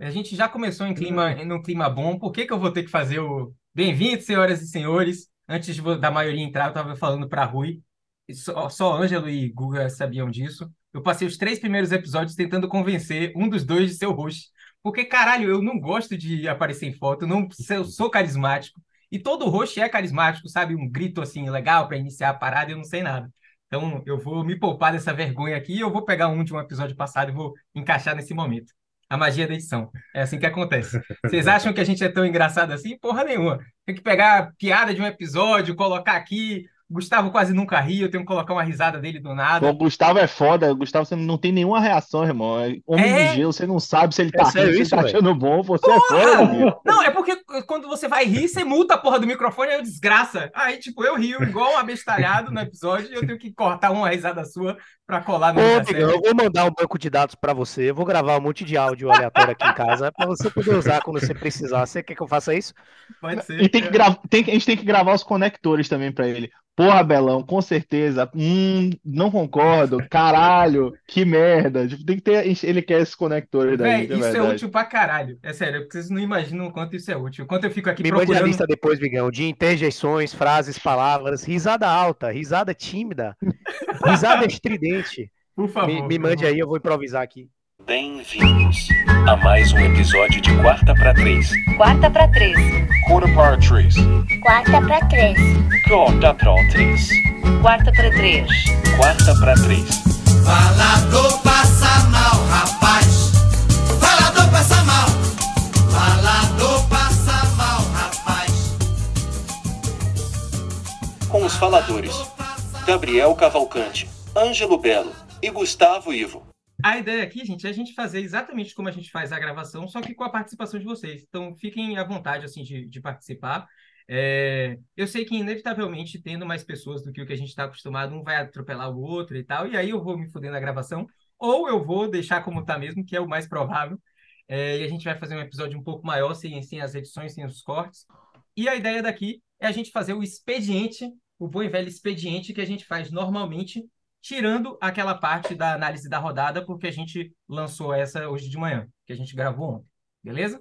A gente já começou em clima, no clima bom. Por que que eu vou ter que fazer o bem-vindos, senhoras e senhores? Antes da maioria entrar, eu estava falando para Rui. Só, só Ângelo e Guga sabiam disso. Eu passei os três primeiros episódios tentando convencer um dos dois de ser o host. Porque, caralho, eu não gosto de aparecer em foto, não eu sou carismático. E todo host é carismático, sabe? Um grito assim legal para iniciar a parada, eu não sei nada. Então, eu vou me poupar dessa vergonha aqui e eu vou pegar um de um episódio passado e vou encaixar nesse momento. A magia da edição. É assim que acontece. Vocês acham que a gente é tão engraçado assim? Porra nenhuma. Tem que pegar a piada de um episódio, colocar aqui. Gustavo quase nunca ri, eu tenho que colocar uma risada dele do nada. O Gustavo é foda. O Gustavo, você não tem nenhuma reação, irmão. É homem É? de gelo, você não sabe se ele É tá rindo, se isso, tá achando bom. Você é foda, amigo. Não, é porque quando você vai rir, você muta a porra do microfone, aí eu desgraça. Aí, tipo, eu rio igual um abestalhado no episódio e eu tenho que cortar uma risada sua pra colar no Ô, Miguel, eu vou mandar um banco de dados pra você. Eu vou gravar um monte de áudio aleatório aqui em casa pra você poder usar quando você precisar. Você quer que eu faça isso? Pode A ser. gente tem que, gra... tem que- a gente tem que gravar os conectores também pra ele. Porra, Belão, com certeza. Hum, não concordo. Caralho, que merda. Tipo, tem que ter. Ele quer esses conectores da Véi, é isso é verdade. útil pra caralho. É sério, porque vocês não imaginam o quanto isso é útil. Quanto eu fico aqui Me mande a procurando. lista depois, Miguel, de interjeições, frases, palavras, risada alta, risada tímida, risada estridente. Por favor. Me, me por mande favor. aí, eu vou improvisar aqui. Bem-vindos a mais um episódio de Quarta para Três. Quarta pra três. Quarta para Três. Quarta pra três. Quarta para Três. Quarta pra três. Quarta para Três. Falador passa mal, rapaz. Falador passa mal. Falador passa mal, rapaz. Com os faladores Gabriel Cavalcante, Ângelo Belo e Gustavo Ivo. A ideia aqui, gente, é a gente fazer exatamente como a gente faz a gravação, só que com a participação de vocês. Então, fiquem à vontade, assim, de, de participar. É, eu sei que, inevitavelmente, tendo mais pessoas do que o que a gente está acostumado, um vai atropelar o outro e tal, e aí eu vou me fuder na gravação, ou eu vou deixar como tá mesmo, que é o mais provável, é, e a gente vai fazer um episódio um pouco maior, sem, sem as edições, sem os cortes. E a ideia daqui é a gente fazer o expediente, o bom e velho expediente que a gente faz normalmente tirando aquela parte da análise da rodada, porque a gente lançou essa hoje de manhã, que a gente gravou ontem, beleza?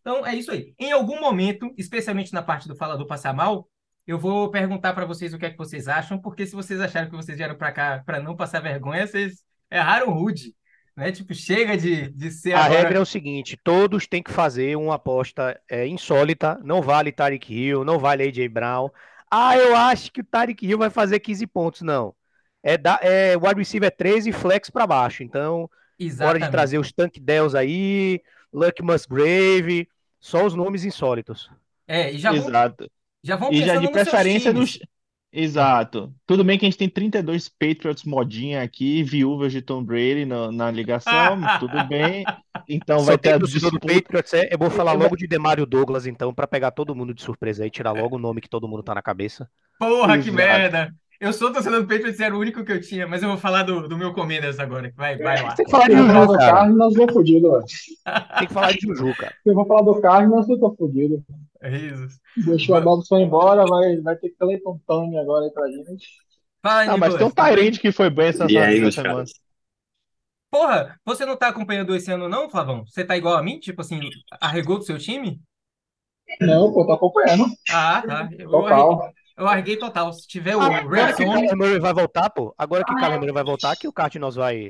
Então é isso aí. Em algum momento, especialmente na parte do falador passar mal, eu vou perguntar para vocês o que é que vocês acham, porque se vocês acharam que vocês vieram para cá para não passar vergonha, vocês erraram rude, né? Tipo, chega de, de ser A agora... regra é o seguinte: todos têm que fazer uma aposta é, insólita. Não vale Tarek Hill, não vale AJ Brown. Ah, eu acho que o Tarek Hill vai fazer 15 pontos. Não. É, da, é wide receiver 13 flex pra baixo. Então, hora de Exatamente. trazer os Tank Dells aí, Luck Musgrave, só os nomes insólitos. É, e já vão, Exato. já vão E já de preferência nos. Exato. Tudo bem que a gente tem 32 Patriots modinha aqui, viúvas de Tom Brady na, na ligação, tudo bem. Então Só vai ter a disputa. Patriots, é, eu vou falar logo de Demario Douglas, então, pra pegar todo mundo de surpresa aí, tirar logo o nome que todo mundo tá na cabeça. Porra, que Exato. merda! Eu sou torcedor do Patriots, era o único que eu tinha, mas eu vou falar do, do meu Comendas agora. Vai, vai lá. Tem que falar de Se Juju, do cara. Cardinals, eu tô fudido, velho. Se Tem que falar de Juju, cara. eu vou falar do Cardinals, eu tô fudido. Risos. Deixou a foi embora, vai, vai ter Clayton Tony agora aí pra gente. Fala, Ah, mas tem um? Tyrande que foi bem essa, E aí, semana. Porra, você não tá acompanhando esse ano, não, Flavão? Você tá igual a mim? Tipo assim, arregou do seu time? Não, pô, tô acompanhando. Ah, tá. Eu Total. Eu arreguei total. Se tiver o Agora Red que o Zone. Kyler Murray vai voltar, pô. Agora que o Kyler Murray vai voltar, que o Cardinals vai.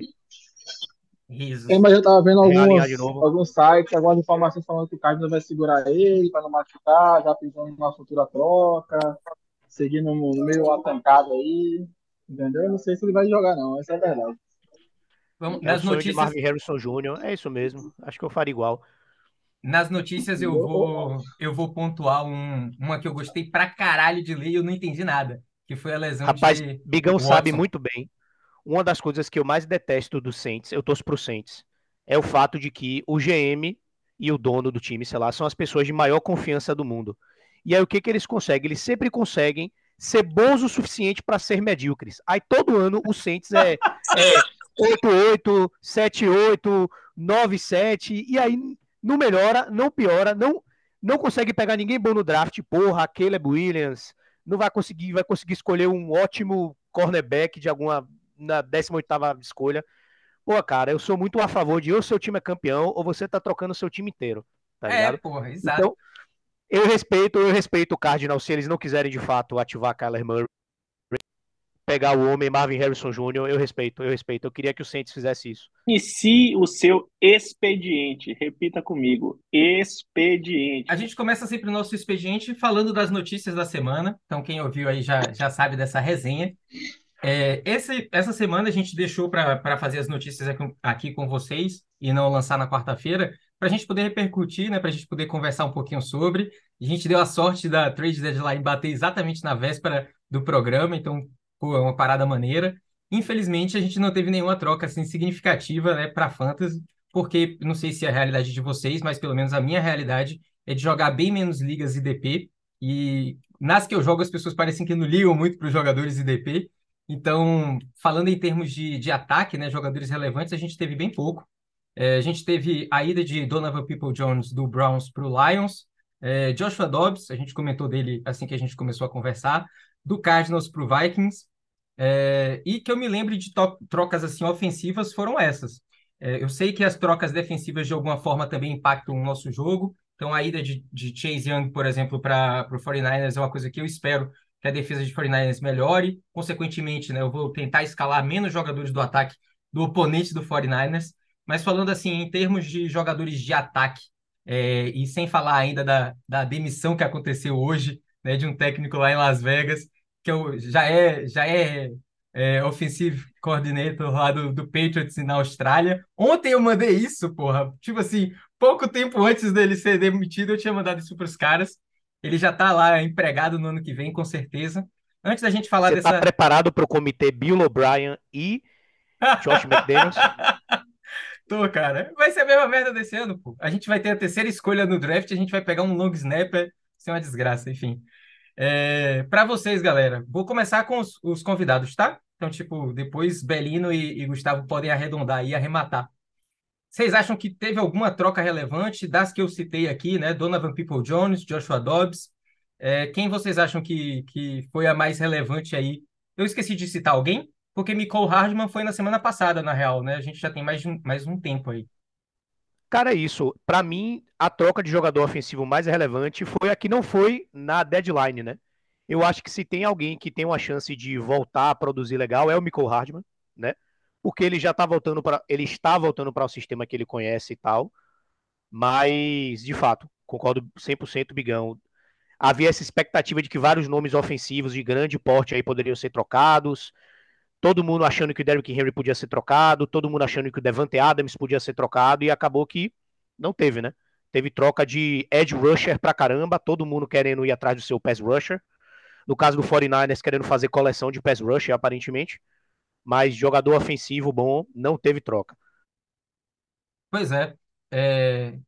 Risos. É, mas eu tava vendo alguns, sites, algumas informações falando que o Cardinals vai segurar ele pra não machucar, já pensando numa futura troca, seguindo no meio uma tancada aí. Entendeu? Eu não sei se ele vai jogar, não. Essa é a verdade. Vamos, É de notícias, Marvin Harrison Jr. É isso mesmo. Acho que eu faria igual. Nas notícias eu vou, eu vou pontuar um, uma que eu gostei pra caralho de ler e eu não entendi nada. Que foi a lesão Rapaz, de Bigão Watson. sabe muito bem. Uma das coisas que eu mais detesto do Saints, eu torço pro Saints, é o fato de que o GM e o dono do time, sei lá, são as pessoas de maior confiança do mundo. E aí o que que eles conseguem? Eles sempre conseguem ser bons o suficiente para ser medíocres. Aí todo ano o Saints é, é 8-8, 7-8, 9-7, e aí não melhora, não piora, não, não consegue pegar ninguém bom no draft, porra, Caleb Williams, não vai conseguir, vai conseguir escolher um ótimo cornerback de alguma na 18ª escolha. Pô, cara, eu sou muito a favor de ou seu time é campeão ou você tá trocando seu time inteiro, tá É, ligado? porra, exato. Então, eu respeito, eu respeito o Cardinals se eles não quiserem de fato ativar Kyler Murray, pegar o homem Marvin Harrison Jr., eu respeito, eu respeito. Eu queria que o Saints fizesse isso. Inicie o seu expediente. Repita comigo. Expediente. A gente começa sempre o nosso expediente falando das notícias da semana. Então, quem ouviu aí já, já sabe dessa resenha. É, esse, essa semana a gente deixou para fazer as notícias aqui, aqui com vocês e não lançar na quarta-feira, para a gente poder repercutir, né, para a gente poder conversar um pouquinho sobre. A gente deu a sorte da Trade Deadline bater exatamente na véspera do programa, então pô, é uma parada maneira. Infelizmente, a gente não teve nenhuma troca assim, significativa né, para Fantasy, porque não sei se é a realidade de vocês, mas pelo menos a minha realidade é de jogar bem menos ligas IDP. E nas que eu jogo, as pessoas parecem que não ligam muito para os jogadores IDP. Então, falando em termos de, de ataque, né, jogadores relevantes, a gente teve bem pouco. É, a gente teve a ida de Donovan People-Jones do Browns para o Lions, é, Joshua Dobbs, a gente comentou dele assim que a gente começou a conversar, do Cardinals para o Vikings, é, e que eu me lembre de trocas assim ofensivas foram essas. É, eu sei que as trocas defensivas de alguma forma também impactam o nosso jogo, então a ida de, de Chase Young, por exemplo, para o 49ers é uma coisa que eu espero que a defesa de 49ers melhore. Consequentemente, né, eu vou tentar escalar menos jogadores do ataque do oponente do 49ers. Mas falando assim, em termos de jogadores de ataque, é, e sem falar ainda da, da demissão que aconteceu hoje, né, de um técnico lá em Las Vegas, que eu, já é, já é, é offensive coordinator lá do, do Patriots na Austrália. Ontem eu mandei isso, porra. Tipo assim, pouco tempo antes dele ser demitido, eu tinha mandado isso para os caras. Ele já está lá empregado no ano que vem, com certeza. Antes da gente falar Você dessa. está preparado para o comitê Bill O'Brien e Josh McDaniels? Tô, cara. Vai ser a mesma merda desse ano, pô. A gente vai ter a terceira escolha no draft, a gente vai pegar um long snapper. Isso é uma desgraça, enfim. É... Para vocês, galera, vou começar com os, os, convidados, tá? Então, tipo, depois Belino e, e Gustavo podem arredondar e arrematar. Vocês acham que teve alguma troca relevante das que eu citei aqui, né? Donovan People Jones, Joshua Dobbs. É, quem vocês acham que, que foi a mais relevante aí? Eu esqueci de citar alguém, porque Nicole Hardman foi na semana passada, na real, né? A gente já tem mais, mais um tempo aí. Cara, é isso. Para mim, a troca de jogador ofensivo mais relevante foi a que não foi na deadline, né? Eu acho que se tem alguém que tem uma chance de voltar a produzir legal é o Nicole Hardman, né? porque ele já está voltando para ele está voltando para o sistema que ele conhece e tal. Mas, de fato, concordo 100% Bigão. Havia essa expectativa de que vários nomes ofensivos de grande porte aí poderiam ser trocados. Todo mundo achando que o Derrick Henry podia ser trocado, todo mundo achando que o Devante Adams podia ser trocado e acabou que não teve, né? Teve troca de edge rusher pra caramba, todo mundo querendo ir atrás do seu pass rusher. No caso do 49ers, querendo fazer coleção de pass rusher, aparentemente mas jogador ofensivo bom não teve troca. Pois é. é,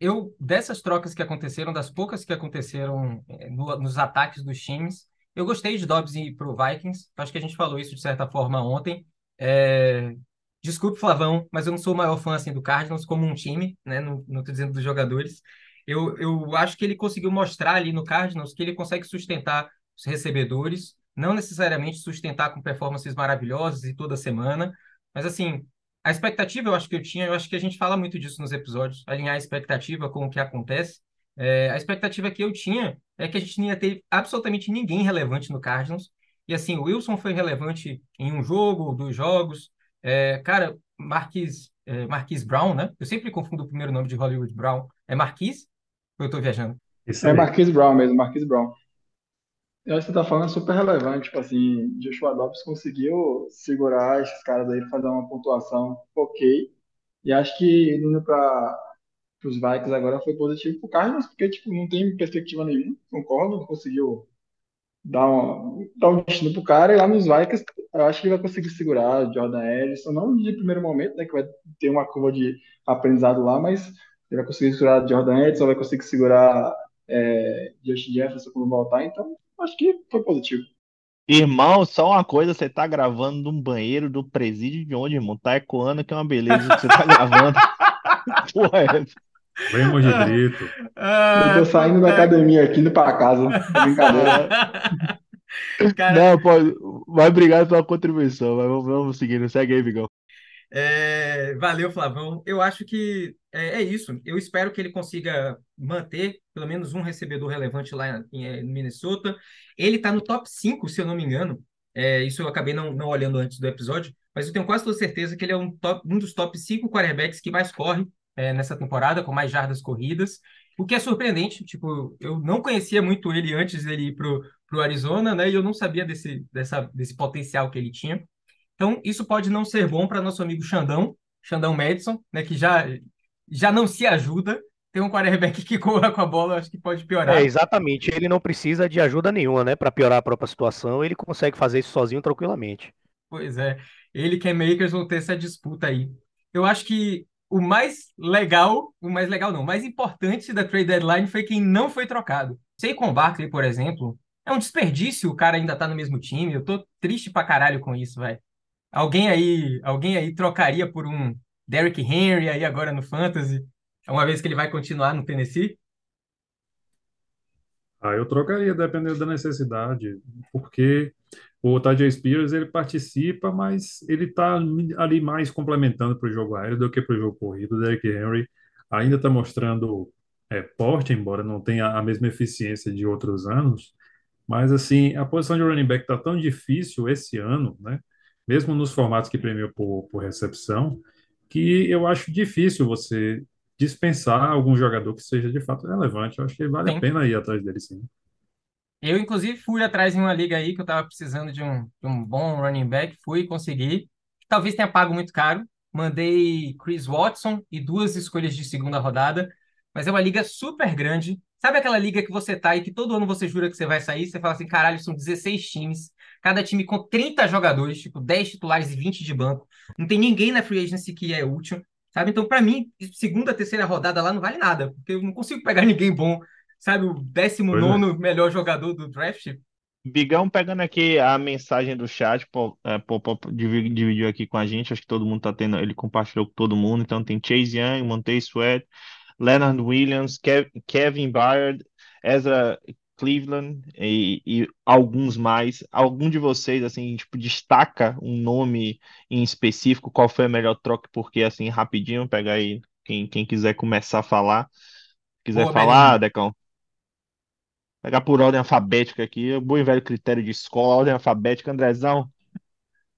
eu dessas trocas que aconteceram, das poucas que aconteceram é, no, nos ataques dos times, eu gostei de Dobbs ir para o Vikings. Acho que a gente falou isso de certa forma ontem. É, desculpe, Flavão, mas eu não sou o maior fã assim, do Cardinals como um time, né? Não, tô dizendo dos jogadores. Eu, eu acho que ele conseguiu mostrar ali no Cardinals que ele consegue sustentar os recebedores, não necessariamente sustentar com performances maravilhosas e toda semana, mas assim, a expectativa eu acho que eu tinha, eu acho que a gente fala muito disso nos episódios, alinhar a expectativa com o que acontece. É, a expectativa que eu tinha é que a gente não ia ter absolutamente ninguém relevante no Cardinals. E assim, o Wilson foi relevante em um jogo, dois jogos. É, cara, Marquis, é, Marquis Brown, né? Eu sempre confundo o primeiro nome de Hollywood Brown. É Marquis? Ou eu tô viajando? Isso é Marquis Brown mesmo, Marquis Brown. Eu acho que você tá falando super relevante, tipo assim, Joshua Dobbs conseguiu segurar esses caras aí, fazer uma pontuação ok, e acho que indo para os Vikings agora foi positivo pro Cardinals, porque tipo, não tem perspectiva nenhuma, concordo, conseguiu dar um, dar um destino pro cara, e lá nos Vikings eu acho que ele vai conseguir segurar Jordan Edison, não de primeiro momento, né, que vai ter uma curva de aprendizado lá, mas ele vai conseguir segurar Jordan Edison, vai conseguir segurar é, Justin Jefferson quando voltar, então acho que foi positivo. Irmão, só uma coisa, você tá gravando num banheiro do presídio de onde, irmão? Tá ecoando que é uma beleza que você tá gravando. Porra, é essa? Primo de grito. Eu tô saindo da academia aqui indo pra casa. Brincadeira. Cara... Não, pô, mas obrigado pela contribuição. Mas vamos, vamos seguindo. Segue aí, Bigão. É, valeu, Flavão. Eu acho que é, é isso. Eu espero que ele consiga manter pelo menos um recebedor relevante lá em, em Minnesota. Ele está no top 5, se eu não me engano. É, isso eu acabei não, não olhando antes do episódio, mas eu tenho quase toda certeza que ele é um, top, um dos top 5 quarterbacks que mais corre é, nessa temporada, com mais jardas corridas. O que é surpreendente, tipo, eu não conhecia muito ele antes dele ir pro, pro Arizona, né? E eu não sabia desse, dessa, desse potencial que ele tinha. Então, isso pode não ser bom para nosso amigo Xandão, Xandão Madison, né, que já, já não se ajuda. Tem um quarterback que corra com a bola, acho que pode piorar. É, exatamente. Ele não precisa de ajuda nenhuma, né, para piorar a própria situação. Ele consegue fazer isso sozinho tranquilamente. Pois é. Ele e Cam Makers vão ter essa disputa aí. Eu acho que o mais legal, o mais legal não, o mais importante da trade deadline foi quem não foi trocado. com Barkley, por exemplo, é um desperdício o cara ainda tá no mesmo time. Eu tô triste pra caralho com isso, velho. Alguém aí, alguém aí trocaria por um Derrick Henry aí agora no Fantasy, uma vez que ele vai continuar no Tennessee? Ah, eu trocaria dependendo da necessidade, porque o Tajay Spears ele participa, mas ele está ali mais complementando para o jogo aéreo do que para o jogo corrido. O Derrick Henry ainda está mostrando é, porte, embora não tenha a mesma eficiência de outros anos. Mas assim, a posição de running back está tão difícil esse ano, né? mesmo nos formatos que premiam por, por recepção, que eu acho difícil você dispensar algum jogador que seja de fato relevante. Eu acho que vale sim. a pena ir atrás dele, sim. Eu, inclusive, fui atrás em uma liga aí que eu estava precisando de um, de um bom running back, fui conseguir. Talvez tenha pago muito caro. Mandei Chris Watson e duas escolhas de segunda rodada, mas é uma liga super grande. Sabe aquela liga que você tá e que todo ano você jura que você vai sair? Você fala assim, caralho, são 16 times cada time com 30 jogadores, tipo 10 titulares e 20 de banco. Não tem ninguém na free agency que é útil, sabe? Então, para mim, segunda, terceira rodada lá não vale nada, porque eu não consigo pegar ninguém bom, sabe? O 19 é. melhor jogador do draft. Bigão pegando aqui a mensagem do chat, é, dividiu aqui com a gente, acho que todo mundo tá tendo, ele compartilhou com todo mundo, então tem Chase Young, Montez Sweat, Leonard Williams, Kev, Kevin Byard, Ezra Cleveland e, e, alguns mais. Algum de vocês, assim, tipo, destaca um nome em específico? Qual foi a melhor troca? Porque, assim, rapidinho, pega aí quem, quem quiser começar a falar. Quiser Boa, falar, Decão. Pegar por ordem alfabética aqui, o bom e velho critério de escola, ordem alfabética, Andrezão.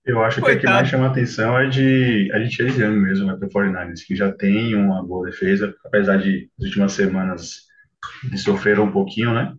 Eu acho Coitado. que o que mais chama atenção é de a gente ano mesmo, né, para 49ers, que já tem uma boa defesa, apesar de as últimas semanas de sofreram um pouquinho, né?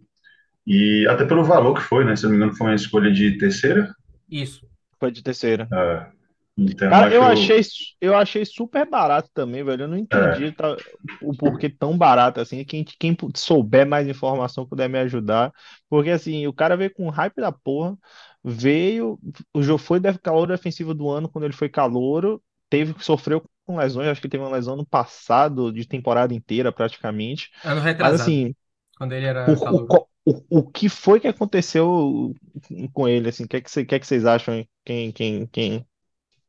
E até pelo valor que foi, né? Se não me engano, foi uma escolha de terceira. Isso. Foi de terceira. É. Então, Cara, eu, achei, eu achei super barato também, velho. Eu não entendi é. tá, o porquê tão barato assim. Quem, quem souber mais informação puder me ajudar. Porque assim, o cara veio com hype da porra. Veio, o jogo foi calor defensivo do ano quando ele foi calouro. Teve, sofreu com lesões. Acho que teve uma lesão no passado, de temporada inteira, praticamente. Ano retrasado. Mas assim. Quando ele era. O, o, o, o que foi que aconteceu com ele, assim, o que, é que, cê, que, é que vocês acham, quem, quem, quem...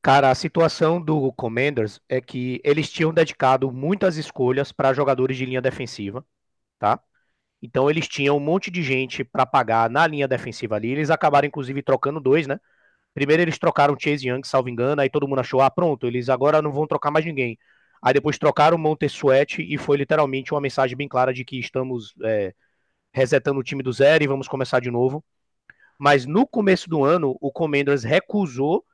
Cara, a situação do Commanders é que eles tinham dedicado muitas escolhas para jogadores de linha defensiva, tá? Então eles tinham um monte de gente para pagar na linha defensiva ali, eles acabaram inclusive trocando dois, né? Primeiro eles trocaram Chase Young, salvo engano, aí todo mundo achou, ah, pronto, eles agora não vão trocar mais ninguém. Aí depois trocaram o Montesuete e foi literalmente uma mensagem bem clara de que estamos é, resetando o time do zero e vamos começar de novo. Mas no começo do ano, o Commanders recusou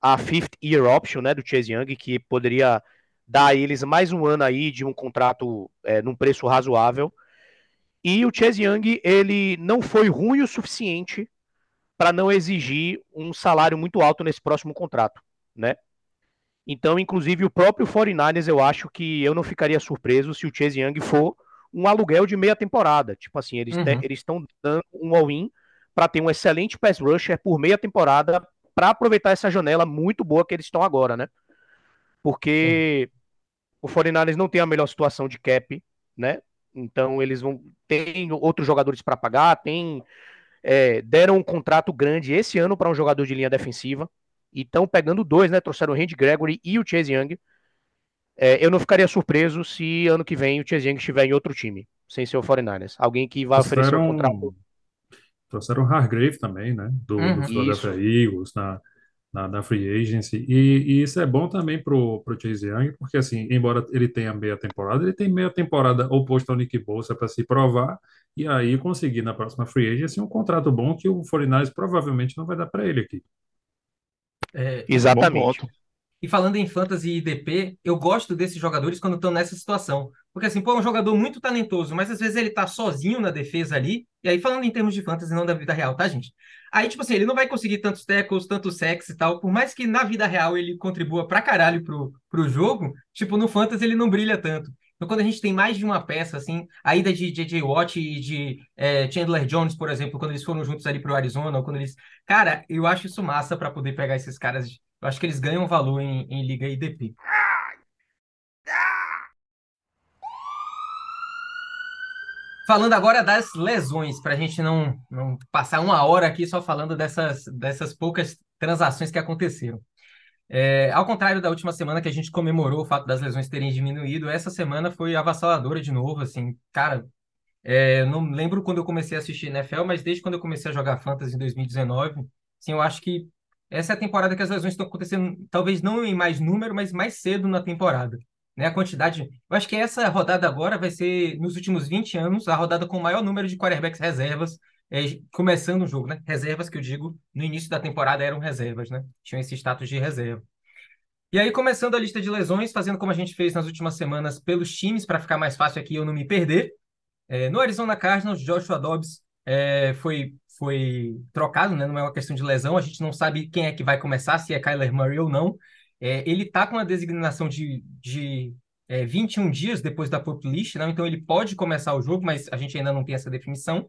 a fifth year option né, do Chase Young, que poderia dar a eles mais um ano aí de um contrato é, num preço razoável. E o Chase Young, ele não foi ruim o suficiente para não exigir um salário muito alto nesse próximo contrato, né? Então, inclusive, o próprio 49ers, eu acho que eu não ficaria surpreso se o Chase Young for um aluguel de meia temporada. Tipo assim, eles uhum. estão dando um all-in para ter um excelente pass rusher por meia temporada para aproveitar essa janela muito boa que eles estão agora, né? Porque o 49ers não tem a melhor situação de cap, né? Então eles vão tem outros jogadores para pagar, tem é, deram um contrato grande esse ano para um jogador de linha defensiva e estão pegando dois, né? Trouxeram o Randy Gregory e o Chase Young. É, eu não ficaria surpreso se ano que vem o Chase Young estiver em outro time, sem ser o 49ers. Alguém que vai trouxeram, oferecer um contrato. Trouxeram o Hargrave também, né? Do, uhum, do Philadelphia Eagles. Na, na, na free agency. E, e isso é bom também pro, pro Chase Young, porque assim, embora ele tenha meia temporada, ele tem meia temporada oposto ao Nick Bosa para se provar e aí conseguir na próxima free agency um contrato bom que o 49ers provavelmente não vai dar para ele aqui. É, Exatamente. ponto. E falando em fantasy e IDP, eu gosto desses jogadores quando estão nessa situação. Porque assim, pô, é um jogador muito talentoso, mas às vezes ele tá sozinho na defesa ali. E aí, falando em termos de fantasy, não da vida real, tá, gente? Aí, tipo assim, ele não vai conseguir tantos tackles, tantos sacks e tal. Por mais que na vida real ele contribua pra caralho pro, pro jogo, tipo, no fantasy ele não brilha tanto. Então, quando a gente tem mais de uma peça, assim, a ida de J.J. Watt e de é, Chandler Jones, por exemplo, quando eles foram juntos ali pro Arizona, ou quando eles. Cara, eu acho isso massa pra poder pegar esses caras. Eu acho que eles ganham valor em, em Liga IDP. Falando agora das lesões, para a gente não, não passar uma hora aqui só falando dessas, dessas poucas transações que aconteceram. É, ao contrário da última semana que a gente comemorou o fato das lesões terem diminuído, essa semana foi avassaladora de novo, assim, cara, é, não lembro quando eu comecei a assistir NFL, mas desde quando eu comecei a jogar Fantasy em 2019, assim, eu acho que essa é a temporada que as lesões estão acontecendo, talvez não em mais número, mas mais cedo na temporada. Né? A quantidade. Eu acho que essa rodada agora vai ser, nos últimos 20 anos, a rodada com o maior número de quarterbacks reservas, é, começando o jogo, né? Reservas que eu digo, no início da temporada eram reservas, né? Tinham esse status de reserva. E aí, começando a lista de lesões, fazendo como a gente fez nas últimas semanas pelos times, para ficar mais fácil aqui eu não me perder. É, no Arizona Cardinals, Joshua Dobbs é, foi, foi trocado, né? Não é uma questão de lesão, a gente não sabe quem é que vai começar, se é Kyler Murray ou não. É, ele está com a designação de, de é, 21 dias depois da pop list, né? então ele pode começar o jogo, mas a gente ainda não tem essa definição.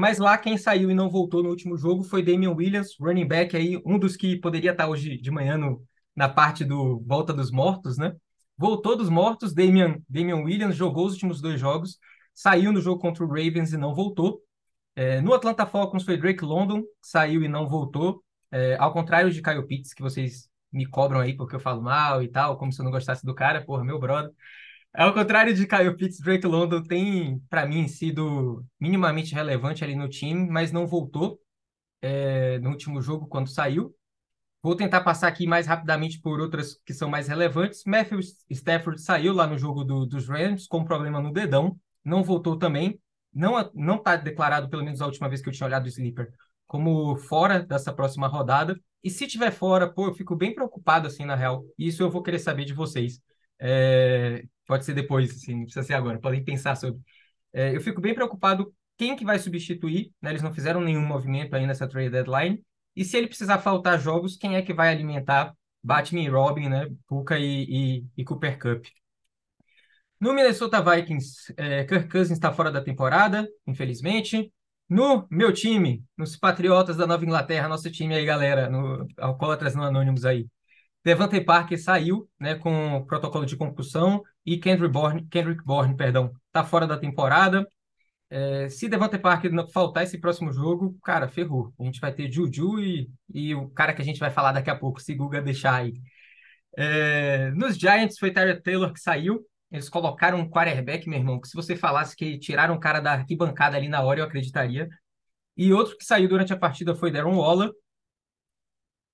Mas lá quem saiu e não voltou no último jogo foi Damian Williams, running back aí, um dos que poderia estar hoje de manhã no, na parte do volta dos mortos, né? Voltou dos mortos, Damian, Damian Williams jogou os últimos dois jogos, saiu no jogo contra o Ravens e não voltou. É, no Atlanta Falcons foi Drake London, saiu e não voltou. É, ao contrário de Kyle Pitts, que vocês me cobram aí porque eu falo mal e tal, como se eu não gostasse do cara, porra, meu brother. Ao contrário de Kyle Pitts, Drake London tem, para mim, sido minimamente relevante ali no time, mas não voltou é, no último jogo quando saiu. Vou tentar passar aqui mais rapidamente por outras que são mais relevantes. Matthew Stafford saiu lá no jogo do, dos Rams com problema no dedão, não voltou também. Não não está declarado, pelo menos a última vez que eu tinha olhado o Sleeper, como fora dessa próxima rodada. E se tiver fora, pô, eu fico bem preocupado, assim, na real. Isso eu vou querer saber de vocês. É, pode ser depois, assim, não precisa ser agora, podem pensar sobre. É, eu fico bem preocupado quem que vai substituir, né? Eles não fizeram nenhum movimento aí nessa trade deadline. E se ele precisar faltar jogos, quem é que vai alimentar Batman e Robin, né? Puka e, e, e Cooper Cup. No Minnesota Vikings, é, Kirk Cousins está fora da temporada, infelizmente. No meu time, nos Patriotas da Nova Inglaterra, nosso time aí, galera, no Alcoólatras no Anônimos aí. Devante Parker saiu, né, com protocolo de concussão e Kendrick Bourne, Kendrick Bourne, perdão, tá fora da temporada. É, se Devante Parker faltar esse próximo jogo, cara, ferrou. A gente vai ter Juju e, e o cara que a gente vai falar daqui a pouco, se Guga deixar aí. É, nos Giants foi Tyler Taylor que saiu. Eles colocaram um quarterback, meu irmão, que se você falasse que tiraram o cara da arquibancada ali na hora, eu acreditaria. E outro que saiu durante a partida foi Darren Waller.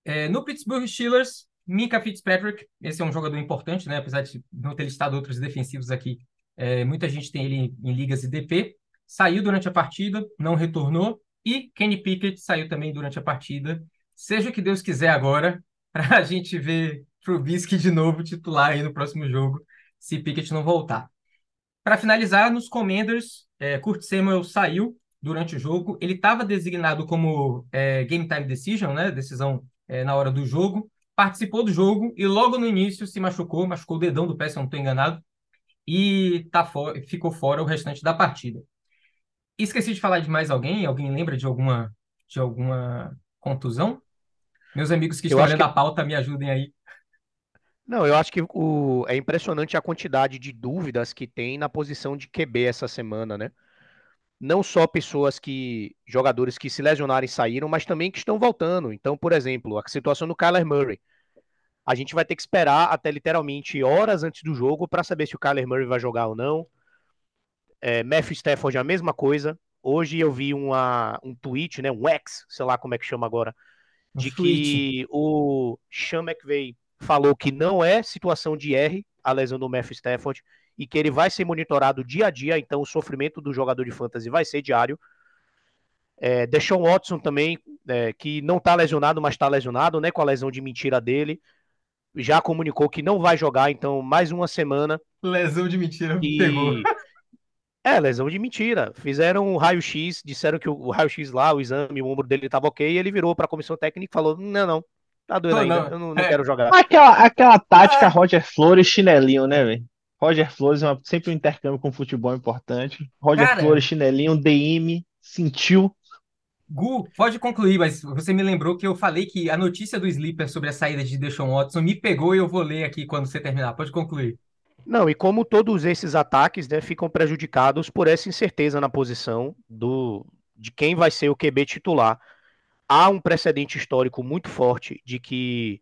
É, no Pittsburgh Steelers, Minka Fitzpatrick, esse é um jogador importante, né? Apesar de não ter listado outros defensivos aqui, é, muita gente tem ele em ligas e DP. Saiu durante a partida, não retornou. E Kenny Pickett saiu também durante a partida. Seja o que Deus quiser agora, para a gente ver Trubisky de novo titular aí no próximo jogo, se Pickett não voltar. Para finalizar, nos Commanders, é, Kurt Samuel saiu durante o jogo. Ele estava designado como é, Game Time Decision, né? Decisão é, na hora do jogo participou do jogo e logo no início se machucou, machucou o dedão do pé, se eu não estou enganado, e tá fora, ficou fora o restante da partida. Esqueci de falar de mais alguém? Alguém lembra de alguma, de alguma contusão? Meus amigos que Eu estão olhando que- a pauta, me ajudem aí. Não, eu acho que o... é impressionante a quantidade de dúvidas que tem na posição de QB essa semana, né? Não só pessoas que, jogadores que se lesionaram e saíram, mas também que estão voltando. Então, por exemplo, a situação do Kyler Murray. A gente vai ter que esperar até literalmente horas antes do jogo para saber se o Kyler Murray vai jogar ou não. É, Matthew Stafford a mesma coisa. Hoje eu vi uma, um tweet, né, um X, sei lá como é que chama agora, de Fruit. que o Sean McVay falou que não é situação de R a lesão do Matthew Stafford e que ele vai ser monitorado dia a dia, então o sofrimento do jogador de fantasy vai ser diário. É, Deshaun Watson também, é, que não tá lesionado, mas tá lesionado, né, com a lesão de mentira dele, já comunicou que não vai jogar, então mais uma semana Lesão de mentira, pegou. e é, lesão de mentira. Fizeram um raio-x, disseram que o o raio-x lá, o exame, o ombro dele tava ok, e ele virou pra comissão técnica e falou: Não, não, tá doendo Não, ainda, não. eu não, não É. quero jogar. Aquela, aquela tática Roger Flores chinelinho, né, velho? Roger Flores é uma- sempre um intercâmbio com futebol importante. Roger Cara. Flores chinelinho, DM, sentiu. Gu, pode concluir, mas você me lembrou que eu falei que a notícia do Sleeper sobre a saída de Deshaun Watson me pegou e eu vou ler aqui quando você terminar. Pode concluir. Não, e como todos esses ataques né, ficam prejudicados por essa incerteza na posição do, de quem vai ser o QB titular, há um precedente histórico muito forte de que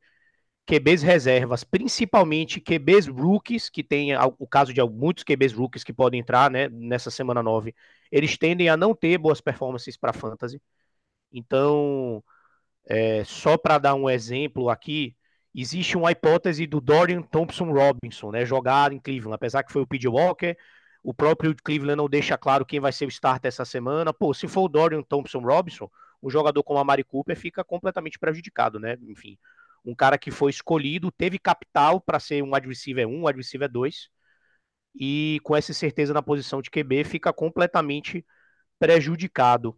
QBs reservas, principalmente QBs rookies, que tem o caso de muitos QBs rookies que podem entrar né, nessa semana 9, eles tendem a não ter boas performances para fantasy. Então, é, só para dar um exemplo aqui, existe uma hipótese do Dorian Thompson Robinson, né, jogar em Cleveland, apesar que foi o P.J. Walker, o próprio Cleveland não deixa claro quem vai ser o starter essa semana. Pô, se for o Dorian Thompson Robinson, um jogador como a Mari Cooper fica completamente prejudicado, né? Enfim, um cara que foi escolhido, teve capital para ser um wide receiver 1, wide receiver 2, e com essa certeza na posição de QB fica completamente prejudicado.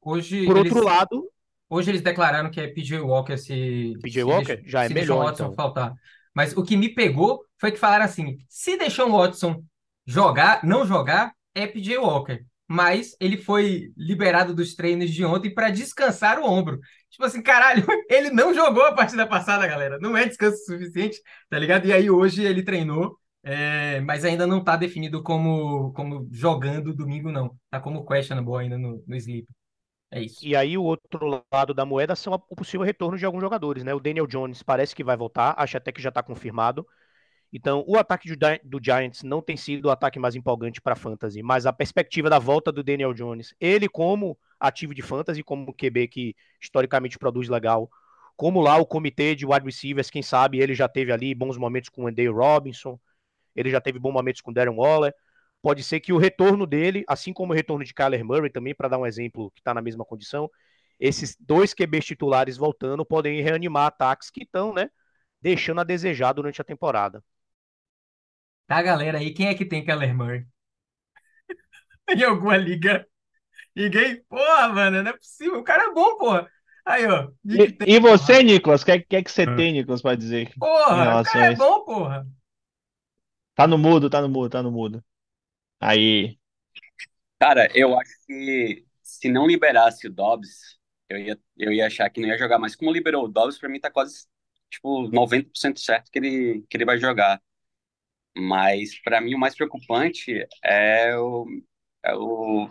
Hoje Por eles, outro lado, hoje eles declararam que é PJ Walker se, PJ se Walker Desha- já é se melhor, Watson então. faltar. Mas o que me pegou foi que falaram assim: se Deshaun Watson jogar, não jogar, é PJ Walker. Mas ele foi liberado dos treinos de ontem para descansar o ombro. Tipo assim, caralho, ele não jogou a partida passada, galera. Não é descanso suficiente, tá ligado? E aí hoje ele treinou, é, mas ainda não tá definido como, como jogando domingo, não. Tá como questionable ainda no, no sleep. É isso. E aí o outro lado da moeda são o possível retorno de alguns jogadores, né? O Daniel Jones parece que vai voltar, acho até que já está confirmado. Então, o ataque do, Gi- do Giants não tem sido o ataque mais empolgante para fantasy, mas a perspectiva da volta do Daniel Jones, ele como ativo de fantasy, como QB que historicamente produz legal, como lá o comitê de wide receivers, quem sabe ele já teve ali bons momentos com o Andy Robinson, ele já teve bons momentos com o Darren Waller. Pode ser que o retorno dele, assim como o retorno de Kyler Murray também, para dar um exemplo que está na mesma condição, esses dois QBs titulares voltando podem reanimar ataques que estão, né, deixando a desejar durante a temporada. Tá, galera, aí quem é que tem Keller Murray? Em alguma liga? Ninguém? Porra, mano, não é possível. O cara é bom, porra. Aí, ó. E, tem, e você, porra. Nicolas, o que, que é que você É. tem, Nicolas, para dizer Porra, o cara é bom, porra. Tá no mudo, tá no mudo, tá no mudo. Aí. Cara, eu acho que se não liberasse o Dobbs, eu ia, eu ia achar que não ia jogar. Mas como liberou o Dobbs, pra mim tá quase, tipo, 90% certo que ele, que ele vai jogar. Mas pra mim o mais preocupante é, o, é o,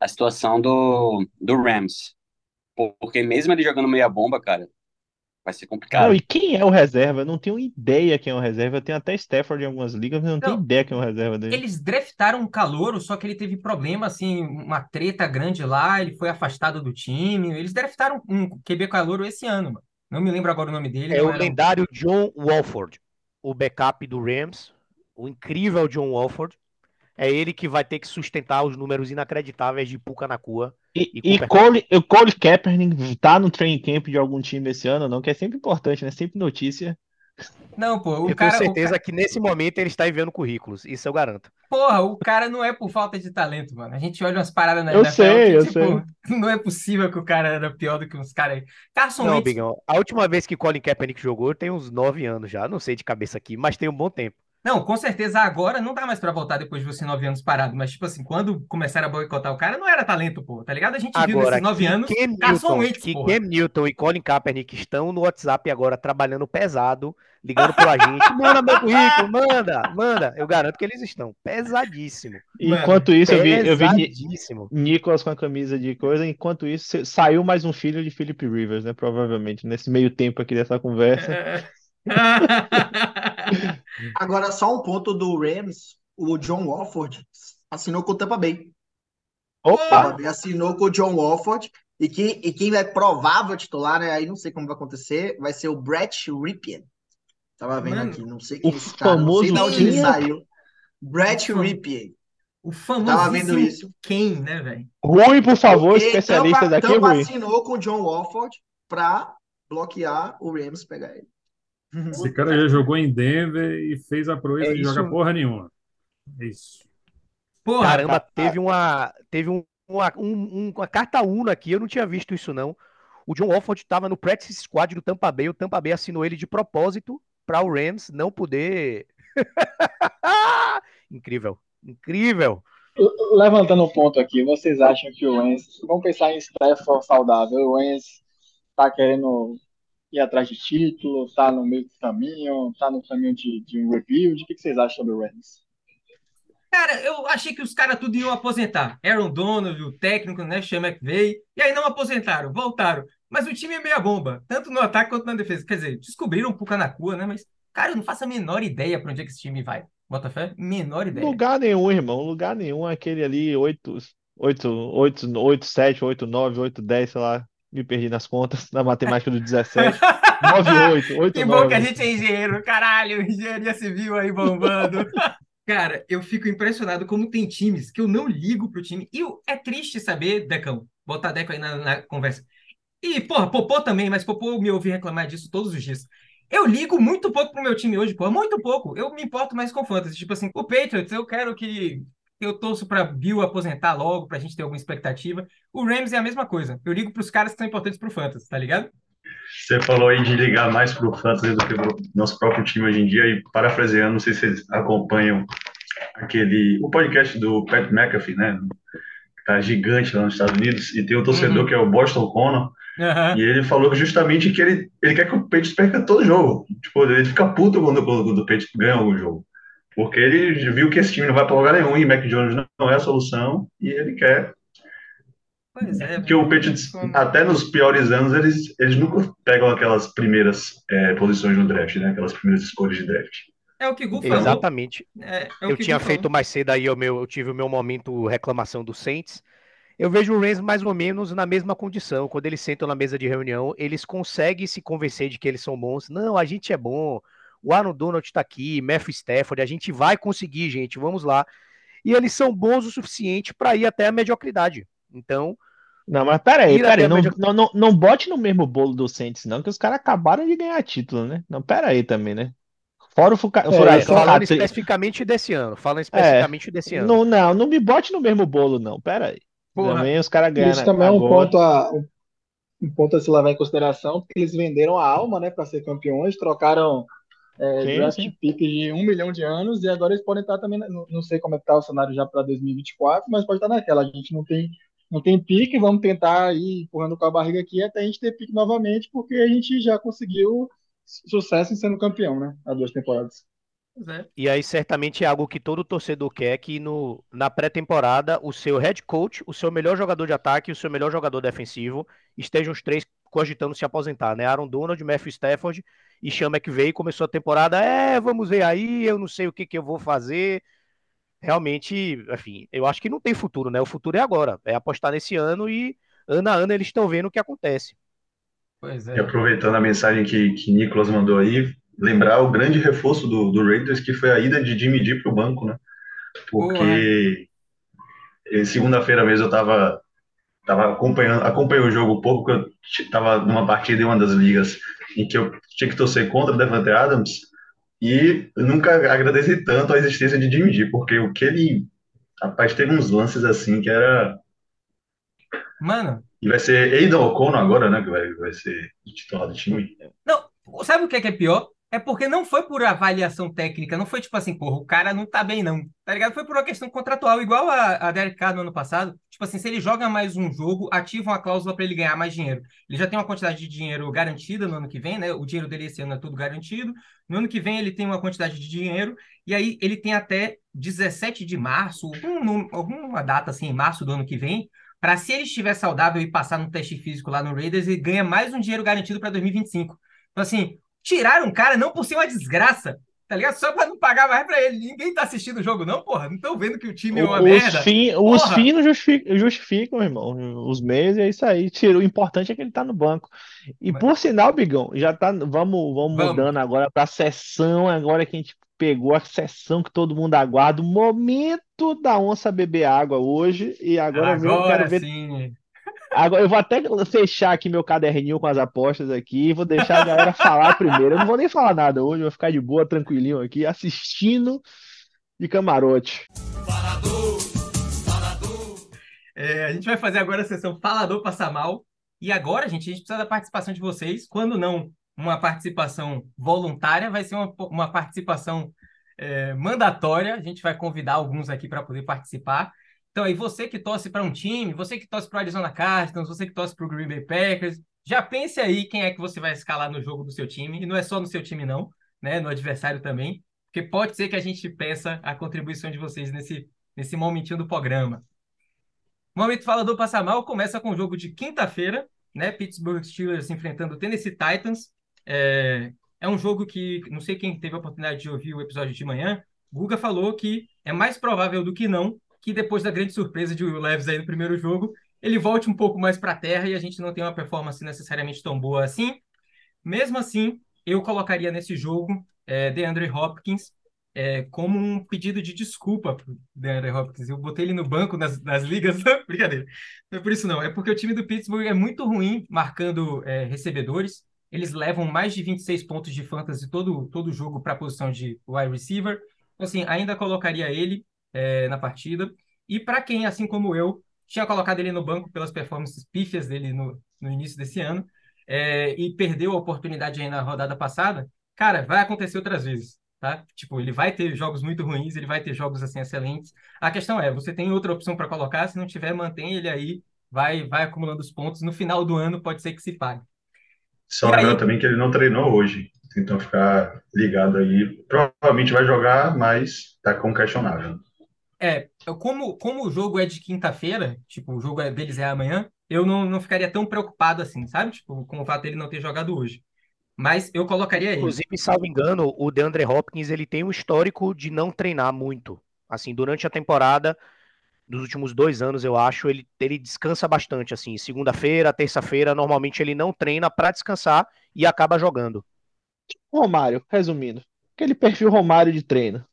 a situação do, do Rams. Porque mesmo ele jogando meia bomba, cara, vai ser Não, complicado. e quem é o reserva? Eu não tenho ideia quem é o reserva. Eu tenho até Stafford em algumas ligas, mas eu não tenho Não, ideia quem é o reserva dele. eles draftaram um calouro, só que ele teve problema, assim, uma treta grande lá, ele foi afastado do time. Eles draftaram um QB calouro esse ano, mano. Não me lembro agora o nome dele, É não o um... lendário John Walford, o backup do Rams, o incrível John Walford. É ele que vai ter que sustentar os números inacreditáveis de Puka Nakua E, e e Cooper Cole, o Cole Kaepernick tá no training camp de algum time esse ano ou não? Que é sempre importante, né? Sempre notícia. Não, pô, o Eu tenho cara, o certeza ca- que nesse momento ele está enviando currículos, isso eu garanto. Porra, o cara não é por falta de talento, mano. A gente olha umas paradas na Eu NFL sei, que, eu tipo, sei. não é possível que o cara era pior do que uns caras aí. Carson Não, Wentz, Bigão, a última vez que Colin Kaepernick jogou tem uns nove anos já, não sei de cabeça aqui, mas tem um bom tempo. Não, com certeza agora não dá mais pra voltar depois de você nove anos parado, mas, tipo assim, quando começaram a boicotar o cara, não era talento, pô, tá ligado? A gente viu Agora, nesses nove anos Cam Newton, Wentz, que. Cam Newton e Colin Kaepernick estão no WhatsApp agora trabalhando pesado, ligando pro agente, manda meu currículo, manda, manda. Eu garanto que eles estão pesadíssimo, Mano, Enquanto isso, eu vi, eu vi. Nicolas com a camisa de coisa. Enquanto isso, sa- saiu mais um filho de Philip Rivers, né? Provavelmente, nesse meio tempo aqui dessa conversa. Agora, só um ponto do Rams, o John Wolford assinou com o Tampa Bay. O Tampa Opa! Bay assinou com o John Wolford E quem, e quem é provável titular, né? Aí não sei como vai acontecer, vai ser o Brett Ripien. Tava vendo Mano, aqui, não sei quem O é esse cara, não sei famoso de onde ele quem? saiu. Brett Ripien. O Tava vendo isso. quem, né, velho? Rui, por favor, Porque especialista Tampa, daqui, Tampa Rui. assinou com o John Wolford pra bloquear o Rams pegar ele. Esse cara já jogou em Denver e fez a proeza É de jogar porra nenhuma. É isso. Porra, Caramba, tá- teve uma. Teve um, uma, um- um- uma carta una aqui, eu não tinha visto isso, não. O John Wolford estava no practice squad do Tampa Bay, o Tampa Bay assinou ele de propósito para o Rams não poder. incrível, incrível. Levantando um ponto aqui, vocês acham que o Wentz, vamos pensar em Stafford saudável, o Wentz tá querendo ir atrás de título, tá no meio do caminho, tá no caminho de, de um rebuild, o que que vocês acham sobre o Wentz? Cara, eu achei que os caras tudo iam aposentar. Aaron Donald, o técnico, né, Sean McVay, e aí não aposentaram, voltaram. Mas o time é meia bomba, tanto no ataque quanto na defesa. Quer dizer, descobriram um pouco na cua, né? Mas, cara, eu não faço a menor ideia pra onde é que esse time vai. Bota fé? Menor ideia. Lugar nenhum, irmão. Lugar nenhum. Aquele ali, 8, 8, 8, 8, 7, 8, 9, 8, 10, sei lá. Me perdi nas contas, na matemática do 17. 9, 8, 8, Que bom que a 9. gente é engenheiro, caralho, engenharia civil aí bombando. Cara, eu fico impressionado como tem times que eu não ligo pro time. E é triste saber, Decão, botar Deco aí na, na conversa. E, porra, Popô também, mas Popô me ouvi reclamar disso todos os dias. Eu ligo muito pouco pro meu time hoje, porra, muito pouco. Eu me importo mais com o Fantasy. Tipo assim, o Patriots, eu quero que. Eu torço pra Bill aposentar logo, pra gente ter alguma expectativa. O Rams é a mesma coisa. Eu ligo pros caras que são importantes pro Fantasy, tá ligado? Você falou aí de ligar mais pro Fantasy do que pro nosso próprio time hoje em dia, e parafraseando, não sei se vocês acompanham aquele, o podcast do Pat McAfee, né? Que tá gigante lá nos Estados Unidos, e tem um torcedor Uhum. que é o Boston Connor, Aham. e ele falou justamente que ele, ele quer que o Patriots perca todo jogo. Tipo, ele fica puto quando, quando o Patriots ganha algum jogo. Porque ele viu que esse time não vai pra lugar nenhum, e Mac Jones não- é a solução, e ele quer Pois é. que o Patriots, até nos piores anos, eles, eles nunca pegam aquelas primeiras é, posições no draft, né? Aquelas primeiras escolhas de draft. É o que Gu falou. Exatamente. É, é o eu que tinha Gu feito falou. mais cedo aí, o meu, eu tive o meu momento reclamação do Saints. Eu vejo o Rams mais ou menos na mesma condição. Quando eles sentam na mesa de reunião, eles conseguem se convencer de que eles são bons. Não, a gente é bom. O Aaron Donald tá aqui, Matthew Stafford, a gente vai conseguir, gente, vamos lá. E eles são bons o suficiente para ir até a mediocridade. Então, Não, mas peraí, peraí. Não, não, não, não bote no mesmo bolo do Saints, não, que os caras acabaram de ganhar título, né? Não, peraí também, né? Fora o Fuca... É, é, falando especificamente desse ano, falando especificamente desse ano. Não, não, não me bote no mesmo bolo, não. Peraí. Porra. Também os caras ganharam Isso também é um ponto a, um ponto a se levar em consideração, porque eles venderam a alma, né, para ser campeões, trocaram é, Sim, draft sim. pick de um milhão de anos, e agora eles podem estar também, não, não sei como é que tá o cenário já para 2024, mas pode estar naquela, a gente não tem, não tem pique, vamos tentar ir empurrando com a barriga aqui até a gente ter pique novamente, porque a gente já conseguiu sucesso em sendo campeão, né, há duas temporadas. Pois é. E aí, certamente é algo que todo torcedor quer que no, na pré-temporada o seu head coach, o seu melhor jogador de ataque e o seu melhor jogador defensivo estejam os três cogitando se aposentar, né? Aaron Donald, Matthew Stafford e Sean McVay começou a temporada, é, vamos ver aí, eu não sei o que que eu vou fazer. Realmente, enfim, eu acho que não tem futuro, né? O futuro é agora, é apostar nesse ano e ano a ano eles estão vendo o que acontece. Pois E é. aproveitando a mensagem que, que Nicolas mandou aí, lembrar o grande reforço do, do Raiders, que foi a ida de Jimmy G para o banco, né? Porque eh, segunda-feira mesmo eu estava tava acompanhando, acompanhei o jogo um pouco, porque eu estava numa partida em uma das ligas em que eu tinha que torcer contra o Devante Adams, e eu nunca agradeci tanto a existência de Jimmy G, porque o que ele. Rapaz, teve uns lances assim que era. Mano, E vai ser Aidan O'Connor agora, né? Que vai, vai ser o titular do time. não, sabe o que é que é pior? É porque não foi por avaliação técnica, não foi tipo assim, porra, o cara não tá bem não, tá ligado? Foi por uma questão contratual, igual a, a Derek Carr no ano passado. Tipo assim, se ele joga mais um jogo, ativam a cláusula pra ele ganhar mais dinheiro. Ele já tem uma quantidade de dinheiro garantida no ano que vem, né? O dinheiro dele esse ano é tudo garantido. No ano que vem ele tem uma quantidade de dinheiro, e aí ele tem até 17 de março, algum alguma data assim, em março do ano que vem, para se ele estiver saudável e passar no teste físico lá no Raiders, ele ganha mais um dinheiro garantido para 2025. Então, assim, tiraram o cara não por ser uma desgraça, tá ligado? Só pra não pagar mais pra ele. Ninguém tá assistindo o jogo, não, porra. Não estão vendo que o time é uma Os merda. os não justificam, justificam, irmão. Os meios é isso aí. Tira, o importante é que ele tá no banco. E Mas- por sinal, Bigão, já tá. Vamos, vamos Vamos. mudando agora pra sessão. Agora que a gente pegou a sessão que todo mundo aguarda. O momento da onça beber água hoje. E agora eu quero Agora ver. sim. Agora eu vou até fechar aqui meu caderninho com as apostas aqui. e Vou deixar a galera falar primeiro. Eu não vou nem falar nada hoje. Vou ficar de boa, tranquilinho aqui, assistindo de camarote. É, a gente vai fazer agora a sessão Falador Passa Mal. E agora, gente, a gente precisa da participação de vocês. Quando não uma participação voluntária, vai ser uma, uma participação é, mandatória. A gente vai convidar alguns aqui para poder participar. Então, aí, você que torce para um time, você que torce para o Arizona Cardinals, você que torce para o Green Bay Packers, já pense aí quem é que você vai escalar no jogo do seu time. E não é só no seu time, não, né? No adversário também. Porque pode ser que a gente peça a contribuição de vocês nesse, nesse momentinho do programa. O Momento Falador Passa Mal começa com o jogo de quinta-feira, né? Pittsburgh Steelers enfrentando o Tennessee Titans. É, é um jogo que, não sei quem teve a oportunidade de ouvir o episódio de manhã, Guga falou que é mais provável do que não que depois da grande surpresa de Will Levis aí no primeiro jogo, ele volte um pouco mais para a terra e a gente não tem uma performance necessariamente tão boa assim. Mesmo assim, eu colocaria nesse jogo é, DeAndre Hopkins é, como um pedido de desculpa pro DeAndre Hopkins. Eu botei ele no banco nas, nas ligas, brincadeira. Não é por isso não, é porque o time do Pittsburgh é muito ruim marcando é, recebedores. Eles levam mais de 26 pontos de fantasy todo todo jogo para a posição de wide receiver. Então, assim, ainda colocaria ele é, na partida. E para quem, assim como eu, tinha colocado ele no banco pelas performances pífias dele no, no início desse ano é, e perdeu a oportunidade aí na rodada passada, cara, vai acontecer outras vezes, tá? Tipo, ele vai ter jogos muito ruins, ele vai ter jogos assim excelentes. A questão é, você tem outra opção para colocar, se não tiver, mantém ele aí, vai, vai acumulando os pontos. No final do ano pode ser que se pague. Só lembrando também que ele não treinou hoje. Então ficar ligado aí. Provavelmente vai jogar, mas tá com questionável. É, eu- como, como o jogo é de quinta-feira, tipo, o jogo é- deles é amanhã, eu não, não ficaria tão preocupado assim, sabe? Tipo, com o fato dele não ter jogado hoje. Mas eu colocaria ele. Inclusive, salvo engano, o DeAndre Hopkins ele tem um histórico de não treinar muito. Assim, durante a temporada, dos últimos dois anos, eu acho, ele, ele descansa bastante. Assim, segunda-feira, terça-feira, normalmente ele não treina para descansar e acaba jogando. Romário, resumindo. Aquele perfil Romário de treino.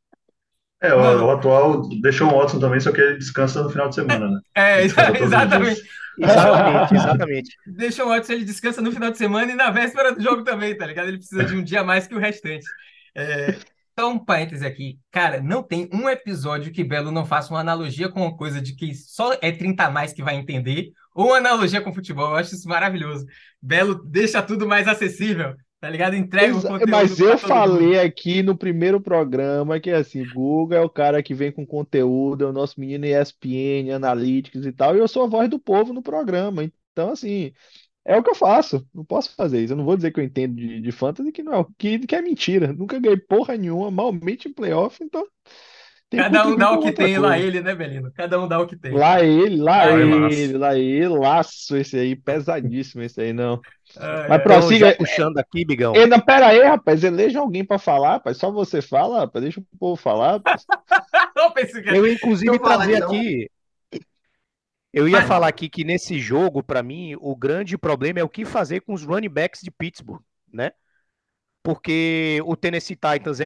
É, o, o atual deixou o Watson também, só que ele descansa no final de semana, né? É, Descansa todos os exatamente. dias. Exatamente, exatamente. Deixa o Watson, ele descansa no final de semana e na véspera do jogo também, tá ligado? Ele precisa de um dia a mais que o restante. É, Então, um parêntese aqui. Cara, não tem um episódio que Belo não faça uma analogia com uma coisa de que só é 30 a mais que vai entender, ou uma analogia com futebol. Eu acho isso maravilhoso. Belo deixa tudo mais acessível, tá ligado? Entrega o Exa- conteúdo Mas eu todo mundo. falei aqui no primeiro programa que assim, Guga é o cara que vem com conteúdo, é o nosso menino ESPN, Analytics e tal, e eu sou a voz do povo no programa. Então, assim, é o que eu faço. Não posso fazer isso. Eu não vou dizer que eu entendo de, de fantasy, que não é, o- que, que é mentira. Nunca ganhei porra nenhuma, malmente em playoff, então tem Cada um dá o que tem, lá coisa. ele, né, Belino? Cada um dá o que tem. Lá ele, lá Lá ele, ele. lá ele, laço esse aí, pesadíssimo esse aí, não. Ah, Mas é. Prossiga. puxando aqui, Bigão. Ei, não, pera aí, rapaz. Eleja alguém pra falar, rapaz. Só você fala, rapaz. Deixa o povo falar, rapaz. Pensei que- Eu inclusive, Eu trazer não. aqui. Eu ia Vai. falar aqui que nesse jogo, pra mim, o grande problema é o que fazer com os running backs de Pittsburgh, né? Porque o Tennessee Titans é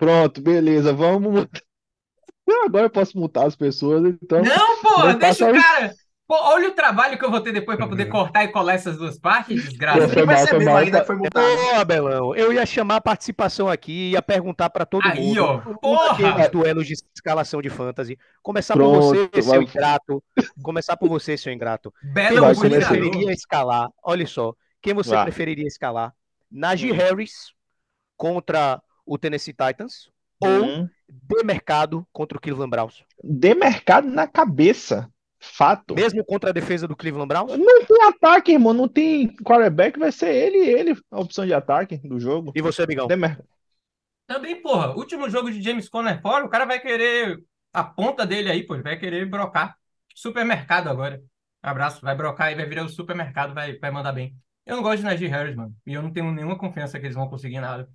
Pronto, beleza. Vamos. Agora eu posso multar as pessoas, então. Não, pô, deixa o cara. Pô, olha o trabalho que eu vou ter depois pra poder cortar e colar essas duas partes, desgraça. Pô, foi mal, foi mal. ainda foi multado. Ô, Abelão, eu ia chamar a participação aqui e ia perguntar pra todo Aí, mundo. ó, porra! duelos de escalação de fantasy. Começar Pronto, por você, seu ingrato. Começar por você, seu ingrato. Belo Quem você preferiria escalar? Olha só, quem você Vai. preferiria escalar? Najee Hum. Harris contra o Tennessee Titans ou Hum. de mercado contra o Cleveland Browns? Dê mercado na cabeça. Fato. Mesmo contra a defesa do Cleveland Browns? Não tem ataque, irmão. Não tem quarterback. Vai ser ele e ele a opção de ataque do jogo. E você, Bigão? Mer- Também, porra, último jogo de James Conner fora, o cara vai querer a ponta dele aí, pô, ele vai querer brocar. Supermercado agora. Abraço, vai brocar e vai virar o supermercado, vai, vai mandar bem. Eu não gosto de Najee Harris, mano. E eu não tenho nenhuma confiança que eles vão conseguir nada.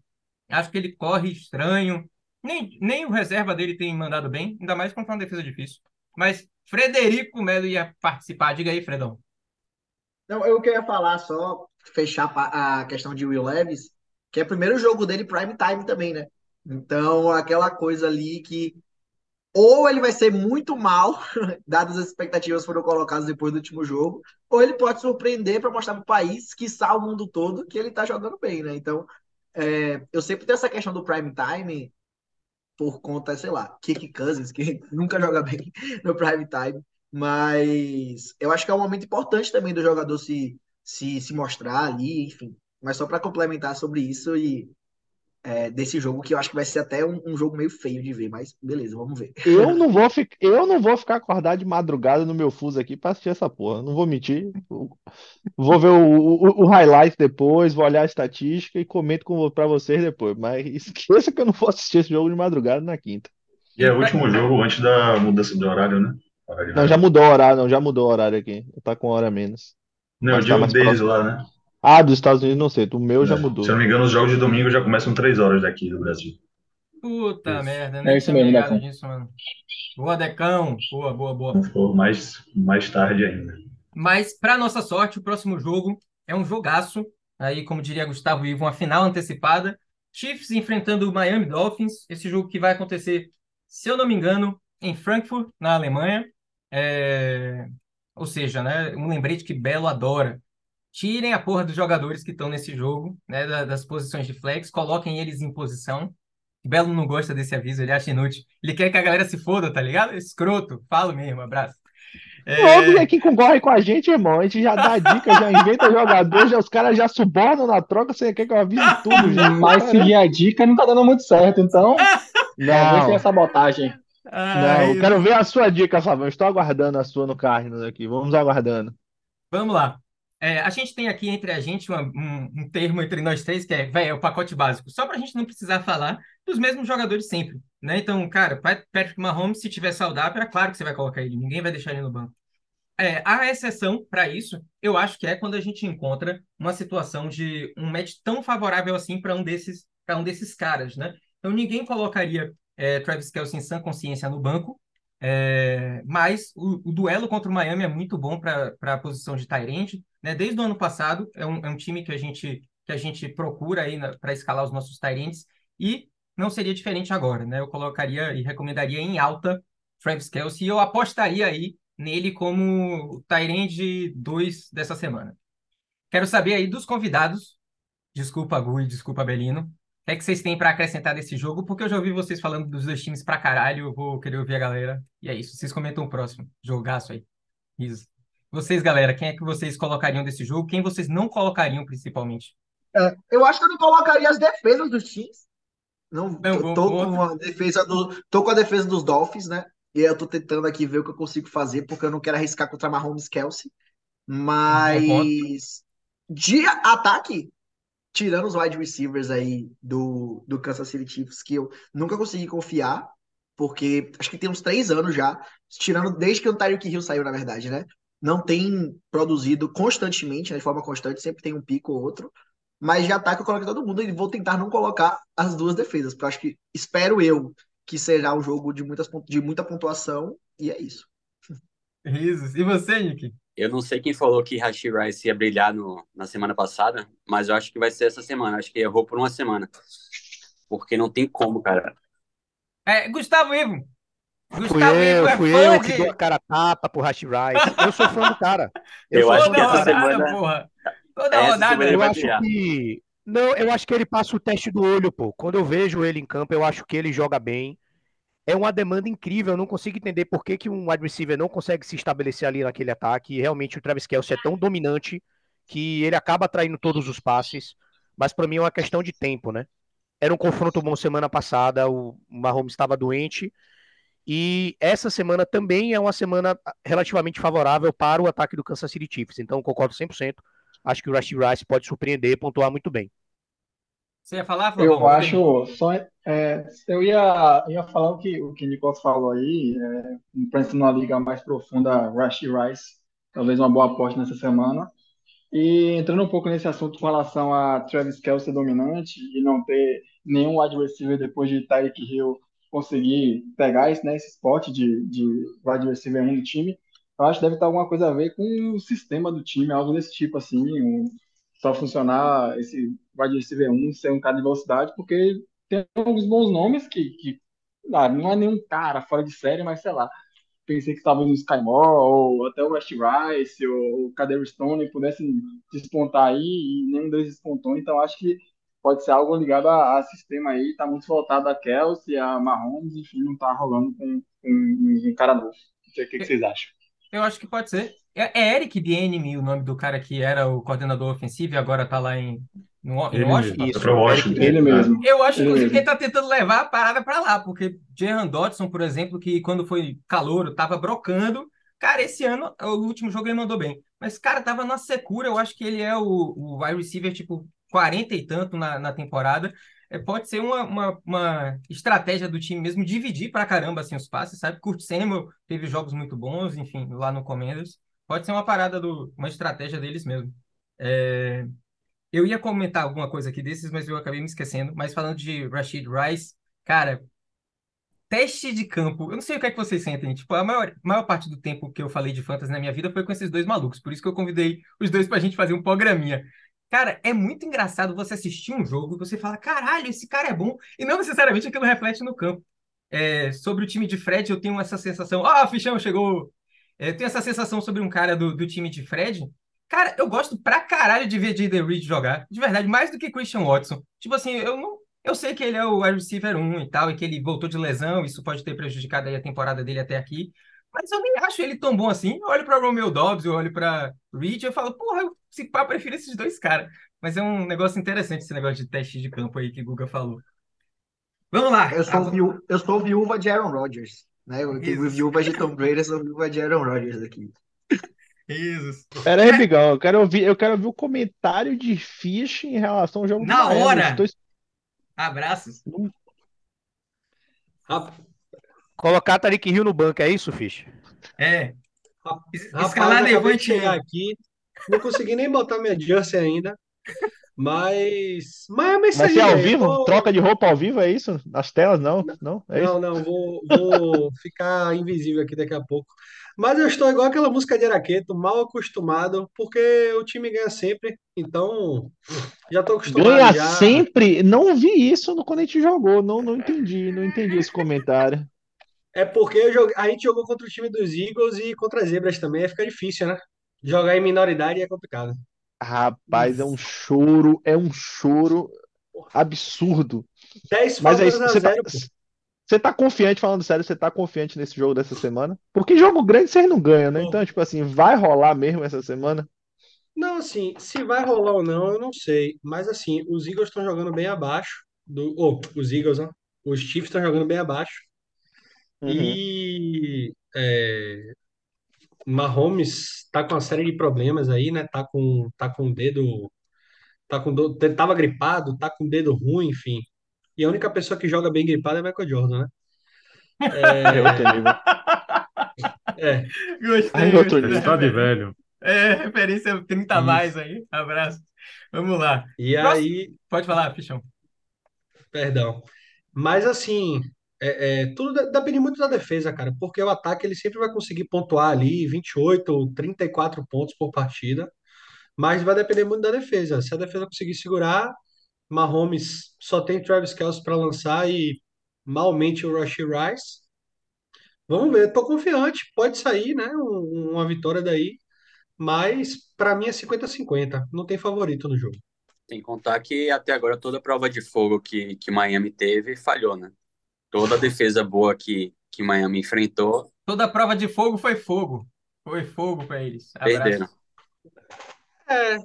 Acho que ele corre estranho. Nem, nem o reserva dele tem mandado bem, ainda mais contra uma defesa difícil. Mas Frederico Melo ia participar. Diga aí, Fredão. Não, eu queria falar só, fechar a questão de Will Levis, que é o primeiro jogo dele prime time também, né? Então, aquela coisa ali que ou ele vai ser muito mal, dadas as expectativas que foram colocadas depois do último jogo, ou ele pode surpreender para mostrar para o país, quiçá o mundo todo, que ele tá jogando bem, né? Então, é, eu sempre tenho essa questão do prime time por conta, sei lá, Kirk Cousins, que nunca joga bem no prime time, mas eu acho que é um momento importante também do jogador se, se, se mostrar ali, enfim. Mas só para complementar sobre isso e é, desse jogo, que eu acho que vai ser até um, um jogo meio feio de ver, mas beleza, vamos ver. Eu não vou, fi- eu não vou ficar acordado de madrugada no meu fuso aqui pra assistir essa porra. Não vou mentir. Vou ver o, o, o highlight depois, vou olhar a estatística e comento com, pra vocês depois. Mas esqueça que eu não vou assistir esse jogo de madrugada na quinta. E é o último jogo antes da mudança do horário, né? Horário Não, já mudou o horário, não, já mudou o horário aqui. Tá com hora menos. Não, eu tá digo mais deles próximo. lá, né? Ah, dos Estados Unidos não sei. O meu já É. mudou. Se eu não me engano, os jogos de domingo já começam três horas daqui do Brasil. Puta Isso. merda, É nem isso mesmo, Decão. nisso, mano. Boa, Decão. Boa, boa, boa. Mais, mais tarde ainda. Mas, para nossa sorte, o próximo jogo é um jogaço. Aí, como diria Gustavo Ivo, uma final antecipada. Chiefs enfrentando o Miami Dolphins. Esse jogo que vai acontecer, se eu não me engano, em Frankfurt, na Alemanha. É, Ou seja, né, um lembrete que Belo adora. Tirem a porra dos jogadores que estão nesse jogo, né, da- das posições de flex, coloquem eles em posição. Belo não gosta desse aviso, ele acha inútil. Ele quer que a galera se foda, tá ligado? Escroto. Falo mesmo, abraço. É, Todos aqui concorrem com a gente, irmão. A gente já dá dica, já inventa jogador, já, os caras já subornam na troca. Você quer que eu avise tudo já? Mas seguir a dica não tá dando muito certo, então talvez Não, tenha sabotagem. não, ai, eu quero ver a sua dica, Fabão. Estou aguardando a sua no Cardinals aqui. Vamos aguardando. Vamos lá. É, a gente tem aqui entre a gente uma- um, um termo entre nós três que é, véi, é o pacote básico. Só para a gente não precisar falar dos mesmos jogadores sempre, né? Então, cara, Pat- Patrick Mahomes, se tiver saudável, é claro que você vai colocar ele. Ninguém vai deixar ele no banco. É, a exceção para isso, eu acho que é quando a gente encontra uma situação de um match tão favorável assim para um desses, para um desses caras, né? Então ninguém colocaria é, Travis Kelce em sã consciência no banco, é, mas o, o duelo contra o Miami é muito bom para a posição de end, né? Desde o ano passado é um, é um time que a gente que a gente procura aí para escalar os nossos ends e não seria diferente agora, né? Eu colocaria e recomendaria em alta Travis Kelce e eu apostaria aí nele como Tyrande 2 dessa semana. Quero saber aí dos convidados, desculpa Gui, desculpa Belino, que é que vocês têm para acrescentar desse jogo? Porque eu já ouvi vocês falando dos dois times pra caralho, eu vou querer ouvir a galera. E é isso, vocês comentam o próximo, jogaço aí. Isso. Vocês, galera, quem é que vocês colocariam desse jogo? Quem vocês não colocariam, principalmente? É, eu acho que eu não colocaria as defesas dos times. Não, Não, tô, vou- tô vou- com a defesa do, tô com a defesa dos Dolphins, né? E eu tô tentando aqui ver o que eu consigo fazer, porque eu não quero arriscar contra Mahomes Kelsey. Mas de ataque, tirando os wide receivers aí do, do Kansas City Chiefs, que eu nunca consegui confiar, porque acho que tem uns três anos já, tirando desde que o Tyreek Hill saiu, na verdade, né? Não tem produzido constantemente, né, de forma constante, sempre tem um pico ou outro. Mas de ataque eu coloco todo mundo e vou tentar não colocar as duas defesas, porque eu acho que, espero eu, que será um jogo de, muitas, de muita pontuação, e é isso. Risos. E você, Nick? Eu não sei quem falou que Rashid Rice ia brilhar no, na semana passada, mas eu acho que vai ser essa semana. Acho que errou por uma semana. Porque não tem como, cara. É, Gustavo Ivo. Fui Gustavo eu, Ivo é fui fã eu que de... dou a cara a tapa pro Rashi Rice. Eu sou fã do cara. Eu, Eu acho que essa rodada, semana- porra. Toda Essa rodada. semana ele Eu vai acho brilhar. que. Não, eu acho que ele passa o teste do olho, pô. Quando eu vejo ele em campo, eu acho que ele joga bem. É uma demanda incrível. Eu não consigo entender por que, que um wide receiver não consegue se estabelecer ali naquele ataque. E realmente o Travis Kelce é tão dominante que ele acaba atraindo todos os passes. Mas pra mim é uma questão de tempo, né? Era um confronto bom semana passada. O Mahomes estava doente. E essa semana também é uma semana relativamente favorável para o ataque do Kansas City Chiefs. Então concordo 100%. Acho que o Rashid Rice pode surpreender e pontuar muito bem. Você ia falar, Flavão? Eu acho só é, eu ia, ia falar o que o que o Nicolas falou aí, é, pensando numa liga mais profunda, Rashi Rice, talvez uma boa aposta nessa semana. E entrando um pouco nesse assunto com relação a Travis Kelce dominante e não ter nenhum wide receiver depois de Tyreek Hill conseguir pegar esse, né, esse spot de, de wide receiver 1 do time. Eu acho que deve ter alguma coisa a ver com o sistema do time, algo desse tipo, assim, um, só funcionar esse wide receiver 1 ser um cara de velocidade, porque tem alguns bons nomes que, que ah, não é nenhum cara fora de série, mas sei lá. Pensei que talvez o Sky Moore, ou até o Rush Rice, ou o Kader Stone pudessem despontar aí, e nenhum deles despontou, então acho que pode ser algo ligado a, a sistema aí, tá muito voltado a Kelsey, a Mahomes, enfim, não tá rolando com, com um, um cara novo. O que, que vocês acham. Eu acho que pode ser. É, é Eric Enemy o nome do cara que era o coordenador ofensivo e agora tá lá em, no, Ele Washington? Foi pra Washington. Ele mesmo. Eu acho, Ele inclusive, que ele tá tentando levar a parada pra lá, porque Jehan Dodson, por exemplo, que quando foi calouro, tava brocando. Cara, esse ano, o último jogo ele mandou bem. Mas, cara, tava na secura. Eu acho que ele é o, o wide receiver, tipo, 40 e tanto na, na temporada. É, pode ser uma, uma, uma estratégia do time mesmo dividir pra caramba assim, os passes, sabe? Kurt Samuel teve jogos muito bons, enfim, lá no Commanders. Pode ser uma parada do, uma estratégia deles mesmo. É, eu ia comentar alguma coisa aqui desses, mas eu acabei me esquecendo. Mas falando de Rashid Rice, cara, teste de campo. Eu não sei o que é que vocês sentem. Tipo, a maior, maior parte do tempo que eu falei de fantasy na minha vida foi com esses dois malucos. Por isso que eu convidei os dois pra gente fazer um programinha. Cara, é muito engraçado você assistir um jogo e você fala, caralho, esse cara é bom. E não necessariamente aquilo reflete no campo. É, sobre o time de Fred, eu tenho essa sensação. Ah, Fichão chegou! É, eu tenho essa sensação sobre um cara do, do time de Fred. Cara, eu gosto pra caralho de ver Jaden Reed jogar. De verdade, mais do que Christian Watson. Tipo assim, eu não. Eu sei que ele é o wide receiver 1 e tal, e que ele voltou de lesão, isso pode ter prejudicado aí a temporada dele até aqui. Mas eu nem acho ele tão bom assim. Eu olho pra Romeo Dobbs, eu olho pra Reed, eu falo, porra, eu, se pá, eu prefiro esses dois caras. Mas é um negócio interessante esse negócio de teste de campo aí que o Guga falou. Vamos lá. Eu sou, viú, eu sou viúva de Aaron Rodgers. Né? Eu tenho viúva de Tom Brady, eu sou viúva de Aaron Rodgers aqui. Isso. Pera aí, Bigão, eu quero ouvir, eu quero ouvir o comentário de Fish em relação ao jogo do Na hora! Estou es- Abraços. Colocar Tariq Hill no banco, é isso, Fish? É. Escalar Levante. aqui, não consegui nem botar minha jersey ainda, mas, mas é isso Vai aí, ser ao vivo? Vou- Troca de roupa ao vivo, é isso? Nas telas, não? Não? É isso? Não, não, vou, vou ficar invisível aqui daqui a pouco. Mas eu estou igual aquela música de Araqueto, mal acostumado, porque o time ganha sempre, então já estou acostumado Ganha já. sempre? Não vi isso no- quando a gente jogou. Não, não entendi, não entendi esse comentário. É porque eu joguei- a gente jogou contra o time dos Eagles e contra as Zebras também, fica difícil, né? Jogar em minoridade é complicado. Rapaz, é um choro, é um choro absurdo. 10 Mas é faltas isso, a você tá, zero, você tá confiante, falando sério, você tá confiante nesse jogo dessa semana? Porque jogo grande vocês não ganham, né? Então, tipo assim, vai rolar mesmo essa semana? Não, assim, se vai rolar ou não, eu não sei. Mas assim, os Eagles estão jogando bem abaixo do. Ou, os Eagles, ó. Os Chiefs estão jogando bem abaixo. Uhum. E é, Mahomes tá com uma série de problemas aí, né? Tá com, tá com o dedo. Tá com do, tava gripado, tá com o dedo ruim, enfim. E a única pessoa que joga bem gripado é Michael Jordan, né? É outro nível. É. Gostei, outro gostei Ele da está de velho. É, referência 30 a mais aí. Abraço. Vamos lá. E Próximo. aí, Pode falar, Fichão. perdão. Mas assim, é, é, tudo de- depende muito da defesa, cara, porque o ataque ele sempre vai conseguir pontuar ali 28 ou 34 pontos por partida, mas vai depender muito da defesa. Se a defesa conseguir segurar, Mahomes só tem Travis Kelce para lançar e malmente o Rashee Rice. Vamos ver, tô confiante, pode sair, né, um- uma vitória daí, mas para mim é 50-50, não tem favorito no jogo. Sem contar que até agora toda prova de fogo que, que Miami teve falhou, né? Toda defesa boa que, que Miami enfrentou, Toda prova de fogo foi fogo. Foi fogo pra eles. perderam. Abraço. É,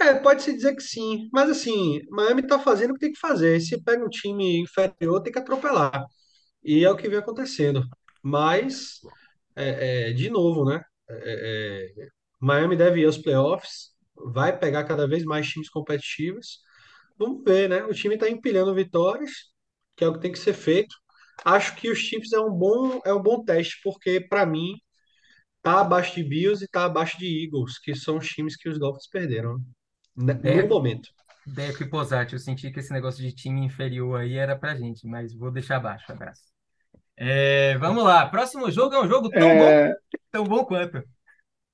É, pode-se dizer que sim, mas assim, Miami tá fazendo o que tem que fazer. Se pega um time inferior, tem que atropelar. E é o que vem acontecendo. Mas, é, é, de novo, né? É, é, Miami deve ir aos playoffs, vai pegar cada vez mais times competitivos. Vamos ver, né? O time tá empilhando vitórias, que é o que tem que ser feito. Acho que os Chiefs é um bom, é um bom teste, porque para mim tá abaixo de Bills e tá abaixo de Eagles, que são os times que os Dolphins perderam, né? É. No momento. Deco e Posati. Eu senti que esse negócio de time inferior aí era pra gente, mas vou deixar abaixo. Abraço. É, vamos lá. Próximo jogo é um jogo tão É, bom, tão bom quanto.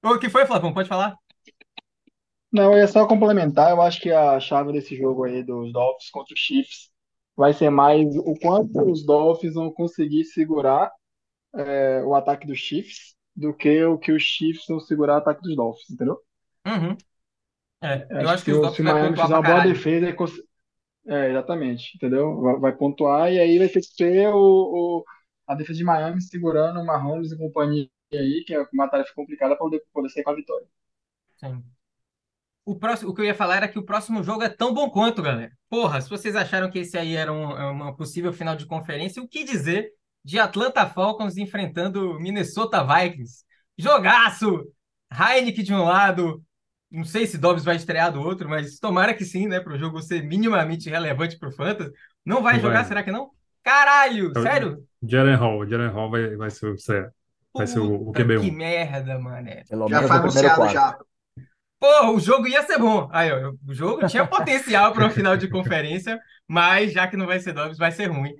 O que foi, Flavão? Pode falar? não, eu ia só complementar. Eu acho que a chave desse jogo aí dos Dolphins contra os Chiefs vai ser mais o quanto os Dolphins vão conseguir segurar é, o ataque dos Chiefs do que o que os Chiefs vão segurar o ataque dos Dolphins, entendeu? Uhum. É, eu Acho acho que que se o Miami fizer uma boa defesa, cons- é, exatamente, entendeu? Vai, vai pontuar e aí vai ter que ter o, o- a defesa de Miami segurando o Mahomes e companhia aí, que é uma tarefa complicada para poder, poder sair com a vitória. Sim. O próximo, o que eu ia falar era que o próximo jogo é tão bom quanto, galera. Porra, se vocês acharam que esse aí era um- é uma possível final de conferência, o que dizer de Atlanta Falcons enfrentando Minnesota Vikings? Jogaço! Heineken de um lado, não sei se Dobbs vai estrear do outro, mas tomara que sim, né, para o jogo ser minimamente relevante pro Fantasy. Não vai Não jogar, vai. será que não? Caralho, o- sério? Jalen Hall, Jalen Hall vai, vai ser, o- vai ser o, o Puta, que QB1. merda, mané. Pelo Já foi anunciado já. Pô, o jogo ia ser bom. Aí, ó, o jogo tinha potencial para uma final de conferência, mas já que não vai ser Dobbs, vai ser ruim.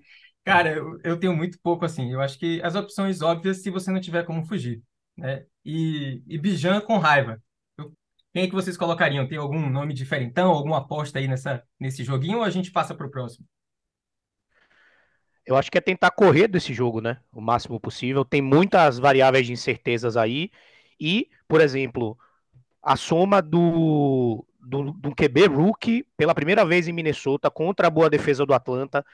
Cara, eu, eu tenho muito pouco assim. Eu acho que as opções óbvias, se você não tiver como fugir, né? E, e Bijan com raiva. Eu- quem é que vocês colocariam? Tem algum nome diferentão, alguma aposta aí nessa, nesse joguinho ou a gente passa para o próximo? Eu acho que é tentar correr desse jogo, né? O máximo possível. Tem muitas variáveis de incertezas aí. E, por exemplo, a soma do, do, do QB rookie pela primeira vez em Minnesota contra a boa defesa do Atlanta.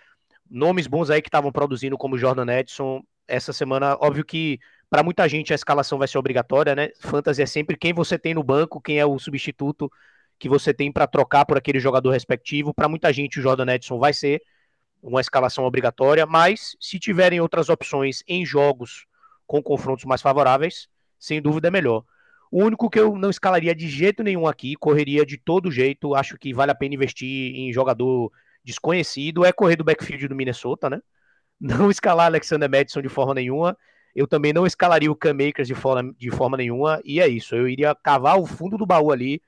Nomes bons aí que estavam produzindo, como Jordan Edson. Essa semana, óbvio que para muita gente a escalação vai ser obrigatória, né? Fantasy é sempre quem você tem no banco, quem é o substituto que você tem para trocar por aquele jogador respectivo. Para muita gente, o Jordan Edson vai ser uma escalação obrigatória, mas se tiverem outras opções em jogos com confrontos mais favoráveis, sem dúvida é melhor. O único que eu não escalaria de jeito nenhum aqui, correria de todo jeito, acho que vale a pena investir em jogador desconhecido, é correr do backfield do Minnesota, né? Não escalar Alexander Madison de forma nenhuma. Eu também não escalaria o Cam Akers de forma, de forma nenhuma, e é isso. Eu iria cavar o fundo do baú ali,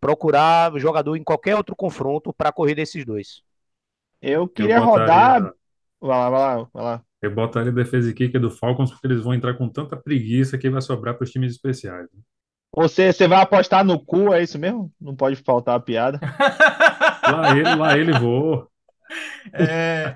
procurar jogador em qualquer outro confronto para correr desses dois. Eu Eu queria botaria, rodar. Vai lá, vai lá, vai lá. eu botaria defesa e kicker do Falcons porque eles vão entrar com tanta preguiça que vai sobrar para os times especiais. Você, você vai apostar no cu, é isso mesmo? Não pode faltar a piada. Lá ele, lá ele vou. É,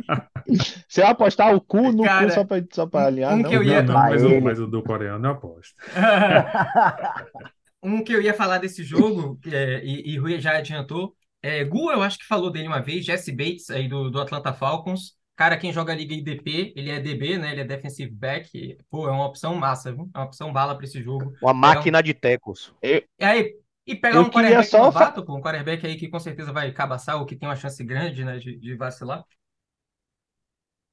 Você vai apostar o cu no cu Cara, só pra, só pra alinhar? um Não, que eu Não, ia- não, Lá mas o, mas o do coreano eu aposto. Um que eu ia falar desse jogo, é, e, e Rui já adiantou, é, Gu, eu acho que falou dele uma vez, Jesse Bates, aí do, do Atlanta Falcons. Cara, quem joga a Liga IDP, ele é DB, né? Ele é defensive back. Pô, é uma opção massa, viu? É uma opção bala para esse jogo. Uma Pegar um- máquina de tecos. E aí, e pegar Eu um quarterback só novato, pô, um quarterback aí que com certeza vai cabaçar ou que tem uma chance grande, né, de, de vacilar.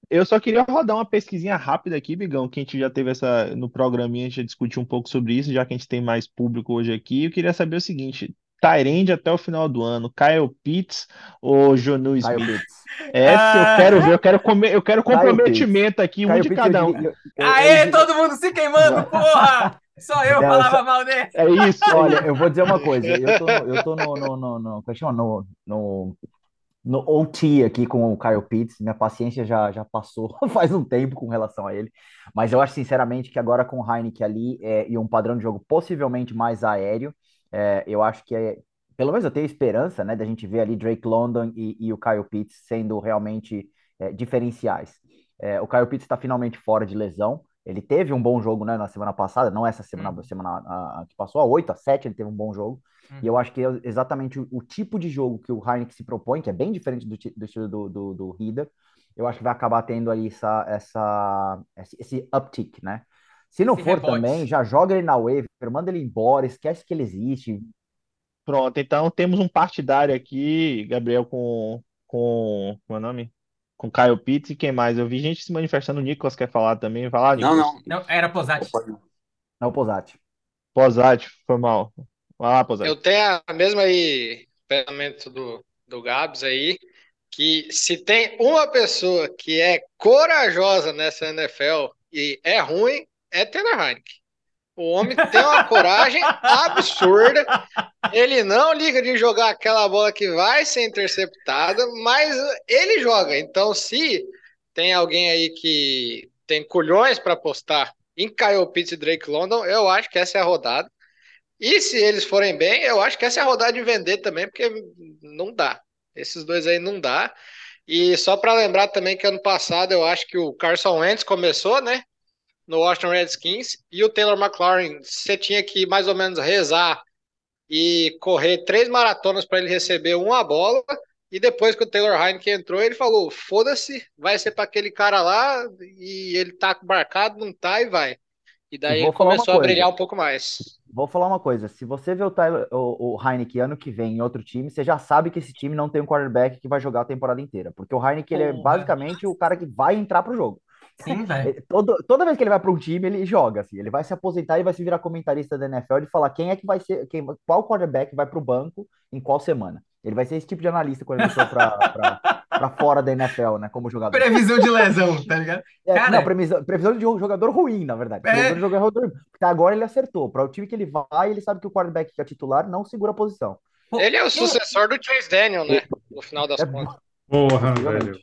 Eu só queria rodar uma pesquisinha rápida aqui, Bigão, que a gente já teve essa no programinha, a gente já discutiu um pouco sobre isso, já que a gente tem mais público hoje aqui. Eu queria saber o seguinte: Tyrande até o final do ano, Kyle Pitts ou Jonu Smith? Pitts. Essa eu Ah. quero ver, eu quero, come- eu quero Kyle comprometimento aqui, um Kyle de Pitts, cada eu um. eu- eu- eu Aê, todo mundo se queimando, porra! Só eu Não, falava só- mal dele. É isso, Olha, eu vou dizer uma coisa. Eu tô no, eu tô no, no, no, no, é no, no, no OT aqui com o Kyle Pitts. Minha paciência já, já passou faz um tempo com relação a ele. Mas eu acho, sinceramente, que agora com o Heineken ali é, e um padrão de jogo possivelmente mais aéreo, é, eu acho que é. Pelo menos eu tenho esperança, né, da gente ver ali Drake London e, e o Kyle Pitts sendo realmente é, diferenciais. É, o Kyle Pitts está finalmente fora de lesão. Ele teve um bom jogo, né, na semana passada, não essa semana, Uhum. semana a, a que passou, a 8, a 7, ele teve um bom jogo. E eu Uhum. acho que é exatamente o, o tipo de jogo que o Heineken se propõe, que é bem diferente do, do estilo do, do, do Hida, eu acho que vai acabar tendo ali essa, essa, esse, esse uptick, né? Se não Esse for rebote. também, já joga ele na waiver, manda ele embora, esquece que ele existe. Pronto, então temos um partidário aqui, Gabriel, com, com, como é o nome? Com Kyle Pitts e quem mais? Eu vi gente se manifestando, o Nicolas quer falar também, vai lá, Não, não. Não, era Posati. Não, Posati. Posati, foi mal. Vai lá, Posati. Eu tenho a mesma aí, pensamento do, do Gabs aí, que se tem uma pessoa que é corajosa nessa NFL e é ruim, é Tanner Heineken. O homem tem uma coragem absurda. Ele não liga de jogar aquela bola que vai ser interceptada, mas ele joga. Então, se tem alguém aí que tem culhões para apostar em Kyle Pitts e Drake London, eu acho que essa é a rodada. E se eles forem bem, eu acho que essa é a rodada de vender também, porque não dá. Esses dois aí não dá. E só para lembrar também que ano passado eu acho que o Carson Wentz começou, né? No Washington Redskins e o Taylor McLaurin, você tinha que mais ou menos rezar e correr três maratonas para ele receber uma bola. E depois que o Taylor Heineken entrou, ele falou: foda-se, vai ser para aquele cara lá e ele tá marcado, não tá e vai. E daí ele começou a brilhar um pouco mais. Vou falar uma coisa. Se você vê o, Tyler, o, o Heineken ano que vem em outro time, você já sabe que esse time não tem um quarterback que vai jogar a temporada inteira. Porque o Heineken ele é basicamente o cara que vai entrar pro jogo. Sim, velho. Toda vez que ele vai para um time, ele joga, assim. Ele vai se aposentar e vai se virar comentarista da NFL e falar quem é que vai ser, quem, qual quarterback vai pro banco em qual semana. Ele vai ser esse tipo de analista quando ele for pra, pra, pra fora da NFL, né? Como jogador. Previsão de lesão, tá ligado? É, Cara, não, previsão, previsão de um jogador ruim, na verdade. É. Previsão de jogador ruim. Porque agora ele acertou. Para o time que ele vai, ele sabe que o quarterback que é titular não segura a posição. Ele é o sucessor do Chase Daniel, né? No final das contas. Porra, velho.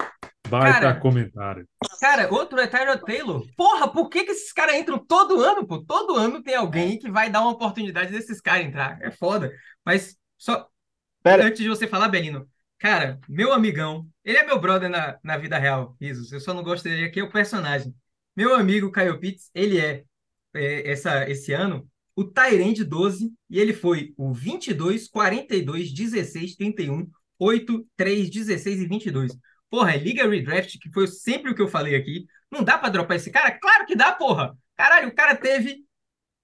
Baita Cara, comentário. Cara, outro é Tyrod Taylor. Porra, por que que esses caras entram todo ano, pô? Todo ano tem alguém que vai dar uma oportunidade desses caras entrar. É foda. Mas só antes de você falar, Belino, cara, meu amigão, ele é meu brother na, na vida real, Risos. Eu só não gosto dele aqui, é o personagem. Meu amigo Kyle Pitts, ele é, é, essa, esse ano o Tyrande 12 e ele foi o 22, 42, 16, 31, 8, 3, 16 e 22. Porra, é Liga Redraft, que foi sempre o que eu falei aqui. Não dá pra dropar esse cara? Claro que dá, porra! Caralho, o cara teve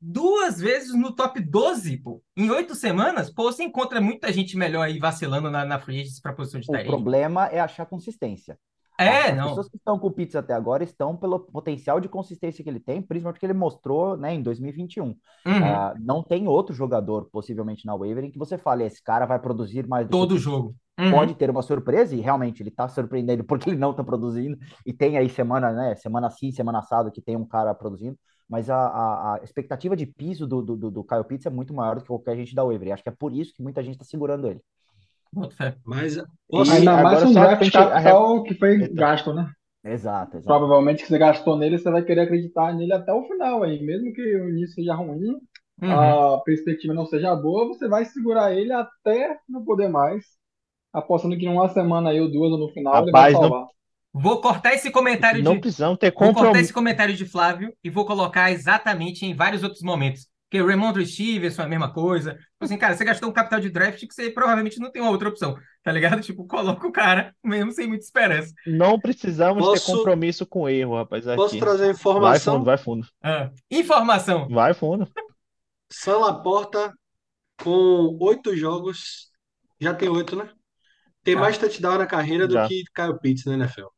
duas vezes no top 12, pô. Em oito semanas, pô, você encontra muita gente melhor aí vacilando na, na free agency pra posição de O problema é achar consistência. É, As não. pessoas que estão com o Pitts até agora estão pelo potencial de consistência que ele tem, principalmente porque ele mostrou, né, em 2021. Uhum. Ah, não tem outro jogador, possivelmente na waiver, em que você fale, esse cara vai produzir mais do que Todo Pitts." jogo. Uhum. Pode ter uma surpresa, e realmente ele tá surpreendendo porque ele não tá produzindo, e tem aí semana, né, semana sim, semana assado, que tem um cara produzindo, mas a, a, a expectativa de piso do, do, do, Kyle Pitts é muito maior do que qualquer gente da waiver, e acho que é por isso que muita gente tá segurando ele. Mas E Ainda mais um draft capital que foi gasto, né? Exato, exato. Provavelmente que você gastou nele, você vai querer acreditar nele até o final aí. Mesmo que o início seja ruim, Uhum. a perspectiva não seja boa, você vai segurar ele até não poder mais. Apostando que em uma semana aí ou duas ou no final ele vai Rapaz, não- salvar. Vou cortar esse comentário Não de. precisamos ter Vou cortar compromisso. esse comentário de Flávio e vou colocar exatamente em vários outros momentos. Porque o Raymond Stevenson é a mesma coisa. Tipo assim, cara, você gastou um capital de draft que você provavelmente não tem uma outra opção, tá ligado? Tipo, coloca o cara mesmo sem muita esperança. Não precisamos ter Posso- compromisso com erro, rapaz. Posso aqui. trazer Vai informação? fundo, vai fundo. Ah, informação. Vai fundo. Sam Laporta, com oito jogos, já tem oito, né? Tem Já. mais touchdown na carreira do Já. que Kyle Pitts na NFL.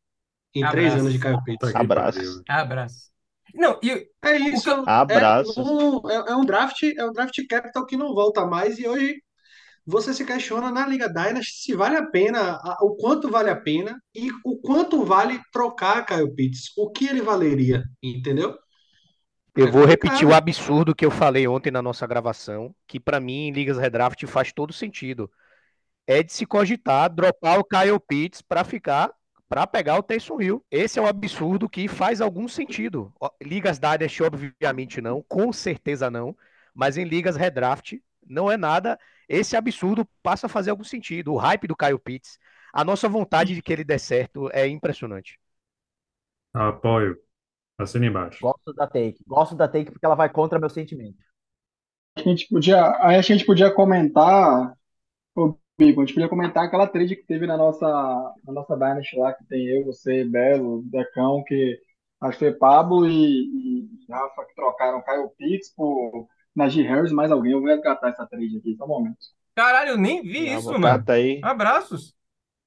Em três Abraço. anos de Kyle Pitts. Abraço. Abraço. Não, e É isso. É Abraço. um, é, é um draft, é um draft capital que não volta mais e hoje você se questiona na Liga Dynasty se vale a pena, o quanto vale a pena e o quanto vale trocar Kyle Pitts, o que ele valeria, entendeu? Eu É vou repetir o absurdo que eu falei ontem na nossa gravação, que pra mim em ligas redraft faz todo sentido. É de se cogitar dropar o Kyle Pitts pra ficar, pra pegar o Taysom Hill. Esse é um absurdo que faz algum sentido. Ligas Dynasty obviamente não, com certeza não, mas em ligas redraft não é nada. Esse absurdo passa a fazer algum sentido. O hype do Kyle Pitts, a nossa vontade de que ele dê certo é impressionante. Apoio. Assina embaixo. Gosto da take. Gosto da take porque ela vai contra meu sentimento. A gente podia, a gente podia comentar, ô Bigo, a gente podia comentar aquela trade que teve na nossa, na nossa Dynasty lá, que tem eu, você, Belo, Decão, que acho que foi Pablo e, e Rafa que trocaram Kyle Pitts por Najee Harris, mais alguém. Eu vou resgatar essa trade aqui, só um momento. caralho, eu nem vi Não, isso, mano. Cata aí. Abraços.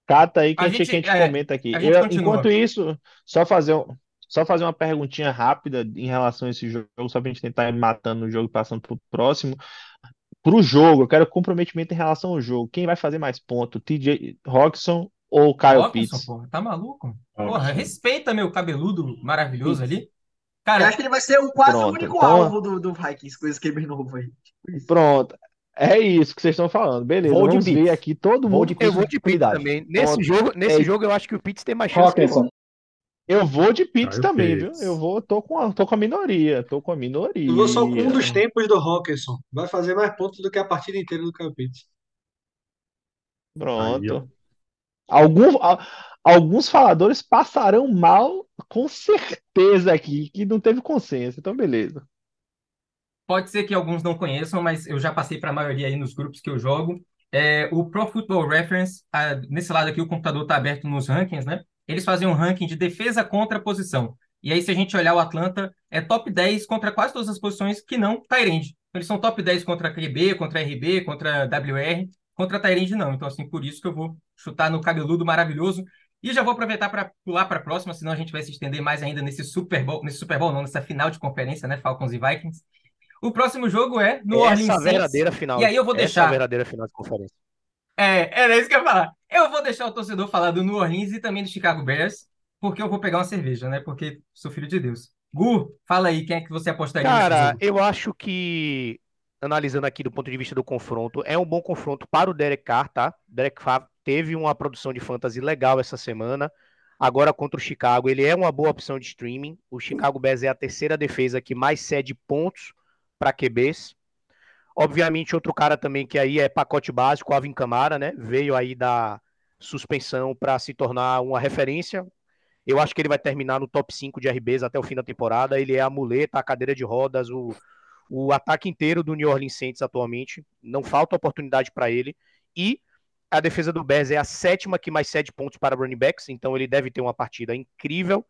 Cata aí que A a gente, gente- que a gente é, comenta aqui. Eu- enquanto isso, só fazer, um- só fazer uma perguntinha rápida em relação a esse jogo, só pra gente tentar ir matando o jogo e passando pro próximo. Pro jogo, eu quero comprometimento em relação ao jogo. Quem vai fazer mais ponto? TJ Hawkinson ou Kyle Pitts? porra, tá maluco? Porra, respeita meu cabeludo maravilhoso ali. Cara, eu acho que ele vai ser o, quase o Pronto, único então- alvo do, do Vikings com esse QB novo aí. Pronto. É isso que vocês estão falando. Beleza, Vou de vamos ver Pitts. aqui todo mundo Eu vou de Pitts também. Nesse Pronto. jogo, nesse É- jogo eu acho que o Pitts tem mais chance Hawkinson. Eu vou de Pitts também, viu? Pitts. Eu vou, tô com a, tô com a minoria, tô com a minoria. Eu vou só com um dos tempos do Hawkinson. Vai fazer mais pontos do que a partida inteira do Kyle Pitts. Aí. Pronto. Algum, a- alguns faladores passarão mal, com certeza aqui, que não teve consenso. Então, beleza. Pode ser que alguns não conheçam, mas eu já passei para a maioria aí nos grupos que eu jogo. É, o Pro Football Reference, ah, nesse lado aqui o computador está aberto nos rankings, né? Eles fazem um ranking de defesa contra posição. E aí, se a gente olhar o Atlanta, é top 10 contra quase todas as posições que não Tyrande. Eles são top 10 contra QB, contra RB, contra WR, contra Tyrande não. Então, assim, por isso que eu vou chutar no cabeludo maravilhoso. E já vou aproveitar para pular para a próxima, senão a gente vai se estender mais ainda nesse Super Bowl, nesse Super Bowl não, nessa final de conferência, né? Falcons e Vikings. O próximo jogo é no Essa Saints. verdadeira final. E aí eu vou Essa a deixar. verdadeira final de conferência. É, era isso que eu ia falar. Eu vou deixar o torcedor falar do New Orleans e também do Chicago Bears, porque eu vou pegar uma cerveja, né? Porque sou filho de Deus. Gu, fala aí, quem é que você apostaria Cara, eu acho que, analisando aqui do ponto de vista do confronto, é um bom confronto para o Derek Carr, tá? Derek Carr teve uma produção de fantasy legal essa semana. Agora contra o Chicago, ele é uma boa opção de streaming. O Chicago Bears é a terceira defesa que mais cede pontos para QBs. Obviamente, outro cara também que aí é pacote básico, Alvin Kamara, né? Veio aí da suspensão para se tornar uma referência. Eu acho que ele vai terminar no top 5 de RBs até o fim da temporada. Ele é a muleta, a cadeira de rodas, o, o ataque inteiro do New Orleans Saints atualmente. Não falta oportunidade para ele. E a defesa do Bears é a sétima que mais cede pontos para running backs, então ele deve ter uma partida incrível.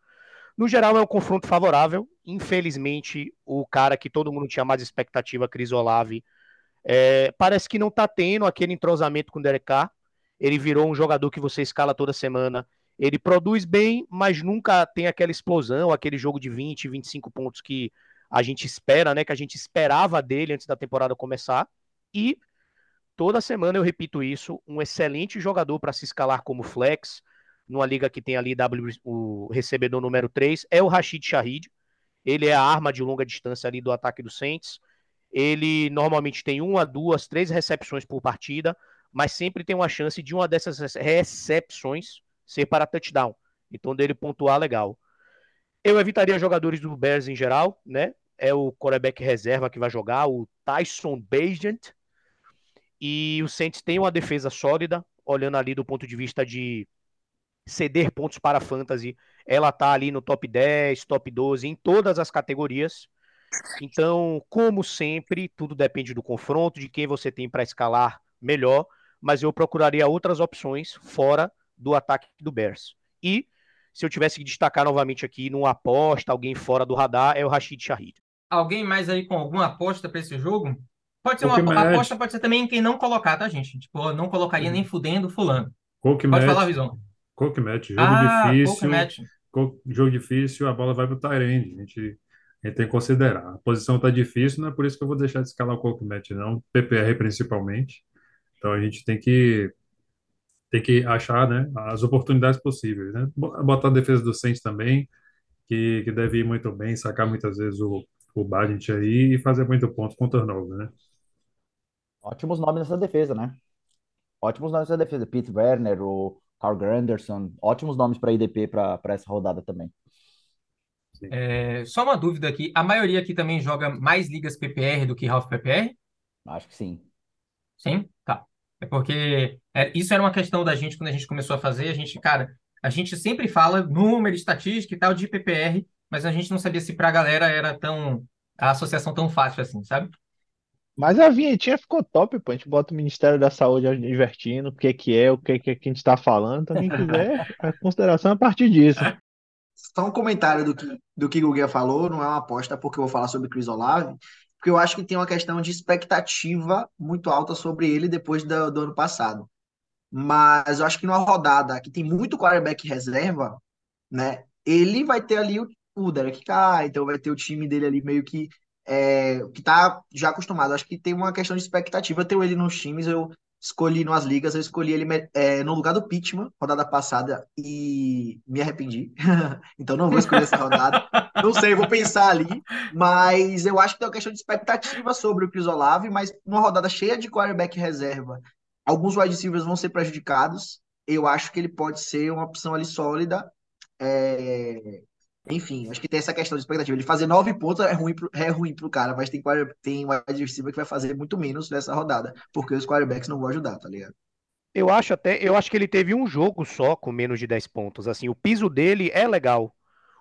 No geral, é um confronto favorável. Infelizmente, o cara que todo mundo tinha mais expectativa, Chris Olave, é, parece que não está tendo aquele entrosamento com o Derek Carr. Ele virou um jogador que você escala toda semana. Ele produz bem, mas nunca tem aquela explosão, aquele jogo de 20, 25 pontos que a gente espera, né? Que a gente esperava dele antes da temporada começar. E toda semana eu repito isso: um excelente jogador para se escalar como flex, numa liga que tem ali w, o recebedor número 3, é o Rashid Shahid. Ele é a arma de longa distância ali do ataque do Saints. Ele normalmente tem uma, duas, três recepções por partida, mas sempre tem uma chance de uma dessas recepções ser para touchdown. Então, dele pontuar legal. Eu evitaria jogadores do Bears em geral, né? É o quarterback reserva que vai jogar, o Tyson Bagent. E o Saints tem uma defesa sólida, olhando ali do ponto de vista de ceder pontos para fantasy. Ela tá ali no top 10, top 12, em todas as categorias. Então, como sempre, tudo depende do confronto, de quem você tem para escalar melhor, mas eu procuraria outras opções fora do ataque do Bears. E se eu tivesse que destacar novamente aqui numa aposta, alguém fora do radar, é o Rashid Shahid. Alguém mais aí com alguma aposta para esse jogo? Pode ser uma Match. aposta, pode ser também em quem não colocar, tá, gente? Tipo, não colocaria nem fudendo fulano. Cook Pode match, falar, Visão. Cook match, jogo Ah, difícil, Match. co- jogo difícil, a bola vai pro Tyrande. A gente, a gente tem que considerar. A posição tá difícil, não é por isso que eu vou deixar de escalar o match, não. PPR principalmente. Então a gente tem que tem que achar, né, as oportunidades possíveis, né? Bo- Botar a defesa do Saints também, que, que deve ir muito bem, sacar muitas vezes o, o Badent aí e fazer muito ponto com turnover, né? Ótimos nomes nessa defesa, né? Ótimos nomes nessa defesa. Pete Werner, o Carl Granderson. Ótimos nomes para IDP para essa rodada também. É, só uma dúvida aqui. A maioria aqui também joga mais ligas PPR do que half PPR? Acho que sim. Sim? Tá. É porque é, isso era uma questão da gente quando a gente começou a fazer. A gente, cara, a gente sempre fala número, estatística e tal de PPR, mas a gente não sabia se pra galera era tão, a associação tão fácil assim, sabe? Mas a vinhetinha ficou top, pô. A gente bota o Ministério da Saúde divertindo, o que que é, o que que, é que a gente tá falando. Então, quem quiser, a consideração é a partir disso. Só um comentário do que, do que o Guguinha falou, não é uma aposta porque eu vou falar sobre Chris Olave, porque eu acho que tem uma questão de expectativa muito alta sobre ele depois do, do ano passado. Mas eu acho que numa rodada que tem muito quarterback reserva, né? Ele vai ter ali o, o Derek Carr, então vai ter o time dele ali meio que é, que tá já acostumado. Acho que tem uma questão de expectativa. Eu tenho ele nos times, eu escolhi nas ligas, eu escolhi ele é, no lugar do Pittman, rodada passada, e me arrependi. então não vou escolher essa rodada. Não sei, vou pensar ali. Mas eu acho que tem uma questão de expectativa sobre o Chris Olave, mas numa rodada cheia de quarterback reserva, alguns wide receivers vão ser prejudicados. Eu acho que ele pode ser uma opção ali sólida. É, enfim, acho que tem essa questão de expectativa. Ele fazer nove pontos é ruim, pro, é ruim pro cara, mas tem, tem wide receiver que vai fazer muito menos nessa rodada, porque os quarterbacks não vão ajudar, tá ligado? Eu acho até, eu acho que ele teve um jogo só com menos de 10 pontos. Assim, o piso dele é legal.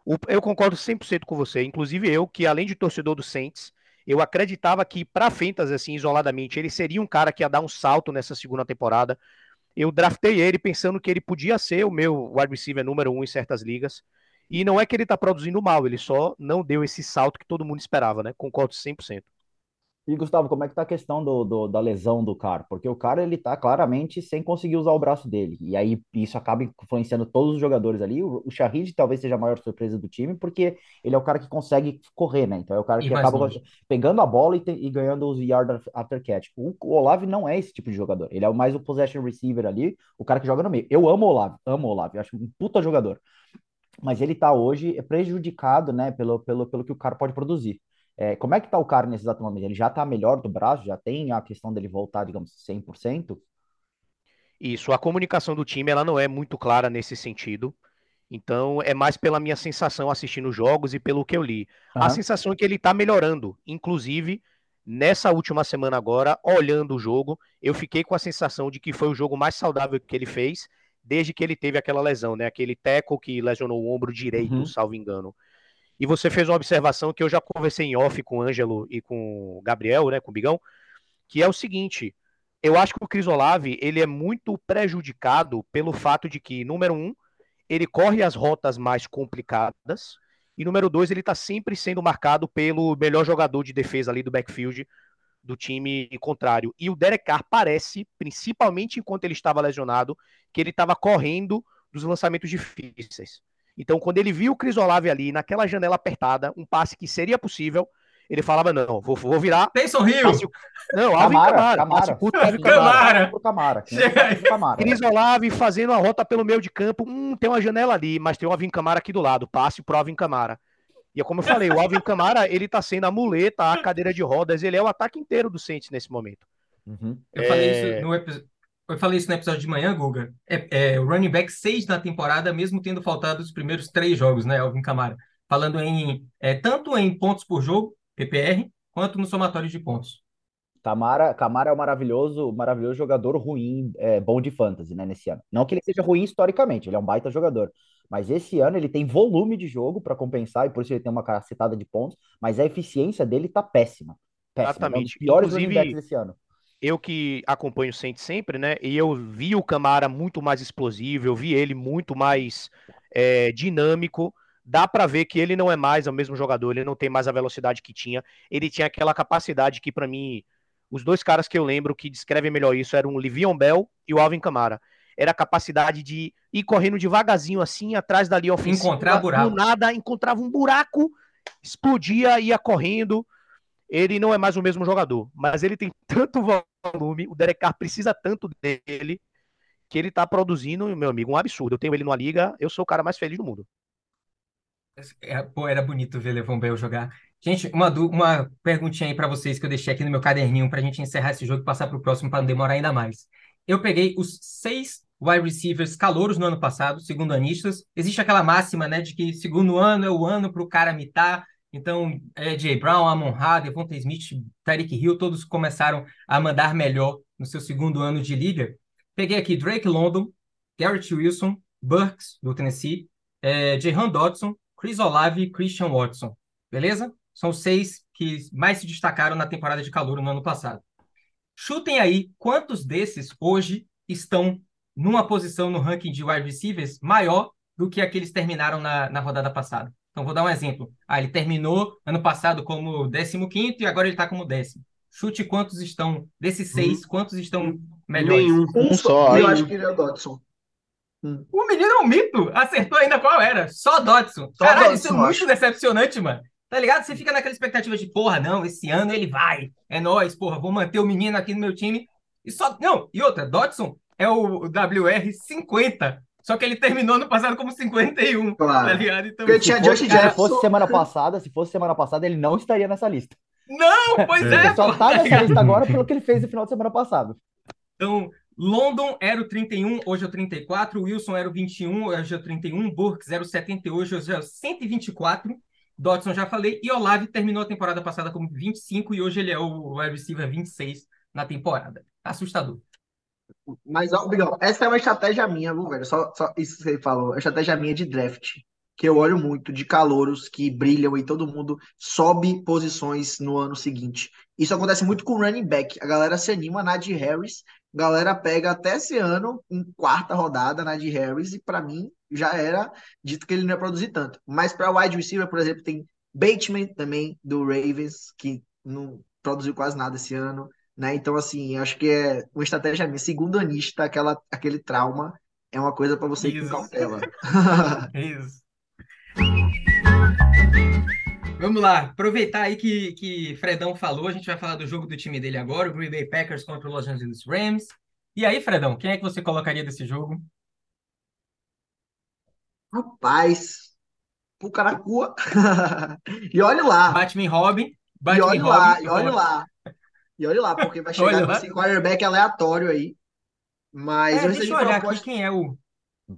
O, eu concordo 100% com você. Inclusive eu, que além de torcedor do Saints, eu acreditava que para Fantasy, assim, isoladamente, ele seria um cara que ia dar um salto nessa segunda temporada. Eu draftei ele pensando que ele podia ser o meu wide receiver número um em certas ligas. E não é que ele está produzindo mal, ele só não deu esse salto que todo mundo esperava, né? Concordo 100%. E Gustavo, como é que tá a questão do, do, da lesão do cara? Porque o cara ele tá claramente sem conseguir usar o braço dele. E aí isso acaba influenciando todos os jogadores ali. O, o Shahid talvez seja a maior surpresa do time, porque ele é o cara que consegue correr, né? Então é o cara que acaba longe. pegando a bola e, te, e, ganhando os yard after catch. O, o Olave não é esse tipo de jogador. Ele é mais o possession receiver ali, o cara que joga no meio. Eu amo o Olave, amo o Olave, eu acho um puta jogador mas ele está hoje prejudicado, né, pelo, pelo, pelo que o cara pode produzir. É, como é que está o cara nesse exato momento? Ele já está melhor do braço? Já tem a questão dele voltar, digamos, 100%? Isso, a comunicação do time ela não é muito clara nesse sentido. Então, é mais pela minha sensação assistindo jogos e pelo que eu li. Uhum. A sensação é que ele está melhorando. Inclusive, nessa última semana agora, olhando o jogo, eu fiquei com a sensação de que foi o jogo mais saudável que ele fez desde que ele teve aquela lesão, né? Aquele teco que lesionou o ombro direito, uhum. salvo engano. E você fez uma observação que eu já conversei em off com o Ângelo e com o Gabriel, né, com o Bigão, que é o seguinte, eu acho que o Cris Olave, ele é muito prejudicado pelo fato de que, número um, ele corre as rotas mais complicadas, e número dois, ele está sempre sendo marcado pelo melhor jogador de defesa ali do backfield do time contrário. E o Derek Carr parece, principalmente enquanto ele estava lesionado, que ele estava correndo dos lançamentos difíceis. Então, quando ele viu o Cris Olave ali, naquela janela apertada, um passe que seria possível, ele falava, não, vou, vou virar... Taysom Hill! Não, Alvin Camara. Camara. Camara. Camara. Camara. Cris Olave fazendo a rota pelo meio de campo, hum, tem uma janela ali, mas tem o Alvin Camara aqui do lado, passe pro Alvin Camara. E é como eu falei, o Alvin Camara, ele tá sendo a muleta, a cadeira de rodas, ele é o ataque inteiro do Saints nesse momento. Uhum. Eu, é... falei isso no episódio, eu falei isso no episódio de manhã, Guga. É, é o running back 6 na temporada, mesmo tendo faltado os primeiros três jogos, né, Alvin Camara? Falando em é, tanto em pontos por jogo, PPR, quanto no somatório de pontos. Camara, Camara é um maravilhoso, maravilhoso jogador ruim, é, bom de fantasy, né, nesse ano. Não que ele seja ruim historicamente, ele é um baita jogador. Mas esse ano ele tem volume de jogo para compensar e por isso ele tem uma cacetada de pontos, mas a eficiência dele tá péssima. péssima. Exatamente. É um piores Inclusive, desse ano. Eu que acompanho o Saints sempre, né? E eu vi o Camara muito mais explosivo, eu vi ele muito mais é, dinâmico. Dá para ver que ele não é mais o mesmo jogador, ele não tem mais a velocidade que tinha. Ele tinha aquela capacidade que, para mim, os dois caras que eu lembro que descrevem melhor isso eram o Livion Bell e o Alvin Camara era a capacidade de ir correndo devagarzinho assim, atrás da linha ofensiva. Encontrar buraco. Do nada, encontrava um buraco, explodia, ia correndo. Ele não é mais o mesmo jogador, mas ele tem tanto volume, o Derek Carr precisa tanto dele, que ele tá produzindo, meu amigo, um absurdo. Eu tenho ele numa liga, eu sou o cara mais feliz do mundo. É, pô, era bonito ver Levon Bell jogar. Gente, uma, uma perguntinha aí para vocês que eu deixei aqui no meu caderninho pra gente encerrar esse jogo e passar pro próximo para não demorar ainda mais. Eu peguei os seis wide receivers calouros no ano passado, segundo anistas. Existe aquela máxima, né, de que segundo ano é o ano para o cara mitar. Então, Jay Brown, Amon Ra, Devonta Smith, Tyreek Hill, todos começaram a mandar melhor no seu segundo ano de liga. Peguei aqui Drake London, Garrett Wilson, Burks, do Tennessee, é, Jahan Dodson, Chris Olave e Christian Watson. Beleza? São seis que mais se destacaram na temporada de calor no ano passado. Chutem aí quantos desses hoje estão numa posição no ranking de wide receivers maior do que aqueles terminaram na, na rodada passada. Então, vou dar um exemplo. Ah, ele terminou ano passado como 15 e agora ele está como décimo. Chute quantos estão, desses seis, quantos estão melhores? Nenhum. Um só. Eu acho que ele é o Dodson. Hum. O menino é um mito. Acertou ainda qual era. Só Dodson. Só Caralho, Dodson, isso é muito acho. decepcionante, mano. Tá ligado? Você fica naquela expectativa de, porra, não, esse ano ele vai. É nós, porra, vou manter o menino aqui no meu time. E só, não, e outra, Dodson é o WR 50. Só que ele terminou no passado como 51, Claro. tá ligado? Então, Porque tinha Josh Se Jefferson. fosse semana passada, se fosse semana passada, ele não estaria nessa lista. Não, pois É. é, Ele só tá tá nessa lista agora pelo que ele fez no final de semana passado. Então, London era o 31, hoje é o 34. Wilson era o 21, hoje é o 31. Burks era o 70, hoje é o 124. Dodson já falei. E Olave terminou a temporada passada como 25 e hoje ele é o wide receiver 26 na temporada. Assustador. Mas, ó, Bigão, essa é uma estratégia minha, viu, velho? Só, só isso que você falou. É estratégia minha de draft. Que eu olho muito de calouros que brilham e todo mundo sobe posições no ano seguinte. Isso acontece muito com running back. A galera se anima, Najee Harris. A galera pega até esse ano, em quarta rodada, Najee Harris. E pra mim, já era dito que ele não ia produzir tanto. Mas pra wide receiver, por exemplo, tem Bateman também, do Ravens, que não produziu quase nada esse ano né? Então, assim, acho que é uma estratégia minha. Segundo anista, aquela, aquele trauma é uma coisa para você ir com cautela. Isso. Vamos lá, aproveitar aí que, que Fredão falou, a gente vai falar do jogo do time dele agora, o Green Bay Packers contra o Los Angeles Rams. E aí, Fredão, quem é que você colocaria desse jogo? Rapaz, Pucaracua. E olha lá, Batman Robin, e Batman olha lá, Robin. e olha lá. E olha lá, porque vai chegar com esse quarterback aleatório aí. Mas É, eu deixa eu olhar aqui quem é o,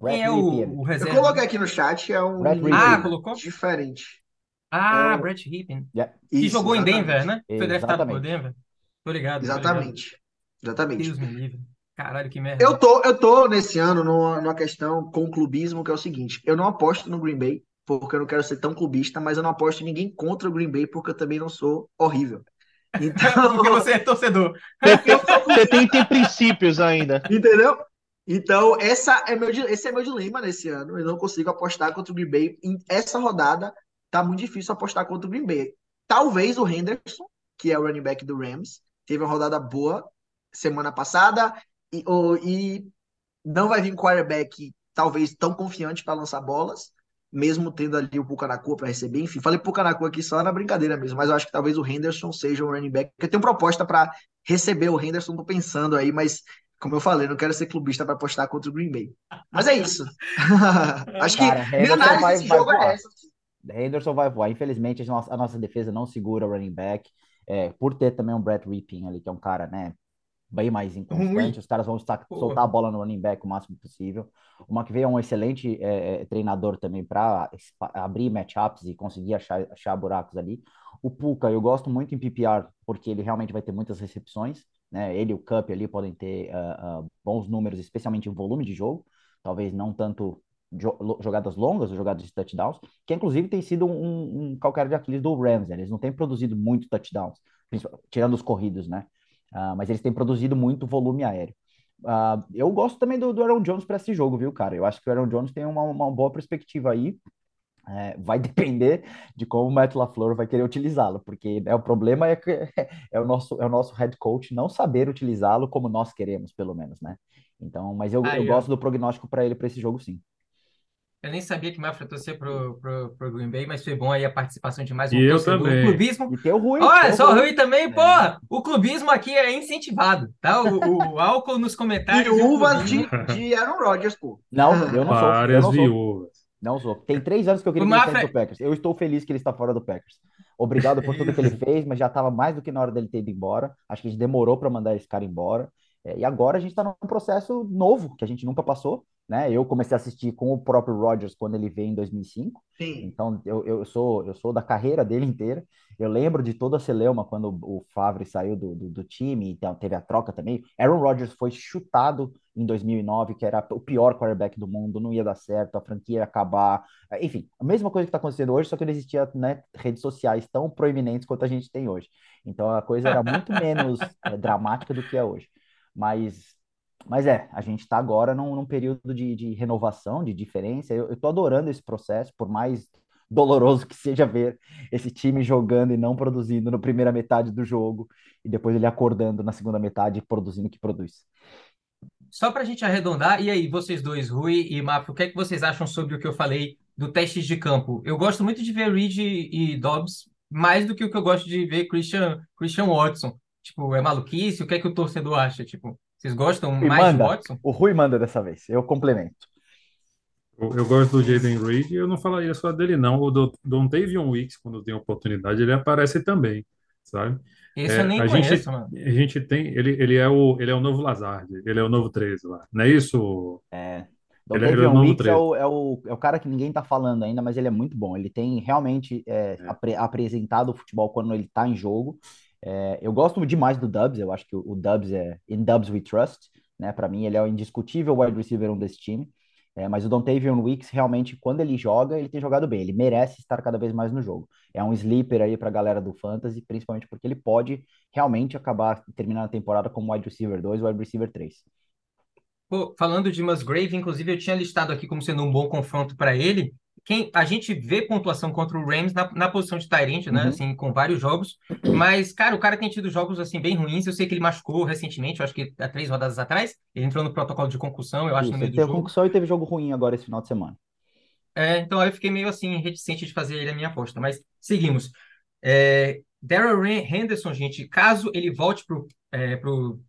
quem é o, o Eu reserva. coloquei aqui no chat, é um Ah, colocou? diferente. Ah, É o- Brett Ripien, Yeah, que Isso, jogou em Denver, exatamente. né? Foi draftado por exatamente. Denver. Tô ligado, tô ligado. Exatamente. Exatamente. Deus me livre. Caralho, que merda. Eu tô, eu tô nesse ano numa, numa questão com o clubismo, que é o seguinte: eu não aposto no Green Bay, porque eu não quero ser tão clubista, mas eu não aposto em ninguém contra o Green Bay, porque eu também não sou horrível. Então, Porque você é torcedor. Você tem ter princípios ainda. entendeu? Então, essa é meu, esse é meu dilema nesse ano. Eu não consigo apostar contra o Green Bay. Em essa rodada, tá muito difícil apostar contra o Green Bay. Talvez o Henderson, que é o running back do Rams, teve uma rodada boa semana passada e, o- e não vai vir um quarterback talvez tão confiante para lançar bolas, mesmo tendo ali o Pucanacua para receber. Enfim, falei Pucanacua aqui só na brincadeira mesmo, mas eu acho que talvez o Henderson seja um running back. Eu tenho proposta para receber o Henderson, tô pensando aí, mas como eu falei, não quero ser clubista para apostar contra o Green Bay. Mas é isso. acho que Cara, minha Henderson análise vai, desse vai jogo é voar. essa. Henderson vai voar. Infelizmente, a nossa, a nossa defesa não segura o running back. É, por ter também um Brett Ripien ali, que é um cara, né, bem mais inconstante. Ruim. Os caras vão Porra. soltar a bola no running back o máximo possível. O McVay é um excelente é, é, treinador também para abrir matchups e conseguir achar, achar buracos ali. O Puka, eu gosto muito em PPR, porque ele realmente vai ter muitas recepções. Né? Ele e o Cup ali podem ter ah, ah, bons números, especialmente em volume de jogo. Talvez não tanto jogadas longas ou jogadas de touchdowns, que inclusive tem sido um, um calcanhar de Aquiles do Rams. né? Eles não têm produzido muito touchdowns, tirando os corridos, né? Ah, mas eles têm produzido muito volume aéreo. Ah, eu gosto também do, do Aaron Jones para esse jogo, viu, cara? Eu acho que o Aaron Jones tem uma, uma boa perspectiva aí. É, vai depender de como o Matt LaFleur vai querer utilizá-lo, porque né, o problema é que é o nosso, é o nosso head coach não saber utilizá-lo como nós queremos, pelo menos, né? Então, mas eu, eu Aí, ó. gosto do prognóstico para ele para esse jogo, sim. Eu nem sabia que o Mafra torcia pro, pro, pro Green Bay, mas foi bom aí a participação de mais um E eu torcedor. também. O clubismo. E tem o Rui. Olha, só o Rui. Também, porra! O clubismo aqui é incentivado, tá? O, o álcool nos comentários. e Viúvas clubismo. de, de Aaron Rodgers, pô. Não, eu não sou. Eu Várias não sou. viúvas. Não sou. Tem três anos que eu queria O que ele Mafra- do Packers. Eu estou feliz que ele está fora do Packers. Obrigado por tudo que ele fez, mas já estava mais do que na hora dele ter ido embora. Acho que a gente demorou para mandar esse cara embora. É, e agora a gente está num processo novo, que a gente nunca passou. Né? Eu comecei a assistir com o próprio Rodgers quando ele veio em 2005. Sim. Então, eu, eu sou eu sou da carreira dele inteira. Eu lembro de toda a celeuma quando o Favre saiu do, do, do time, então teve a troca também. Aaron Rodgers foi chutado em 2009, que era o pior quarterback do mundo, não ia dar certo, a franquia ia acabar. Enfim, a mesma coisa que está acontecendo hoje, só que não existia né, redes sociais tão proeminentes quanto a gente tem hoje. Então, a coisa era muito menos é, dramática do que é hoje. Mas mas é, a gente está agora num, num período de, de renovação, de diferença. Eu, tô adorando esse processo, por mais doloroso que seja ver esse time jogando e não produzindo na primeira metade do jogo, e depois ele acordando na segunda metade e produzindo o que produz. Só pra gente arredondar, e aí, vocês dois, Rui e Mafra, o que é que vocês acham sobre o que eu falei do teste de campo? Eu gosto muito de ver Reed e Dobbs, mais do que o que eu gosto de ver Christian, Christian Watson. Tipo, é maluquice? O que é que o torcedor acha? Tipo, Vocês gostam Rui mais do manda. Watson? O Rui manda dessa vez. Eu complemento. Eu, eu gosto do Jaden Reed e eu não falaria só dele, não. O do Dontavion Wicks, quando tem oportunidade, ele aparece também, sabe? Esse É, eu nem a gente, conheço, mano. a gente tem, ele, ele é o, ele é o novo Lazard, ele é o novo 13 lá, não é isso? É. Ele, ele é o novo Wicks é 13. o, é, o, é o cara que ninguém tá falando ainda, mas ele é muito bom. Ele tem realmente é, apre- apresentado o futebol quando ele tá em jogo. É, eu gosto demais do Dubs, eu acho que o, Dubs é In Dubs We Trust, né? Para mim, ele é o indiscutível wide receiver um desse time. É, mas o Dontavion Wicks, realmente, quando ele joga, ele tem jogado bem. Ele merece estar cada vez mais no jogo. É um sleeper aí pra galera do Fantasy, principalmente porque ele pode realmente acabar terminando a temporada como wide receiver 2 ou wide receiver 3. Pô, falando de Musgrave, inclusive eu tinha listado aqui como sendo um bom confronto para ele. Quem a gente vê pontuação contra o Rams na, na posição de Tyrant, né? Uhum. Assim, com vários jogos. Mas, cara, o cara tem tido jogos assim bem ruins. Eu sei que ele machucou recentemente, eu acho que há três rodadas atrás. Ele entrou no protocolo de concussão, eu acho, Isso, no meio ele do teve jogo. concussão e teve jogo ruim agora esse final de semana. É, então aí eu fiquei meio assim, reticente de fazer ele a minha aposta. Mas seguimos. É, Daryl Henderson, gente, caso ele volte pro, é, pro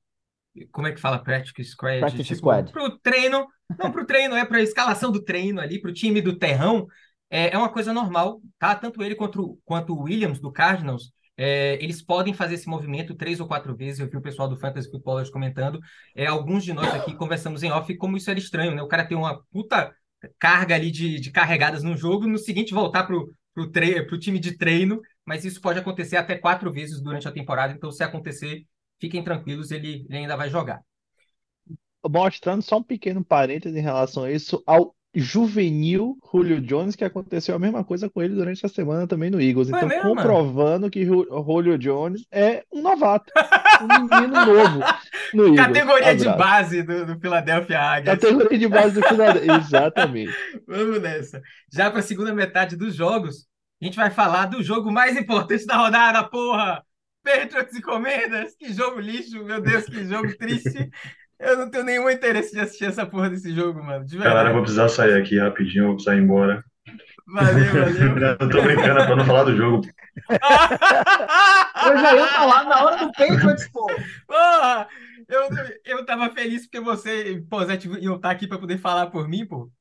como é que fala practice squad? Practice Tipo, squad. pro treino, não pro treino, é pra escalação do treino ali, pro time do terrão, é, é uma coisa normal, tá? Tanto ele quanto, o- quanto o Williams, do Cardinals, é, eles podem fazer esse movimento três ou quatro vezes, eu vi o pessoal do Fantasy Football hoje comentando, é, alguns de nós aqui conversamos em off como isso era estranho, né? O cara tem uma puta carga ali de, de carregadas no jogo, no seguinte voltar pro, pro, tre pro time de treino, mas isso pode acontecer até quatro vezes durante a temporada, então se acontecer, fiquem tranquilos, ele, ele ainda vai jogar. Mostrando só um pequeno parênteses em relação a isso, ao juvenil Julio Jones, que aconteceu a mesma coisa com ele durante a semana também no Eagles. Então, mesmo, mano? comprovando que Ju- Julio Jones é um novato, um menino novo no Eagles. Categoria de Abraço. base do, do Philadelphia Águias. Categoria de base do Philadelphia. Exatamente. Vamos nessa. Já para a segunda metade dos jogos, a gente vai falar do jogo mais importante da rodada, porra! Patriots e Commanders, que jogo lixo, meu Deus, que jogo triste. Eu não tenho nenhum interesse de assistir essa porra desse jogo, mano, de Galera, eu vou precisar sair aqui rapidinho, vou precisar ir embora. Valeu, valeu. Eu tô brincando, é pra não falar do jogo. Eu já ia falar na hora do Patriots, pô. Porra! Eu, eu tava feliz porque você e o Zé iam estar aqui para poder falar por mim, pô.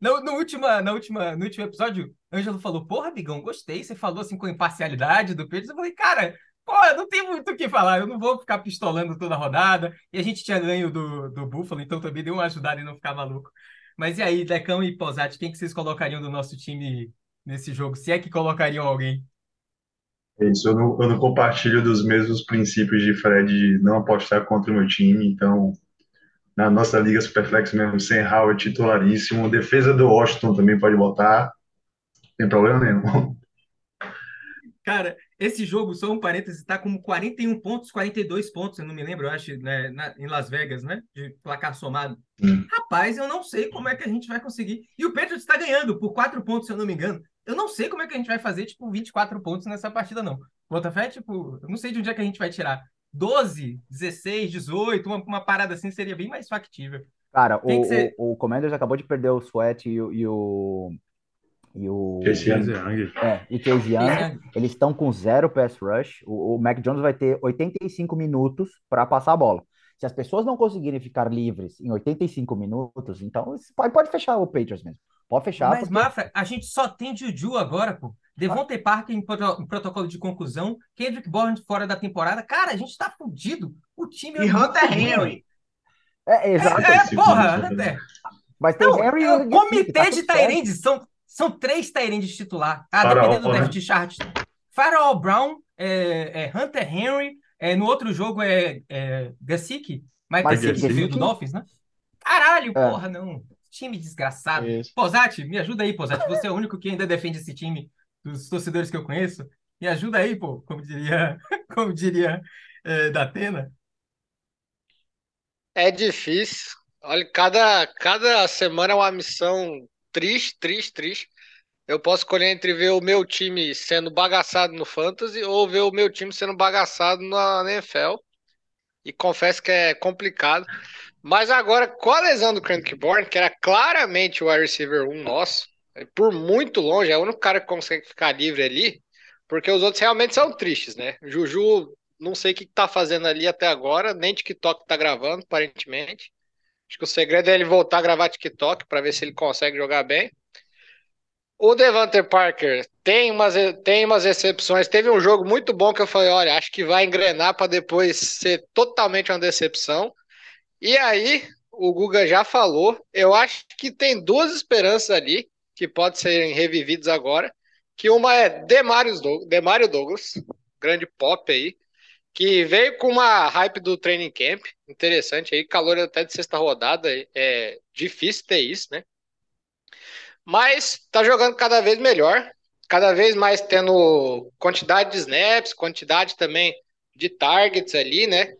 No, no, última, na última, no último episódio, Ângelo falou: Porra, Bigão, gostei. Você falou assim com imparcialidade do Pedro. Eu falei: Cara, pô, não tem muito o que falar. Eu não vou ficar pistolando toda a rodada. E a gente tinha ganho do, do Buffalo, então também deu uma ajudada em não ficar maluco. Mas e aí, Decão e Posati, quem que vocês colocariam do nosso time nesse jogo? Se é que colocariam alguém? É isso, eu não, eu não compartilho dos mesmos princípios de Fred de não apostar contra o meu time, então na nossa Liga Superflex mesmo, sem Howard titularíssimo, defesa do Washington também pode botar, tem problema nenhum. Cara, esse jogo, só um parênteses, tá com 41 pontos, 42 pontos, eu não me lembro, eu acho, né, na- em Las Vegas, né? De placar somado. Hum. Rapaz, eu não sei como é que a gente vai conseguir. E o Patriots está ganhando por 4 pontos, se eu não me engano. Eu não sei como é que a gente vai fazer, tipo, 24 pontos nessa partida, não. Botafé, tipo, eu não sei de onde é que a gente vai tirar. 12, 16, 18, uma, uma parada assim seria bem mais factível. Cara, o, você- o, o Commanders acabou de perder o Sweat e. E o, e o Young. É, e Chase Young, eles estão com zero pass rush. O, o Mac Jones vai ter 85 minutos para passar a bola. Se as pessoas não conseguirem ficar livres em 85 minutos, então pode, pode fechar o Patriots mesmo. Pode fechar. Mas, porque- Mafra, a gente só tem Juju agora, pô. Devontae Parker em, proto- em protocolo de conclusão, Kendrick Bourne fora da temporada. Cara, a gente tá fudido. O time é E muito Hunter. Henry. É, exato. É, é, porra, Hunter. Mas tem o Harry é o o tá comitê tudo de certo. Tyrands. São, são três Tyrands titular. Ah, dependendo do né? depth chart. Farrell Brown, é, é Hunter Henry. é, no outro jogo é, é Gasicki. Mike que veio do Dolphins, né? Caralho, É. porra, não. Time desgraçado. Isso. Posati, me ajuda aí, Posati. Você é o único que ainda defende esse time dos torcedores que eu conheço. Me ajuda aí, pô, como diria, como diria é, Datena. É difícil. Olha, cada, cada semana é uma missão triste, triste, triste. Eu posso escolher entre ver o meu time sendo bagaçado no Fantasy ou ver o meu time sendo bagaçado na NFL. E confesso que é complicado. Mas agora, com a lesão do Bourne, que era claramente o wide receiver 1 nosso, por muito longe, é o único cara que consegue ficar livre ali, porque os outros realmente são tristes, né? Juju Não sei o que tá fazendo ali até agora, nem TikTok tá gravando, aparentemente. Acho que o segredo é ele voltar a gravar TikTok para ver se ele consegue jogar bem. O Devante Parker tem umas, tem umas exceções. Teve um jogo muito bom que eu falei: olha, acho que vai engrenar para depois ser totalmente uma decepção. E aí, o Guga já falou. Eu acho que tem duas esperanças ali que podem serem revividas agora. Que uma é Demario Douglas, grande pop aí, que veio com uma hype do training camp, interessante aí, calor até de sexta rodada, é difícil ter isso, né? Mas tá jogando cada vez melhor, cada vez mais tendo quantidade de snaps, quantidade também de targets ali, né?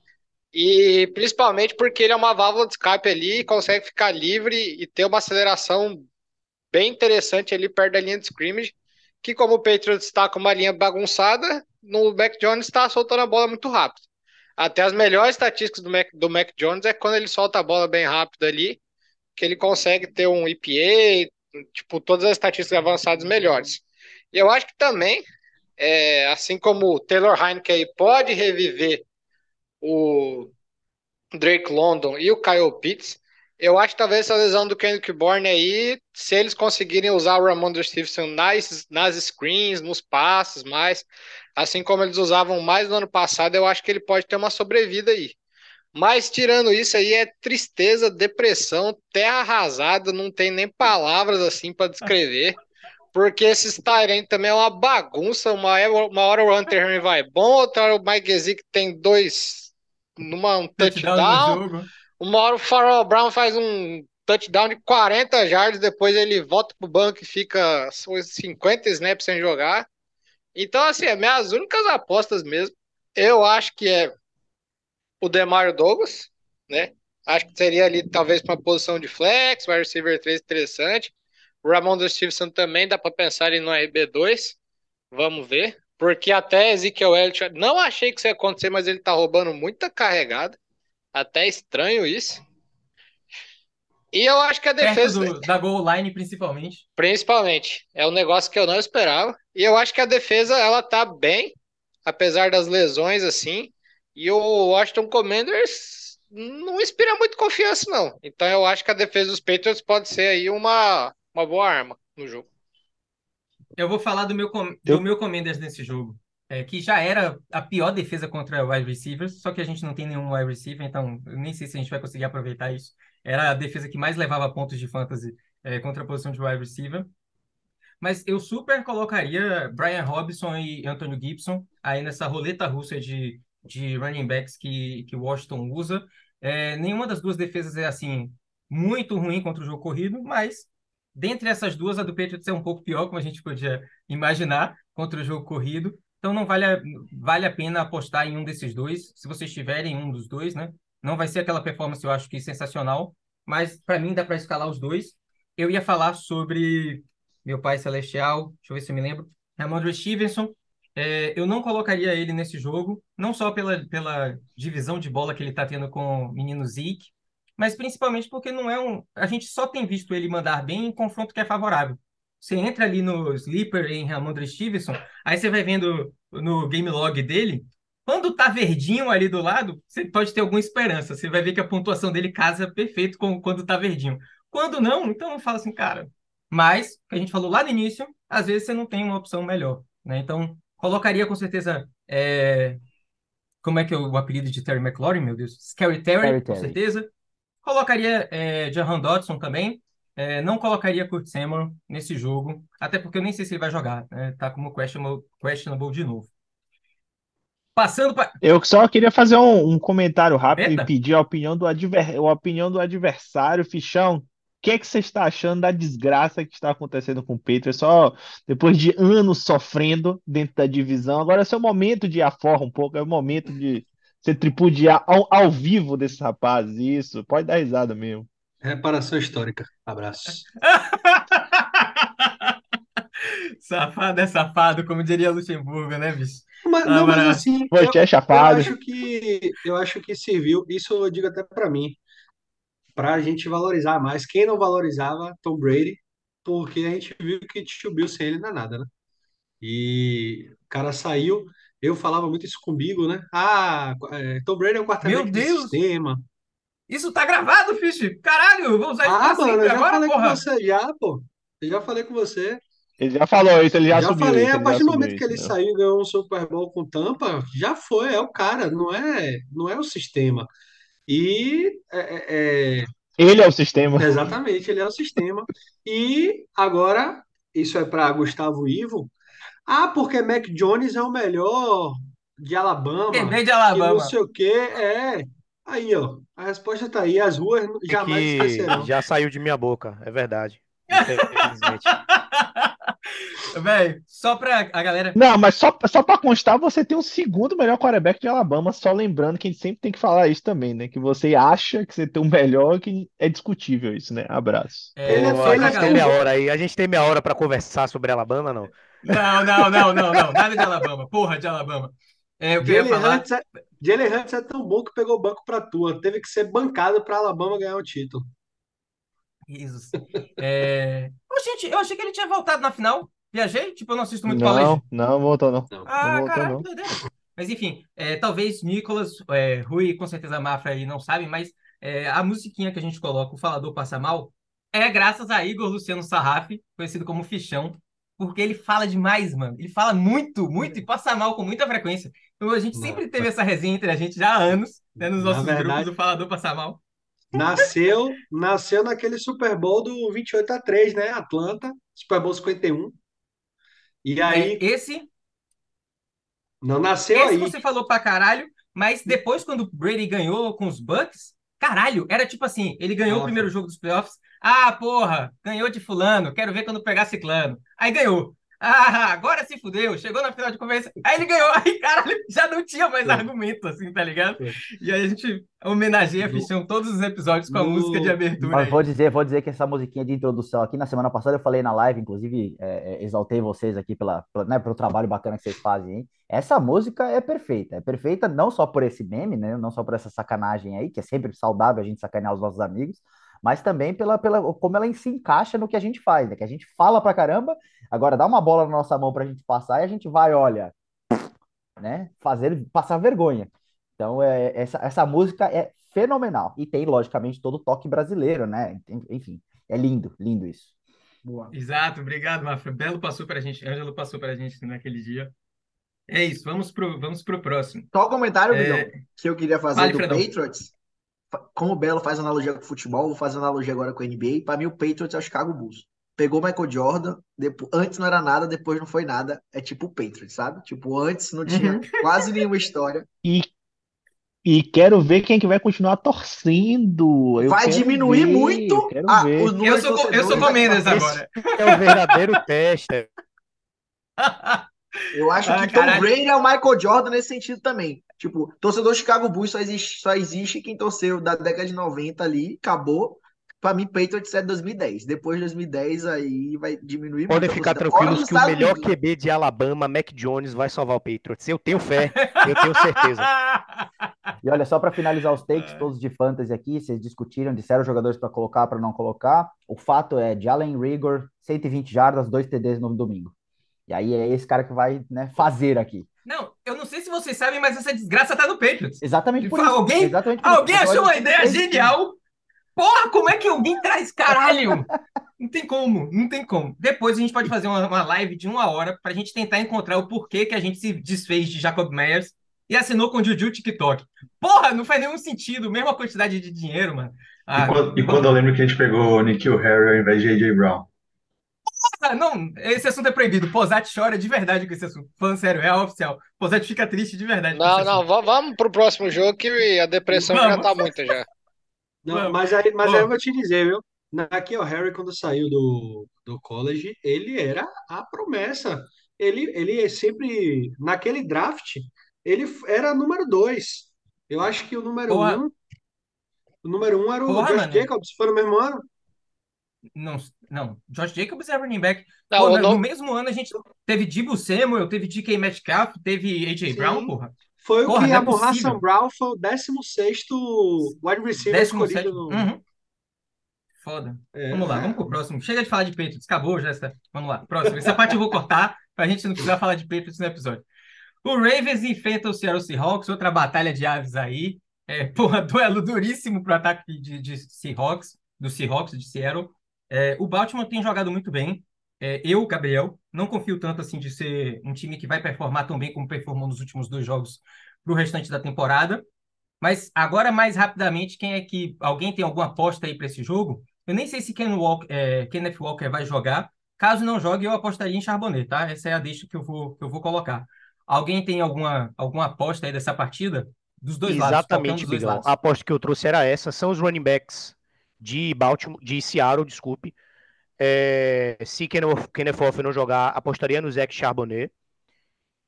E principalmente porque ele é uma válvula de escape ali consegue ficar livre e ter uma aceleração bem interessante ali perto da linha de scrimmage, que como o Patriots está com uma linha bagunçada, no Mac Jones está soltando a bola muito rápido. Até as melhores estatísticas do Mac, do Mac Jones é quando ele solta a bola bem rápido ali, que ele consegue ter um EPA, tipo, todas as estatísticas avançadas melhores. E eu acho que também, é, assim como o Taylor Heineke pode reviver o Drake London e o Kyle Pitts, eu acho que talvez essa lesão do Kendrick Bourne aí, se eles conseguirem usar o Ramondre Stevenson nas, nas screens, nos passes mais, assim como eles usavam mais no ano passado, eu acho que ele pode ter uma sobrevida aí. Mas tirando isso aí é tristeza, depressão, terra arrasada, não tem nem palavras assim para descrever. Porque esse Tyrant também é uma bagunça. Uma, uma hora o Hunter Henry vai bom, outra hora o Mike Gesicki tem dois numa um touchdown. Uma hora o Farrell Brown faz um touchdown de 40 jardas, depois ele volta pro banco e fica 50 snaps sem jogar. Então, assim, é minhas únicas apostas mesmo. Eu acho que é o Demario Douglas, né? Acho que seria ali talvez uma posição de flex, wide receiver 3 interessante. O Ramon Stevenson também dá para pensar em no RB2. Vamos ver. Porque até Ezekiel Elliott, não achei que isso ia acontecer, mas ele tá roubando muita carregada. Até estranho isso. E eu acho que a defesa. Do, da goal line, principalmente. Principalmente. É um negócio que eu não esperava. E eu acho que a defesa, ela tá bem, apesar das lesões, assim. E o Washington Commanders não inspira muito confiança, não. Então eu acho que a defesa dos Patriots pode ser aí uma, uma boa arma no jogo. Eu vou falar do meu, do meu Commanders nesse jogo. É, que já era a pior defesa contra wide receivers, só que a gente não tem nenhum wide receiver, então nem sei se a gente vai conseguir aproveitar isso. Era a defesa que mais levava pontos de fantasy é, contra a posição de wide receiver. Mas eu super colocaria Brian Robinson e Antonio Gibson aí nessa roleta russa de de running backs que, que Washington usa. É, nenhuma das duas defesas é assim muito ruim contra o jogo corrido, mas dentre essas duas, a do Patriots é um pouco pior, como a gente podia imaginar, contra o jogo corrido. Então não vale a, vale a pena apostar em um desses dois, se vocês tiverem um dos dois, né? Não vai ser aquela performance, eu acho que sensacional, mas para mim dá para escalar os dois. Eu ia falar sobre meu pai celestial, deixa eu ver se eu me lembro, Ramondre Stevenson, é, eu não colocaria ele nesse jogo, não só pela, pela divisão de bola que ele está tendo com o menino Zeke, mas principalmente porque não é um. A gente só tem visto ele mandar bem em confronto que é favorável. Você entra ali no Sleeper em Ramondre Stevenson, aí você vai vendo no game log dele. Quando tá verdinho ali do lado, você pode ter alguma esperança. Você vai ver que a pontuação dele casa perfeito com quando tá verdinho. Quando não, então não fala assim, cara. Mas, que a gente falou lá no início, às vezes você não tem uma opção melhor. Né? Então, Colocaria com certeza. É... Como é que é o apelido de Terry McLaurin, meu Deus? Scary Terry, com Terry. certeza. Colocaria é, Jahan Dodson também. É, não colocaria Kurt Samuel nesse jogo, até porque eu nem sei se ele vai jogar. Né? Tá como questionable, questionable de novo. Passando para. Eu só queria fazer um, um comentário rápido Eita. e pedir a opinião do, adver, a opinião do adversário, Fichão. O que é que você está achando da desgraça que está acontecendo com o Patriots? Só depois de anos sofrendo dentro da divisão, agora é seu momento de ir afora um pouco, é o momento de você tripudiar ao, ao vivo desses rapazes. Isso, pode dar risada mesmo. Reparação histórica. Abraço. Safado é safado, como diria Luxemburgo, né, bicho? Mas, não, mas assim, Pô, eu, eu chapado. acho que eu acho que serviu, isso eu digo até pra mim, pra gente valorizar mais. Quem não valorizava Tom Brady, porque a gente viu que Tio Bill sem ele não é nada, né? E o cara saiu. Eu falava muito isso comigo, né? Ah, é, Tom Brady é o Meu quarterback Deus! sistema. Isso tá gravado, Fish! Caralho, vou usar isso Ah, pra mano, sempre eu já agora, falei com você, já, pô. Eu já falei com você. Ele já falou isso, ele já Já assumiu falei, isso, a ele partir do momento que ele né? saiu e ganhou um Super Bowl com Tampa, já foi, é o cara, não é, não é o sistema. E é, é- é- Ele é o sistema. exatamente, ele é o sistema. E agora, isso é para Gustavo Ivo. Ah, porque Mac Jones é o melhor de Alabama, Também de que não Alabama. sei o quê. É. Aí, ó, a resposta tá aí. As ruas É jamais que esquecerão. já saiu de minha boca, é verdade. Infelizmente. Velho, só pra a galera. Não, mas só, só pra constar, você tem o segundo melhor quarterback de Alabama, só lembrando que a gente sempre tem que falar isso também, né? Que você acha que você tem o melhor, que é discutível isso, né? Abraço. É, Pô, a gente tem meia hora aí. A gente tem meia hora pra conversar sobre Alabama, não? Não, não, não, não, não. Nada de Alabama. Porra de Alabama. É, eu queria Jalen falar. Hurts é, Jalen Hurts é tão bom que pegou o banco pra tua. Teve que ser bancado pra Alabama ganhar o título. Jesus. É... Ô, gente, eu achei que ele tinha voltado na final. Viajei? Tipo, eu não assisto muito college. Não, não voltou, não. Ah, voltou, caralho, não. que doideira. Mas enfim, é, talvez Nicolas, é, Rui, com certeza Mafra aí não sabem, mas é, a musiquinha que a gente coloca, o Falador Passa Mal, é graças a Igor Luciano Sarraf, conhecido como Fichão, porque ele fala demais, mano. Ele fala muito, muito e passa mal com muita frequência. Então a gente sempre teve essa resenha entre a gente já há anos, né, nos Na nossos grupos verdade, do Falador Passa Mal. nasceu, nasceu naquele Super Bowl do 28 a 3, né? Atlanta, Super Bowl 51. E É, aí, esse não nasceu Esse aí. você falou pra caralho, mas depois, quando o Brady ganhou com os Bucks, caralho, era tipo assim: ele ganhou o Nossa. primeiro jogo dos playoffs. Ah, porra, ganhou de Fulano, quero ver quando pegar Ciclano. Aí ganhou. Ah, agora se fudeu, chegou na final de conferência. Aí ele ganhou, aí, caralho, já não tinha mais Foi. argumento, assim, tá ligado? Foi. E aí a gente homenageia Fichão todos os episódios com a no- música de abertura Mas aí. vou dizer, vou dizer que essa musiquinha de introdução aqui, na semana passada eu falei na live, inclusive é, é, exaltei vocês aqui pela, pela- né, pelo trabalho bacana que vocês fazem, hein? Essa música é perfeita, é perfeita não só por esse meme, né, não só por essa sacanagem aí, que é sempre saudável a gente sacanear os nossos amigos, mas também pela, pela como ela se encaixa no que a gente faz, né? Que a gente fala pra caramba, agora dá uma bola na nossa mão pra gente passar e a gente vai, olha, né, fazer, passar vergonha. Então, é, essa, essa música é fenomenal. E tem, logicamente, todo o toque brasileiro, né? Enfim, é lindo, lindo isso. Boa. Exato, obrigado, Mafra. Belo passou pra gente, Ângelo passou pra gente naquele dia. É isso, vamos pro, vamos pro próximo. Só um comentário, É, que eu queria fazer Fale, do Fredão. Patriots. Como o Belo faz analogia com o futebol, vou fazer analogia agora com a NBA. Para mim, o Patriots é o Chicago Bulls. Pegou o Michael Jordan, depois, antes não era nada, depois não foi nada. É tipo o Patriots, sabe? Tipo, antes não tinha Uhum. quase nenhuma história. E, e quero ver quem é que vai continuar torcendo. Eu Vai diminuir ver, muito eu quero a- ver. os Eu sou, eu sou Comendas agora. É o verdadeiro teste. Eu acho Ah, que Tom caralho. Brady é o Michael Jordan nesse sentido também. Tipo, torcedor Chicago Bulls só existe, só existe quem torceu da década de 90 ali, acabou. Pra mim, Patriots é 2010. Depois de 2010, aí vai diminuir Podem ficar tranquilos que o melhor Unidos. QB de Alabama, Mac Jones, vai salvar o Patriots. Eu tenho fé, eu tenho certeza. E olha, só para finalizar os takes todos de fantasy aqui, vocês discutiram, disseram jogadores para colocar, para não colocar. O fato é de Allen Rigor, 120 jardas, 2 TDs no domingo. E aí é esse cara que vai né, fazer aqui. Não, eu não sei se vocês sabem, mas essa desgraça tá no Patriots. Exatamente por Fala, isso. alguém Exatamente por isso. alguém Eu achou uma de ideia genial? Porra, como é que alguém traz caralho? Não tem como, não tem como. Depois a gente pode fazer uma, uma live de uma hora pra gente tentar encontrar o porquê que a gente se desfez de Jacob Myers e assinou com o Juju TikTok. Porra, não faz nenhum sentido, mesma quantidade de dinheiro, mano. E Ah, quando, e quando eu lembro que a gente pegou o Nikhil Harry ao invés de A.J. Brown. Ah, não, esse assunto é proibido. Posat chora de verdade com esse assunto. Falando sério, é oficial. Posat fica triste de verdade com Não, esse não, assunto. vamos pro próximo jogo que a depressão já Vamos. tá muita já. Não, mas aí, mas aí eu vou te dizer, viu? Aqui, o Harry, quando saiu do, do college, ele era a promessa. Ele, ele é sempre, naquele draft, ele era número dois. Eu acho que o número Porra. um, o número um era o Porra, Josh mano. Jacobs, foi no mesmo ano. Não, não. Josh Jacobs é running back. Não, Pô, o no, no- no mesmo ano a gente teve Dibu Samuel, teve DK Metcalf, teve AJ Sim. Brown, porra. Foi o Porra, que não é a Hassan. Brown foi o 16 wide receiver Décimo escolhido sétimo. no. Uhum. Foda. É, Vamos lá, é. vamos pro próximo. Chega de falar de Patriots. Acabou já essa. Vamos lá, próximo. Essa parte eu vou cortar pra gente não precisar falar de Patriots no episódio. O Ravens enfrenta o Seattle Seahawks, outra batalha de aves aí. É, porra, duelo duríssimo para o ataque de, de Seahawks, do Seahawks de Seattle. É, o Baltimore tem jogado muito bem. É, eu, Gabriel, não confio tanto assim de ser um time que vai performar tão bem como performou nos últimos dois jogos para o restante da temporada. Mas agora, mais rapidamente, quem é que. Alguém tem alguma aposta aí para esse jogo? Eu nem sei se Ken Walker, é, Kenneth Walker vai jogar. Caso não jogue, eu apostaria em Charbonnet, tá? Essa é a deixa que eu vou, que eu vou colocar. Alguém tem alguma, alguma aposta aí dessa partida? Dos dois Exatamente, lados. A aposta que eu trouxe era essa. São os running backs de Baltimore, de Seattle, desculpe. É, se Kenneth não jogar, apostaria no Zach Charbonnet.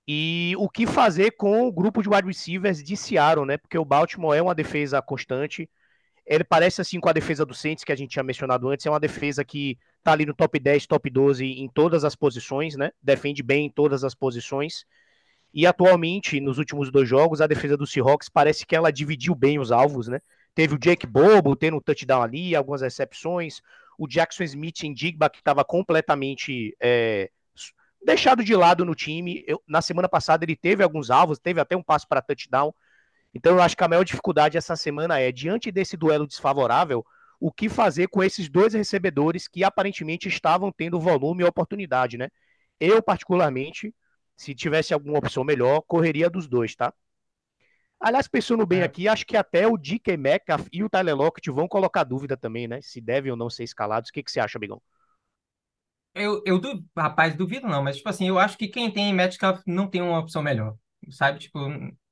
E o que fazer com o grupo de wide receivers de Seattle, né? Porque o Baltimore é uma defesa constante. Ele parece assim com a defesa do Saints que a gente tinha mencionado antes, é uma defesa que tá ali no top 10, top 12 em todas as posições, né? Defende bem em todas as posições. E atualmente, nos últimos dois jogos, a defesa do Seahawks parece que ela dividiu bem os alvos, né? Teve o Jake Bobo tendo um touchdown ali, algumas recepções. O Jackson Smith em Digba, que estava completamente é, deixado de lado no time. Eu- na semana passada ele teve alguns alvos, teve até um passo para touchdown. Então eu acho que a maior dificuldade essa semana é, diante desse duelo desfavorável, o que fazer com esses dois recebedores que aparentemente estavam tendo volume e oportunidade, né? Eu, particularmente, se tivesse alguma opção melhor, correria dos dois, tá? Aliás, pensando bem aqui, acho que até o DK Metcalf e o Tyler Lockett vão colocar dúvida também, né? Se devem ou não ser escalados. O que, que você acha, Bigão? Eu, eu du- rapaz, duvido não, mas tipo assim, eu acho que quem tem Metcalf não tem uma opção melhor, sabe? Tipo,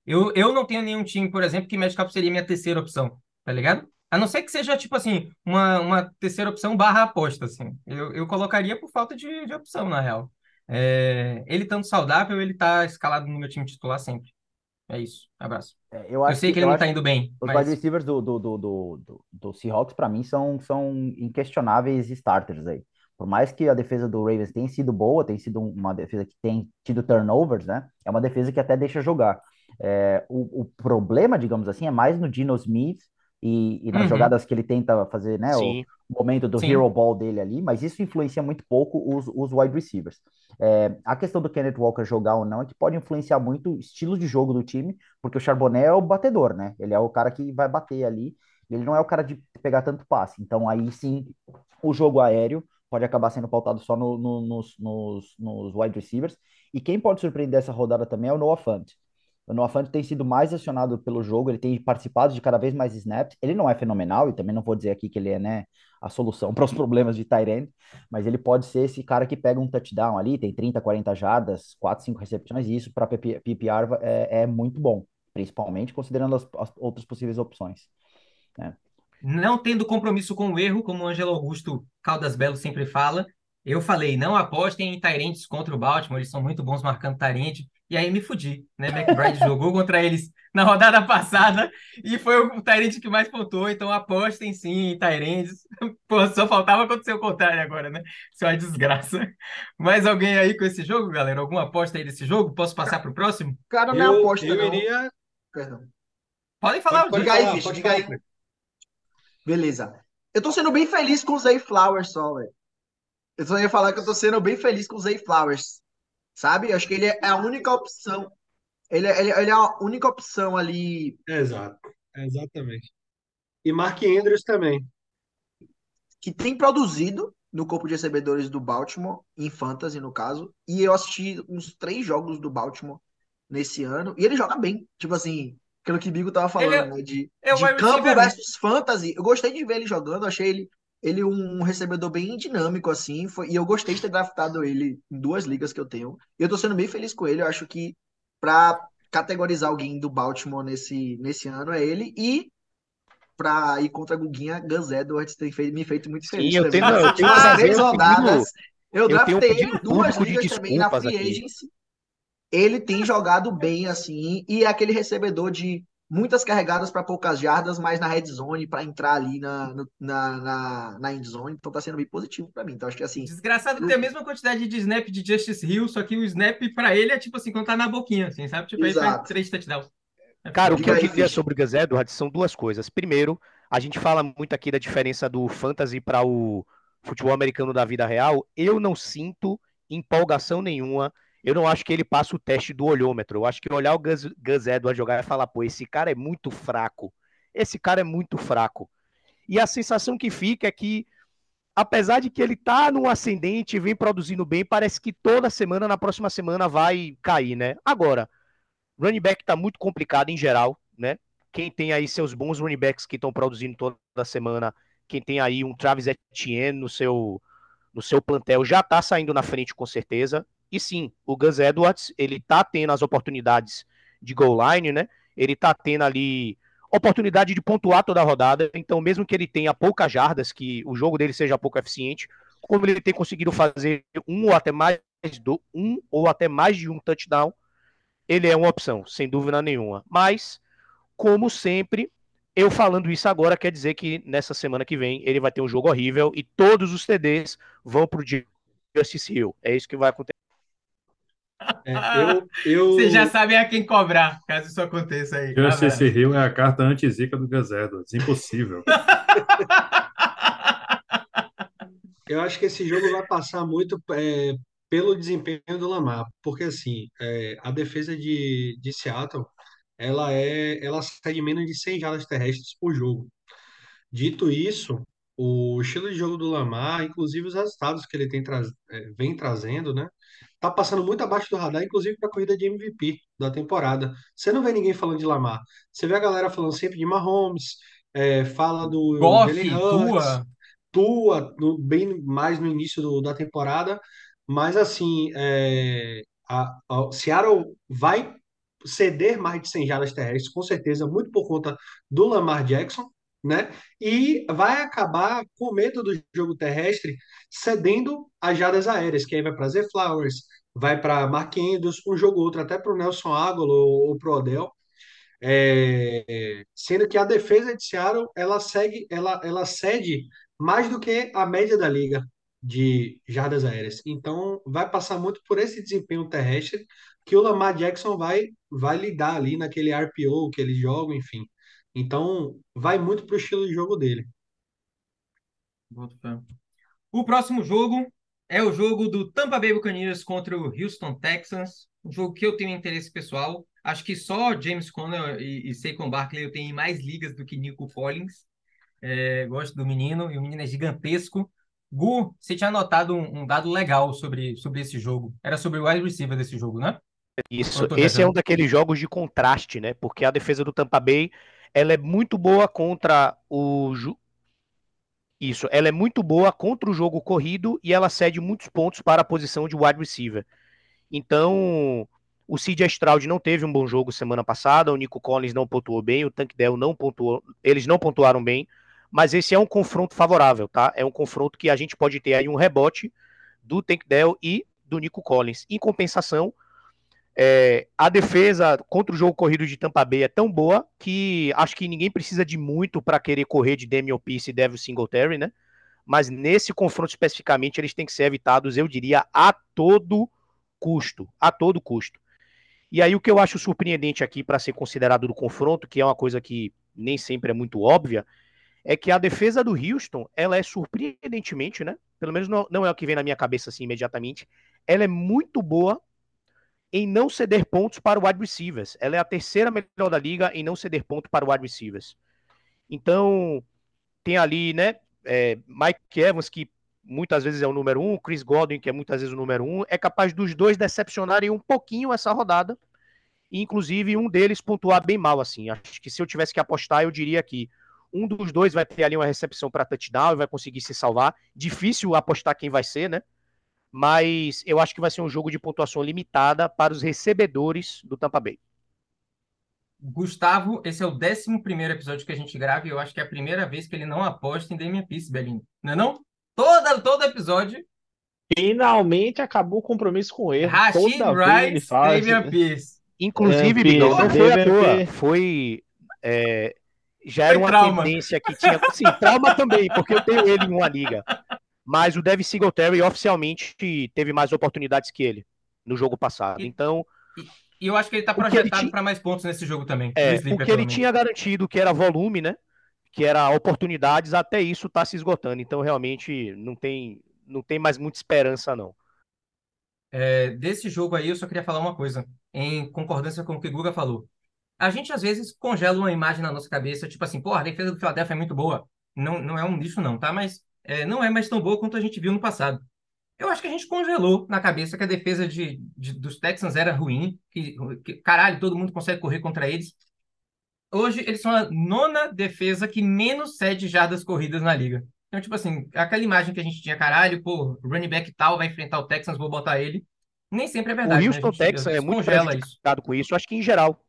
eu, eu não tenho nenhum time, por exemplo, que Metcalf seria minha terceira opção, tá ligado? A não ser que seja, tipo assim, uma, uma terceira opção barra aposta, assim. Eu, eu colocaria por falta de, de opção, na real. É, ele estando saudável, ele tá escalado no meu time titular sempre. É isso. Abraço. Eu Eu acho sei que ele eu não tá indo bem, Os mas wide receivers do, do, do, do, do, do Seahawks, para mim, são, são inquestionáveis starters aí. Por mais que a defesa do Ravens tenha sido boa, tem sido uma defesa que tem tido turnovers, né? É uma defesa que até deixa jogar. É, o, o problema, digamos assim, é mais no Geno Smith e, e nas Uhum. jogadas que ele tenta fazer, né? O momento do Sim. hero ball dele ali, mas isso influencia muito pouco os, os wide receivers. É, a questão do Kenneth Walker jogar ou não é que pode influenciar muito o estilo de jogo do time, porque o Charbonnet é o batedor, né? Ele é o cara que vai bater ali, ele não é o cara de pegar tanto passe. Então aí sim, o jogo aéreo pode acabar sendo pautado só no- no- nos, nos, nos wide receivers. E quem pode surpreender essa rodada também é o Noah Fant. O Noah Fant tem sido mais acionado pelo jogo, ele tem participado de cada vez mais snaps. Ele não é fenomenal, e também não vou dizer aqui que ele é né, a solução para os problemas de end, mas ele pode ser esse cara que pega um touchdown ali, tem 30, 40 jardas, 4, 5 recepções, e isso para PPR é, é muito bom, principalmente considerando as, as outras possíveis opções. né? não tendo compromisso com o erro, como o Ângelo Augusto Caldas Belo sempre fala, eu falei, não apostem em Tyrants contra o Baltimore, eles são muito bons marcando Tyrant, e aí me fudi, né? McBride jogou contra eles na rodada passada e foi o Tyrant que mais pontuou, então apostem sim em Tyrants. Pô, só faltava acontecer o contrário agora, né? Isso é uma desgraça. Mais alguém aí com esse jogo, galera? Alguma aposta aí desse jogo? Posso passar pro próximo? Cara, não é aposta, eu não. iria. Perdão. Podem falar, Pode, pode Diga aí, bicho, pode diga aí. Beleza. Eu tô sendo bem feliz com o Zay Flowers só, velho. Eu só ia falar que eu tô sendo bem feliz com o Zay Flowers. Sabe? Acho que ele é a única opção. Ele é, ele, ele é a única opção ali. Exato, exatamente. E Mark Andrews também. que tem produzido no corpo de recebedores do Baltimore, em Fantasy, no caso. E eu assisti uns três jogos do Baltimore nesse ano. E ele joga bem. Tipo assim, aquilo que o Bigo tava falando, Ele é- né? De, é o de campo versus Fantasy. Eu gostei de ver ele jogando. Achei ele, ele um recebedor bem dinâmico, assim. Foi, e eu gostei de ter draftado ele em duas ligas que eu tenho. E eu tô sendo bem feliz com ele. Eu acho que pra categorizar alguém do Baltimore nesse, nesse ano é ele. E pra ir contra a Guguinha, Gus Edwards tem feito, me feito muito feliz Sim, eu tenho, eu tenho três rodadas, eu draftei ele em duas de ligas também na Free aqui. Agency. Ele tem jogado bem, assim, e é aquele recebedor de muitas carregadas para poucas jardas, mas na red zone para entrar ali na, no- na, na, na end zone. Então tá sendo bem positivo para mim. Então acho que assim. Desgraçado tem a mesma quantidade de snap de Justice Hill, só que o snap pra ele é tipo assim, quando tá na boquinha, assim, sabe? Tipo, faz Exato. três touchdowns. É Cara, o que eu diria sobre o Gus Edwards são duas coisas. Primeiro, a gente fala muito aqui da diferença do fantasy para o futebol americano da vida real. Eu não sinto empolgação nenhuma eu não acho que ele passa o teste do olhômetro. Eu acho que olhar o Gus, Gus Edwards jogar e falar, pô, esse cara é muito fraco. Esse cara é muito fraco. E a sensação que fica é que, apesar de que ele tá no ascendente e vem produzindo bem, parece que toda semana, na próxima semana, vai cair, né? Agora, running back tá muito complicado em geral, né? Quem tem aí seus bons running backs que estão produzindo toda semana, quem tem aí um Travis Etienne no seu, no seu plantel já tá saindo na frente com certeza. E sim, o Gus Edwards, ele tá tendo as oportunidades de goal line, né? Ele tá tendo ali oportunidade de pontuar toda a rodada. Então, mesmo que ele tenha poucas jardas, que o jogo dele seja pouco eficiente, como ele tem conseguido fazer um ou até mais do um ou até mais de um touchdown, ele é uma opção, sem dúvida nenhuma. Mas, como sempre, eu falando isso agora quer dizer que nessa semana que vem ele vai ter um jogo horrível e todos os TDs vão pro Justice Hill. É isso que vai acontecer. É, eu, eu... Vocês já sabem a quem cobrar, caso isso aconteça aí. Justice Hill é a carta anti-zica do Gus Edwards. Impossível. Eu acho que esse jogo vai passar muito é, pelo desempenho do Lamar, porque assim, é, a defesa de, de Seattle, ela é, ela sai de menos de 100 jardas terrestres por jogo. Dito isso, o estilo de jogo do Lamar, inclusive os resultados que ele tem tra é, vem trazendo, né? Tá passando muito abaixo do radar, inclusive para a corrida de MVP da temporada. Você não vê ninguém falando de Lamar. Você vê a galera falando sempre de Mahomes, é, fala do Goff, Tua. Tua, no- bem mais no início do- da temporada, mas assim, é, a, a- o Seattle vai ceder mais de 100 jardas terrestres, com certeza, muito por conta do Lamar Jackson, né? E vai acabar com medo do jogo terrestre, cedendo as jardas aéreas, que aí vai para Zay Flowers, vai para Mark Andrews, um jogo ou outro, até para o Nelson Aguilar ou, ou pro Odell. É, sendo que a defesa de Seattle ela segue, ela, ela cede mais do que a média da liga de jardas aéreas. Então vai passar muito por esse desempenho terrestre que o Lamar Jackson vai vai lidar ali naquele RPO que eles jogam, enfim. Então vai muito pro estilo de jogo dele. O próximo jogo é o jogo do Tampa Bay Buccaneers contra o Houston Texans. Um jogo que eu tenho interesse pessoal. Acho que só James Conner e, e Saquon Barkley eu tenho em mais ligas do que Nico Collins. É, gosto do menino e o menino é gigantesco. Gu, você tinha anotado um, um dado legal sobre, sobre esse jogo. Era sobre o wide receiver desse jogo, né? Isso, esse é um daqueles jogos de contraste, né? Porque a defesa do Tampa Bay, ela é muito boa contra o ju- isso, ela é muito boa contra o jogo corrido e ela cede muitos pontos para a posição de wide receiver. Então, o CJ Stroud não teve um bom jogo semana passada, o Nico Collins não pontuou bem, o Tank Dell não pontuou, eles não pontuaram bem, mas esse é um confronto favorável, tá? É um confronto que a gente pode ter aí um rebote do Tank Dell e do Nico Collins. Em compensação, é, a defesa contra o jogo corrido de Tampa Bay é tão boa que acho que ninguém precisa de muito para querer correr de Damian Pierce e Devin Singletary, né? Mas nesse confronto especificamente eles têm que ser evitados, eu diria, a todo custo, a todo custo. E aí o que eu acho surpreendente aqui para ser considerado do confronto, que é uma coisa que nem sempre é muito óbvia, é que a defesa do Houston, ela é surpreendentemente, né? Pelo menos não, não é o que vem na minha cabeça assim imediatamente, ela é muito boa em não ceder pontos para o wide receivers. Ela é a terceira melhor da liga em não ceder ponto para o wide receivers. Então, tem ali, né, é, Mike Evans, que muitas vezes é o número um, Chris Godwin, que é muitas vezes o número um, é capaz dos dois decepcionarem um pouquinho essa rodada, e inclusive um deles pontuar bem mal, assim. Acho que se eu tivesse que apostar, eu diria que um dos dois vai ter ali uma recepção para touchdown e vai conseguir se salvar. Difícil apostar quem vai ser, né? Mas eu acho que vai ser um jogo de pontuação limitada para os recebedores do Tampa Bay. Gustavo, esse é o 11 primeiro episódio que a gente grava e eu acho que é a primeira vez que ele não aposta em Damian Pierce, Belinho. Não é não? Toda, todo episódio, Finalmente acabou o compromisso com ele. Rashid Rice, Damian Pierce. Inclusive, É, Bigão, não foi à toa. Foi. é, já era uma trauma. tendência que tinha. Sim, trauma também, porque eu tenho ele em uma liga. Mas o Devin Singletary oficialmente teve mais oportunidades que ele no jogo passado. E- Então, E eu acho que ele tá ele projetado para mais pontos nesse jogo também. é, o que ele tinha garantido, que era volume, né? Que era oportunidades, até isso tá se esgotando. Então, realmente, não tem, não tem mais muita esperança, não. é, desse jogo aí, eu só queria falar uma coisa, em concordância com o que o Guga falou. A gente, às vezes, congela uma imagem na nossa cabeça, tipo assim, pô, a defesa do Philadelphia é muito boa. Não, não é um lixo, não, tá? Mas é, não é mais tão boa quanto a gente viu no passado. Eu acho que a gente congelou na cabeça que a defesa de, de- dos Texans era ruim, que, que, caralho, todo mundo consegue correr contra eles. Hoje, eles são a nona defesa que menos cede jardas corridas na liga. Então, tipo assim, aquela imagem que a gente tinha, caralho, pô, running back tal vai enfrentar o Texans, vou botar ele. Nem sempre é O verdade, né? A Houston gente Texans é muito isso. prejudicado com isso, acho que em geral.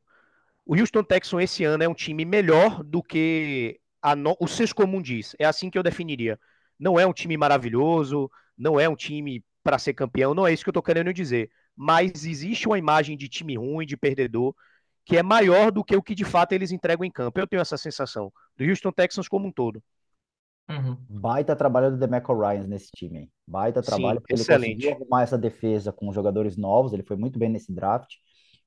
O Houston Texans esse ano é um time melhor do que a no... o senso comum diz. É assim que eu definiria. Não é um time maravilhoso, não é um time para ser campeão, não é isso que eu tô querendo dizer. Mas existe uma imagem de time ruim, de perdedor, que é maior do que o que de fato eles entregam em campo. Eu tenho essa sensação. Do Houston Texans como um todo. Uhum. Baita trabalho do DeMeco Ryans nesse time, hein? Baita Sim, trabalho, porque ele excelente. conseguiu arrumar essa defesa com jogadores novos, ele foi muito bem nesse draft,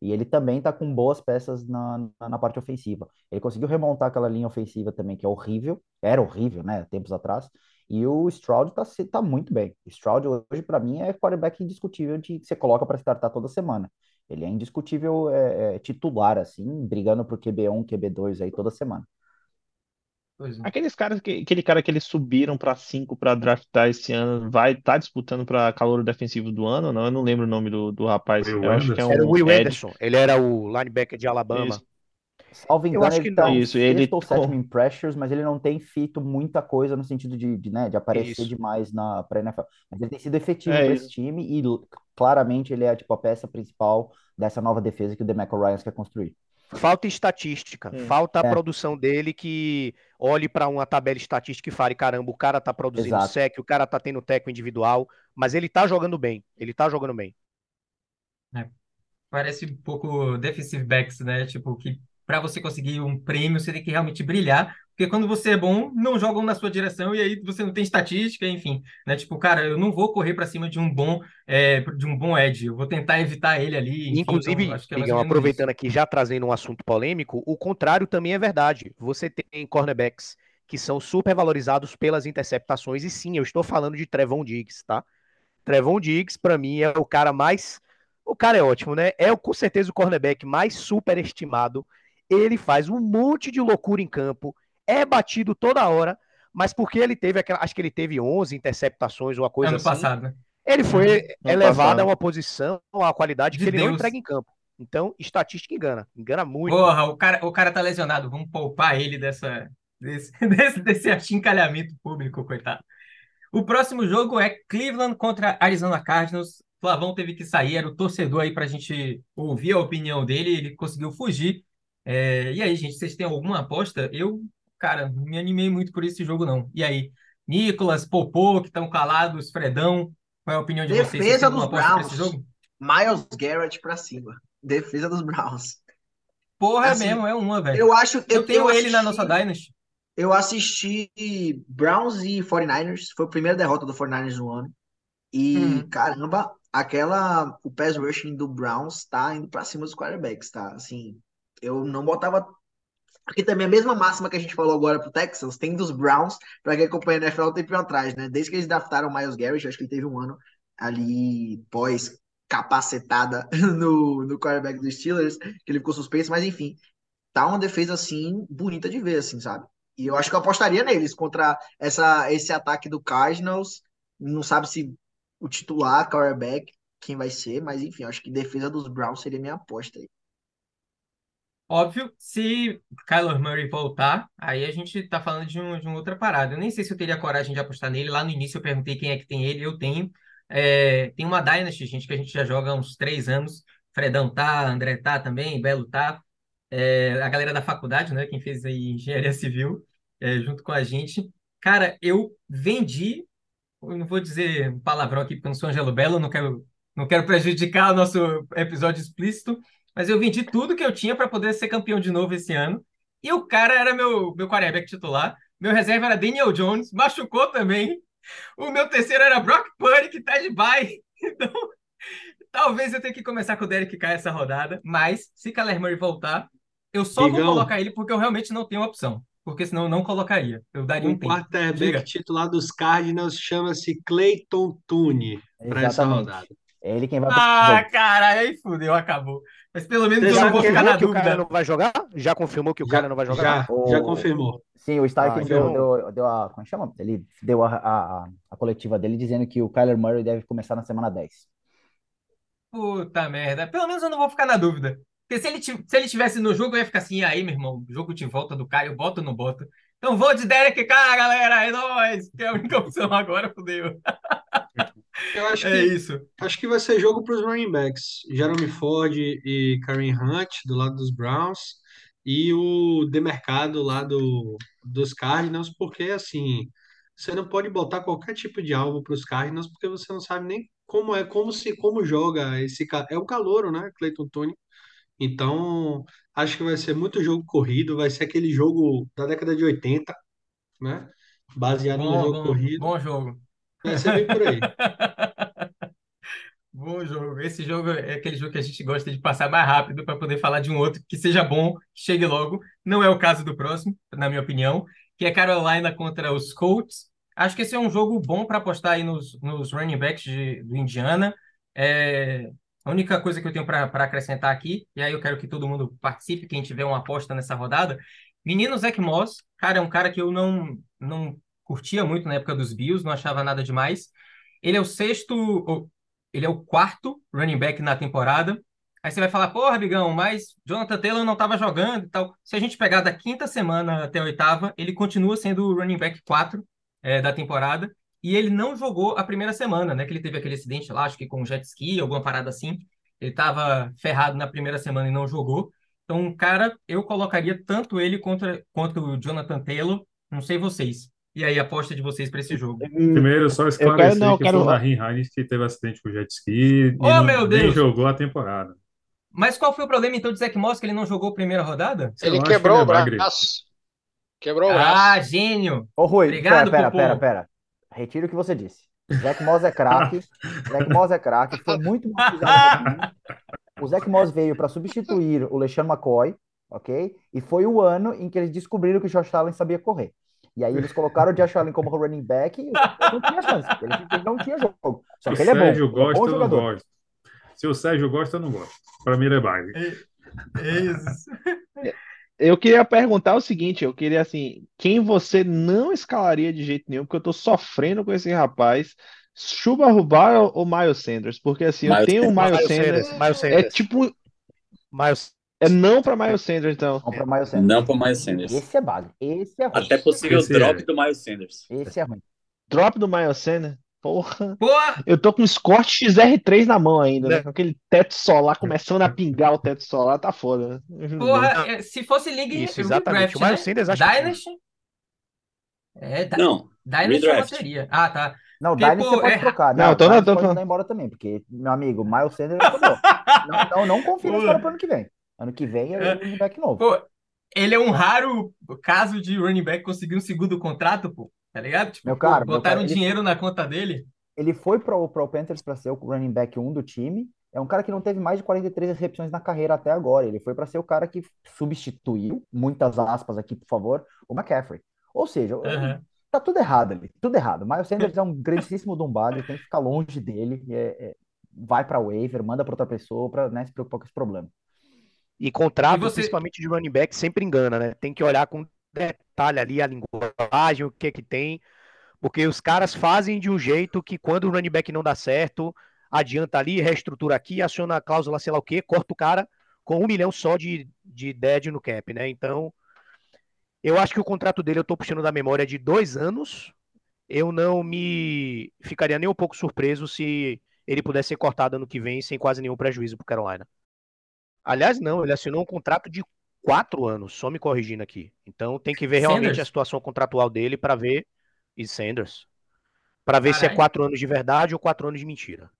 e ele também tá com boas peças na, na, na parte ofensiva. Ele conseguiu remontar aquela linha ofensiva também, que é horrível, era horrível, né, tempos atrás, e o Stroud tá, tá muito bem. O Stroud hoje, para mim, é quarterback indiscutível de que você coloca para startar toda semana. Ele é indiscutível é, é, titular, assim, brigando pro QB1, QB2 aí toda semana. Pois é. Aqueles caras que, aquele cara que eles subiram para 5 para draftar esse ano, vai estar tá disputando para calor defensivo do ano ou não? Eu não lembro o nome do, do rapaz. Will Eu acho que é Era o um Will Ed. Anderson, ele era o linebacker de Alabama. Isso. Salvo Eu engano, acho ele que tá não. em Isso, ele ou sétimo com- em pressures, mas ele não tem feito muita coisa no sentido de, de, né, de aparecer Isso. demais na pra NFL. Mas ele tem sido efetivo É para isso. esse time e claramente ele é tipo a peça principal dessa nova defesa que o DeMeco Ryans quer construir. Falta estatística, É. falta a É. produção dele que olhe para uma tabela estatística e fale, caramba, o cara tá produzindo Exato. sec, o cara tá tendo teco individual, mas ele tá jogando bem, ele tá jogando bem. É. Parece um pouco defensive backs, né? Tipo, que para você conseguir um prêmio, você tem que realmente brilhar, porque quando você é bom, não jogam na sua direção e aí você não tem estatística, enfim, né? Tipo, cara, eu não vou correr para cima de um bom é, de um bom edge, eu vou tentar evitar ele ali, enfim, Inclusive, então acho que é Miguel, aproveitando isso. aqui, já trazendo um assunto polêmico, o contrário também é verdade. Você tem cornerbacks que são supervalorizados pelas interceptações, e sim, eu estou falando de Trevon Diggs, tá? Trevon Diggs, pra mim, é o cara mais. O cara é ótimo, né? É com certeza o cornerback mais superestimado. Ele faz um monte de loucura em campo, é batido toda hora, mas porque ele teve aquela. Acho que ele teve 11 interceptações ou uma coisa Ano assim. passado, né? Ele foi Uhum. Ano elevado a passado. uma posição, a uma qualidade De que ele não Deus. entrega em campo. Então, estatística engana. Engana muito. Porra, o cara, o cara tá lesionado, vamos poupar ele dessa, desse, desse, desse achincalhamento público, coitado. O próximo jogo é Cleveland contra Arizona Cardinals. Flavão teve que sair, era o torcedor aí pra gente ouvir a opinião dele, ele conseguiu fugir. É, e aí, gente, vocês têm alguma aposta? Eu, cara, não me animei muito por esse jogo, não. E aí, Nicolas, Popô, que estão calados, Fredão, qual é a opinião de vocês? Vocês Defesa dos pra esse Browns. jogo? Miles Garrett pra cima. Defesa dos Browns. Porra, é Assim, mesmo, é uma, velho. Eu acho Eu eu, tenho eu ele na assisti, nossa Dynasty. eu assisti Browns e 49ers. Foi a primeira derrota do 49ers no ano. E Uhum. caramba, aquela o pass rushing do Browns tá indo pra cima dos quarterbacks, tá? Assim, eu não botava porque também a mesma máxima que a gente falou agora pro Texans tem dos Browns, pra quem acompanha a NFL um tempinho atrás, né? Desde que eles draftaram o Miles Garrett, acho que ele teve um ano ali pós capacetada no, no quarterback dos Steelers, que ele ficou suspenso, mas enfim, tá uma defesa assim bonita de ver, assim, sabe? E eu acho que eu apostaria neles contra essa, esse ataque do Cardinals. Não sabe se o titular, quarterback, quem vai ser, mas enfim, acho que defesa dos Browns seria minha aposta aí. Óbvio, se Kyler Murray voltar, aí a gente tá falando de, um, de uma outra parada. Eu nem sei se eu teria coragem de apostar nele. Lá no início eu perguntei quem é que tem ele, eu tenho. É, tem uma Dynasty, gente, que a gente já joga há uns três anos. Fredão tá, André tá também, Belo tá. É, a galera da faculdade, né, quem fez aí engenharia civil, é, junto com a gente. Cara, eu vendi, eu não vou dizer um palavrão aqui porque eu não sou Angelo Belo, não quero, não quero prejudicar o nosso episódio explícito, mas eu vendi tudo que eu tinha para poder ser campeão de novo esse ano. E o cara era meu, meu quarterback titular. Meu reserva era Daniel Jones, machucou também. O meu terceiro era Brock Purdy, que tá de bye. Então, talvez eu tenha que começar com o Derek Carr essa rodada. Mas, se Kyler Murray voltar, eu só vou Migão. colocar ele porque eu realmente não tenho opção. Porque senão eu não colocaria. Eu daria um O tempo. quarterback Diga. titular dos Cardinals chama-se Clayton Tune para essa rodada. É ele quem vai Ah, cara, aí fudeu, acabou. Mas pelo menos Você eu já não vou ficar confirmou na que o cara dúvida. não vai jogar? Já confirmou que o Já, cara não vai jogar? já, já O- confirmou. Sim, o Stark Ah, deu, então- deu, deu a, como é que chama? Ele deu a, a, a coletiva dele dizendo que o Kyler Murray deve começar na semana 10. Puta merda. Pelo menos eu não vou ficar na dúvida. Porque se ele, se ele tivesse no jogo, eu ia ficar assim, e aí, meu irmão, jogo de volta do Caio, boto ou não boto? Então vou de Derek Carr, galera, é nóis! Que é a única opção agora, fudeu. Eu acho É que, isso. acho que vai ser jogo para os running backs. Jeremy Ford e Kareem Hunt do lado dos Browns e o Demercado lá do, dos Cardinals, porque assim, você não pode botar qualquer tipo de alvo para os Cardinals porque você não sabe nem como é, como se, como joga esse ca- é o calouro, né, Clayton Tony. Então, acho que vai ser muito jogo corrido, vai ser aquele jogo da década de 80, né? Baseado no jogo bom, corrido. bom jogo. Por aí. Bom jogo. Esse jogo é aquele jogo que a gente gosta de passar mais rápido para poder falar de um outro que seja bom, que chegue logo. Não é o caso do próximo, na minha opinião, que é Carolina contra os Colts. Acho que esse é um jogo bom para apostar aí nos, nos running backs de, do Indiana. É, a única coisa que eu tenho para acrescentar aqui, e aí eu quero que todo mundo participe, quem tiver uma aposta nessa rodada. Menino Zach Moss, cara, é um cara que eu não, não curtia muito na época dos Bills, não achava nada demais. Ele é o sexto, ele é o quarto running back na temporada. Aí você vai falar, porra, Bigão, mas Jonathan Taylor não estava jogando e tal. Se a gente pegar da quinta semana até a oitava, ele continua sendo o running back 4 é, da temporada. E ele não jogou a primeira semana, né? Que ele teve aquele acidente lá, acho que com jet ski, alguma parada assim. Ele estava ferrado na primeira semana e não jogou. Então, cara, eu colocaria tanto ele contra, contra o Jonathan Taylor. Não sei vocês. E aí, a aposta de vocês para esse jogo? Primeiro, só esclarecer quero, não, que foi o quero. Raheem Hines que teve acidente com jet ski e Oh, não- meu nem jogou a temporada. Mas qual foi o problema, então, de Zach Moss, que ele não jogou a primeira rodada? Eu Ele quebrou que o braço. Quebrou o braço. Ah, gênio! Ô, Rui, Obrigado, pera, pera, pera, pera. Retiro o que você disse. Zac Moss é craque. Zac Moss é craque. Foi muito mal utilizado. O Zac Moss veio para substituir o LeSean McCoy, ok? E foi o ano em que eles descobriram que o Josh Allen sabia correr. E aí eles colocaram o Josh Allen como running back e não tinha chance. Ele, não tinha jogo. Só Se que o ele é bom. Sérgio Ele é gosta, bom eu não jogador. gosto. Se o Sérgio gosta, eu não gosto. Para mim, ele é bag. Isso. Eu queria perguntar o seguinte, eu queria assim, quem você não escalaria de jeito nenhum, porque eu tô sofrendo com esse rapaz, Chuba Hubbard ou Miles Sanders? Porque assim, eu Miles tenho o Miles Miles Sanders, Sanders, Miles é Sanders. tipo, Miles é não pra Miles Sanders, então. Não para Miles Sanders. Não para Miles Sanders. Esse é bug. Esse é ruim. Até possível Esse drop é. do Miles Sanders. Esse é ruim. Drop do Miles Sanders? Porra. Porra! Eu tô com um Scott XR3 na mão ainda, né? Né? Com aquele teto solar começando a pingar o teto solar, tá foda, né? Porra, é, se fosse League Isso, exatamente. Redraft, O Miles né? Sanders acho que sim. Dynasty? É, da... Não, Dynasty redraft. seria. Ah, tá. Não, Porque, Dynasty você pode é... trocar. Não, Não, tô- Dynasty tô pode falando- mandar embora também, porque, meu amigo, Miles Sanders acabou. Não, não, não confia nesse cara pro ano que vem. Ano que vem é o running back novo. Pô, ele é um raro caso de running back conseguir um segundo contrato, pô. Tá ligado? Tipo, Meu pô, cara, meu botaram cara, ele- dinheiro na conta dele. Ele foi pro, pro Panthers para ser o running back 1 do time. É um cara que não teve mais de 43 recepções na carreira até agora. Ele foi para ser o cara que substituiu, muitas aspas aqui, por favor, o McCaffrey. Ou seja, Aham. tá tudo errado ali, tudo errado. Miles Sanders é um grandíssimo dombado, tem que ficar longe dele. é- é- vai para waiver, manda para outra pessoa para né, se preocupar com esse problema. E contrato, E você- principalmente de running back, sempre engana, né? Tem que olhar com detalhe ali a linguagem, o que é que tem, porque os caras fazem de um jeito que quando o running back não dá certo, adianta ali, reestrutura aqui, aciona a cláusula sei lá o quê, corta o cara com um milhão só de, de dead no cap, né? Então, eu acho que o contrato dele, eu tô puxando da memória, é de dois anos. Eu não me ficaria nem um pouco surpreso se ele pudesse ser cortado ano que vem sem quase nenhum prejuízo pro Carolina. Aliás, não, ele assinou um contrato de quatro anos, só me corrigindo aqui. Então tem que ver realmente Sanders? a situação contratual dele para ver. E Sanders. Para ver se é Caralho. quatro anos de verdade ou quatro anos de mentira.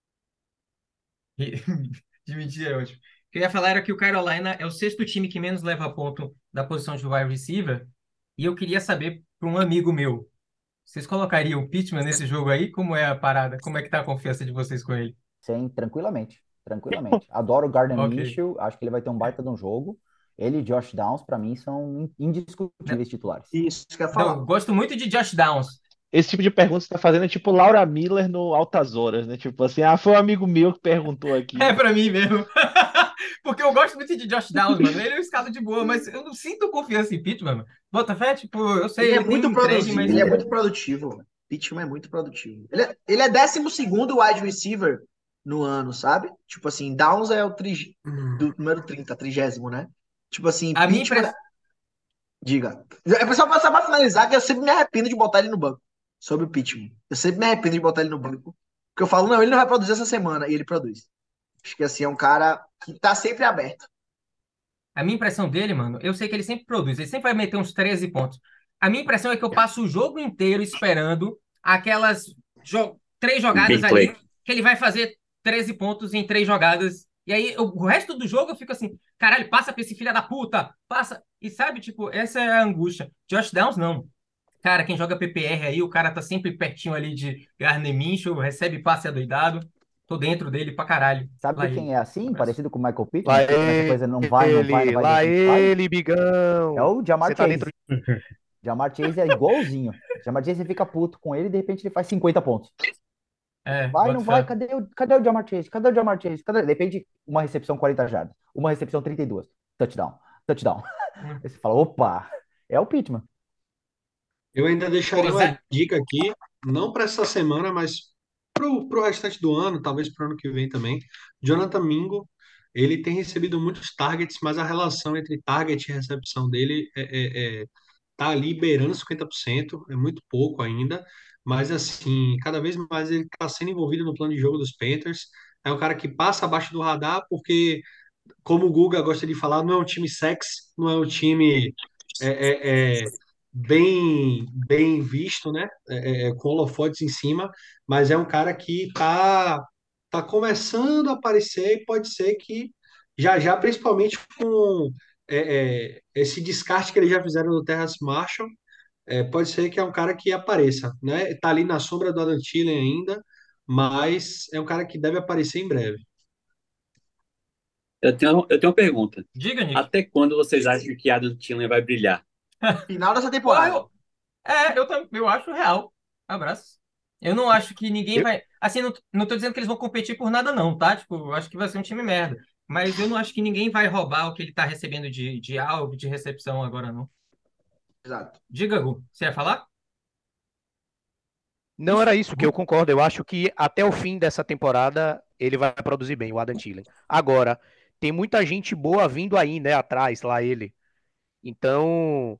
De mentira, é ótimo. O que eu ia falar era que o Carolina é o sexto time que menos leva ponto da posição de wide receiver. E eu queria saber para um amigo meu, vocês colocariam o Pittman nesse jogo aí? Como é a parada? Como é que tá a confiança de vocês com ele? Sem, tranquilamente, tranquilamente. Adoro o Gardner Ok. Minshew, acho que ele vai ter um baita de um jogo. Ele e Josh Downs, para mim, são indiscutíveis titulares. Isso que eu Não, falar. eu gosto muito de Josh Downs. esse tipo de pergunta que você tá fazendo é tipo Laura Miller no Altas Horas, né? Tipo assim, ah, foi um amigo meu que perguntou aqui. É pra mim mesmo. Porque eu gosto muito de Josh Downs, mano. Ele é um escado de boa, mas eu não sinto confiança em Pitt, mano. Bota fé, tipo, eu sei, Ele é ele tem muito produtivo, mas. ele é muito produtivo. mano. Pittman é muito produtivo. Ele é, ele é 12 segundo wide receiver no ano, sabe? Tipo assim, Downs é o tri, do número 30, trigésimo, né? Tipo assim, A minha impressão. Diga. É só pra, só pra finalizar que eu sempre me arrependo de botar ele no banco. Sobre o Pittman. Eu sempre me arrependo de botar ele no banco. Porque eu falo, não, ele não vai produzir essa semana. E ele produz. Acho que assim, é um cara que tá sempre aberto. A minha impressão dele, mano, eu sei que ele sempre produz, ele sempre vai meter uns 13 pontos. A minha impressão é que eu passo o jogo inteiro esperando aquelas jo- três jogadas Big ali, play. que ele vai fazer 13 pontos em três jogadas. E aí, eu- o resto do jogo eu fico assim, caralho, passa pra esse filho da puta, passa. E sabe, tipo, essa é a angústia. Josh Downs, não. Cara, quem joga PPR aí, o cara tá sempre pertinho ali de Gardner Minshew, recebe passe adoidado. Tô dentro dele pra caralho. Sabe Lá quem ele. é assim, parecido com o Michael Pittman? Lá essa coisa não vai, não vai, não ele, vai, lá depois vai? ele, bigão. É o Jamar Você tá Chase. dentro Jamar Chase é igualzinho. Jamar Chase fica puto com ele e de repente ele faz 50 pontos. É, Vai, não vai, cadê o, cadê o Jamar Chase? Cadê o Jamar Chase? Cadê? De repente, uma recepção 40 jardas, uma recepção 32, touchdown, touchdown. Hum. Aí você fala, opa, é o Pittman. Eu ainda deixaria Pô, uma dica aqui, não para essa semana, mas pro, pro restante do ano, talvez pro ano que vem também. Jonathan Mingo, ele tem recebido muitos targets, mas a relação entre target e recepção dele é, é, é- tá ali beirando 50%, é muito pouco ainda, mas assim, cada vez mais ele está sendo envolvido no plano de jogo dos Panthers. É um cara que passa abaixo do radar, porque, como o Guga gosta de falar, não é um time sexy, não é um time é, é, é, bem, bem visto, né? É, é, com holofotes em cima, mas é um cara que tá, tá começando a aparecer e pode ser que já já, principalmente com é, é, esse descarte que eles já fizeram do Terrace Marshall, é, pode ser que é um cara que apareça, né? Tá ali na sombra do Adam Thielen ainda, mas é um cara que deve aparecer em breve. Eu tenho, eu tenho uma pergunta. Diga, Nick. Até quando vocês acham que Adam Thielen vai brilhar? Final dessa temporada. eu, é, eu, eu acho real. Abraço. Eu não acho que ninguém Eu- vai. Assim, não, não tô dizendo que eles vão competir por nada, não, tá? Tipo, eu acho que vai ser um time merda. Mas eu não acho que ninguém vai roubar o que ele tá recebendo de, de alvo, de recepção agora, não. Exato. Diga, Gu, você ia falar? Não era isso que eu concordo. Eu acho que até o fim dessa temporada ele vai produzir bem, o Adam Thielen. Agora, tem muita gente boa vindo aí, né, atrás, lá ele. Então,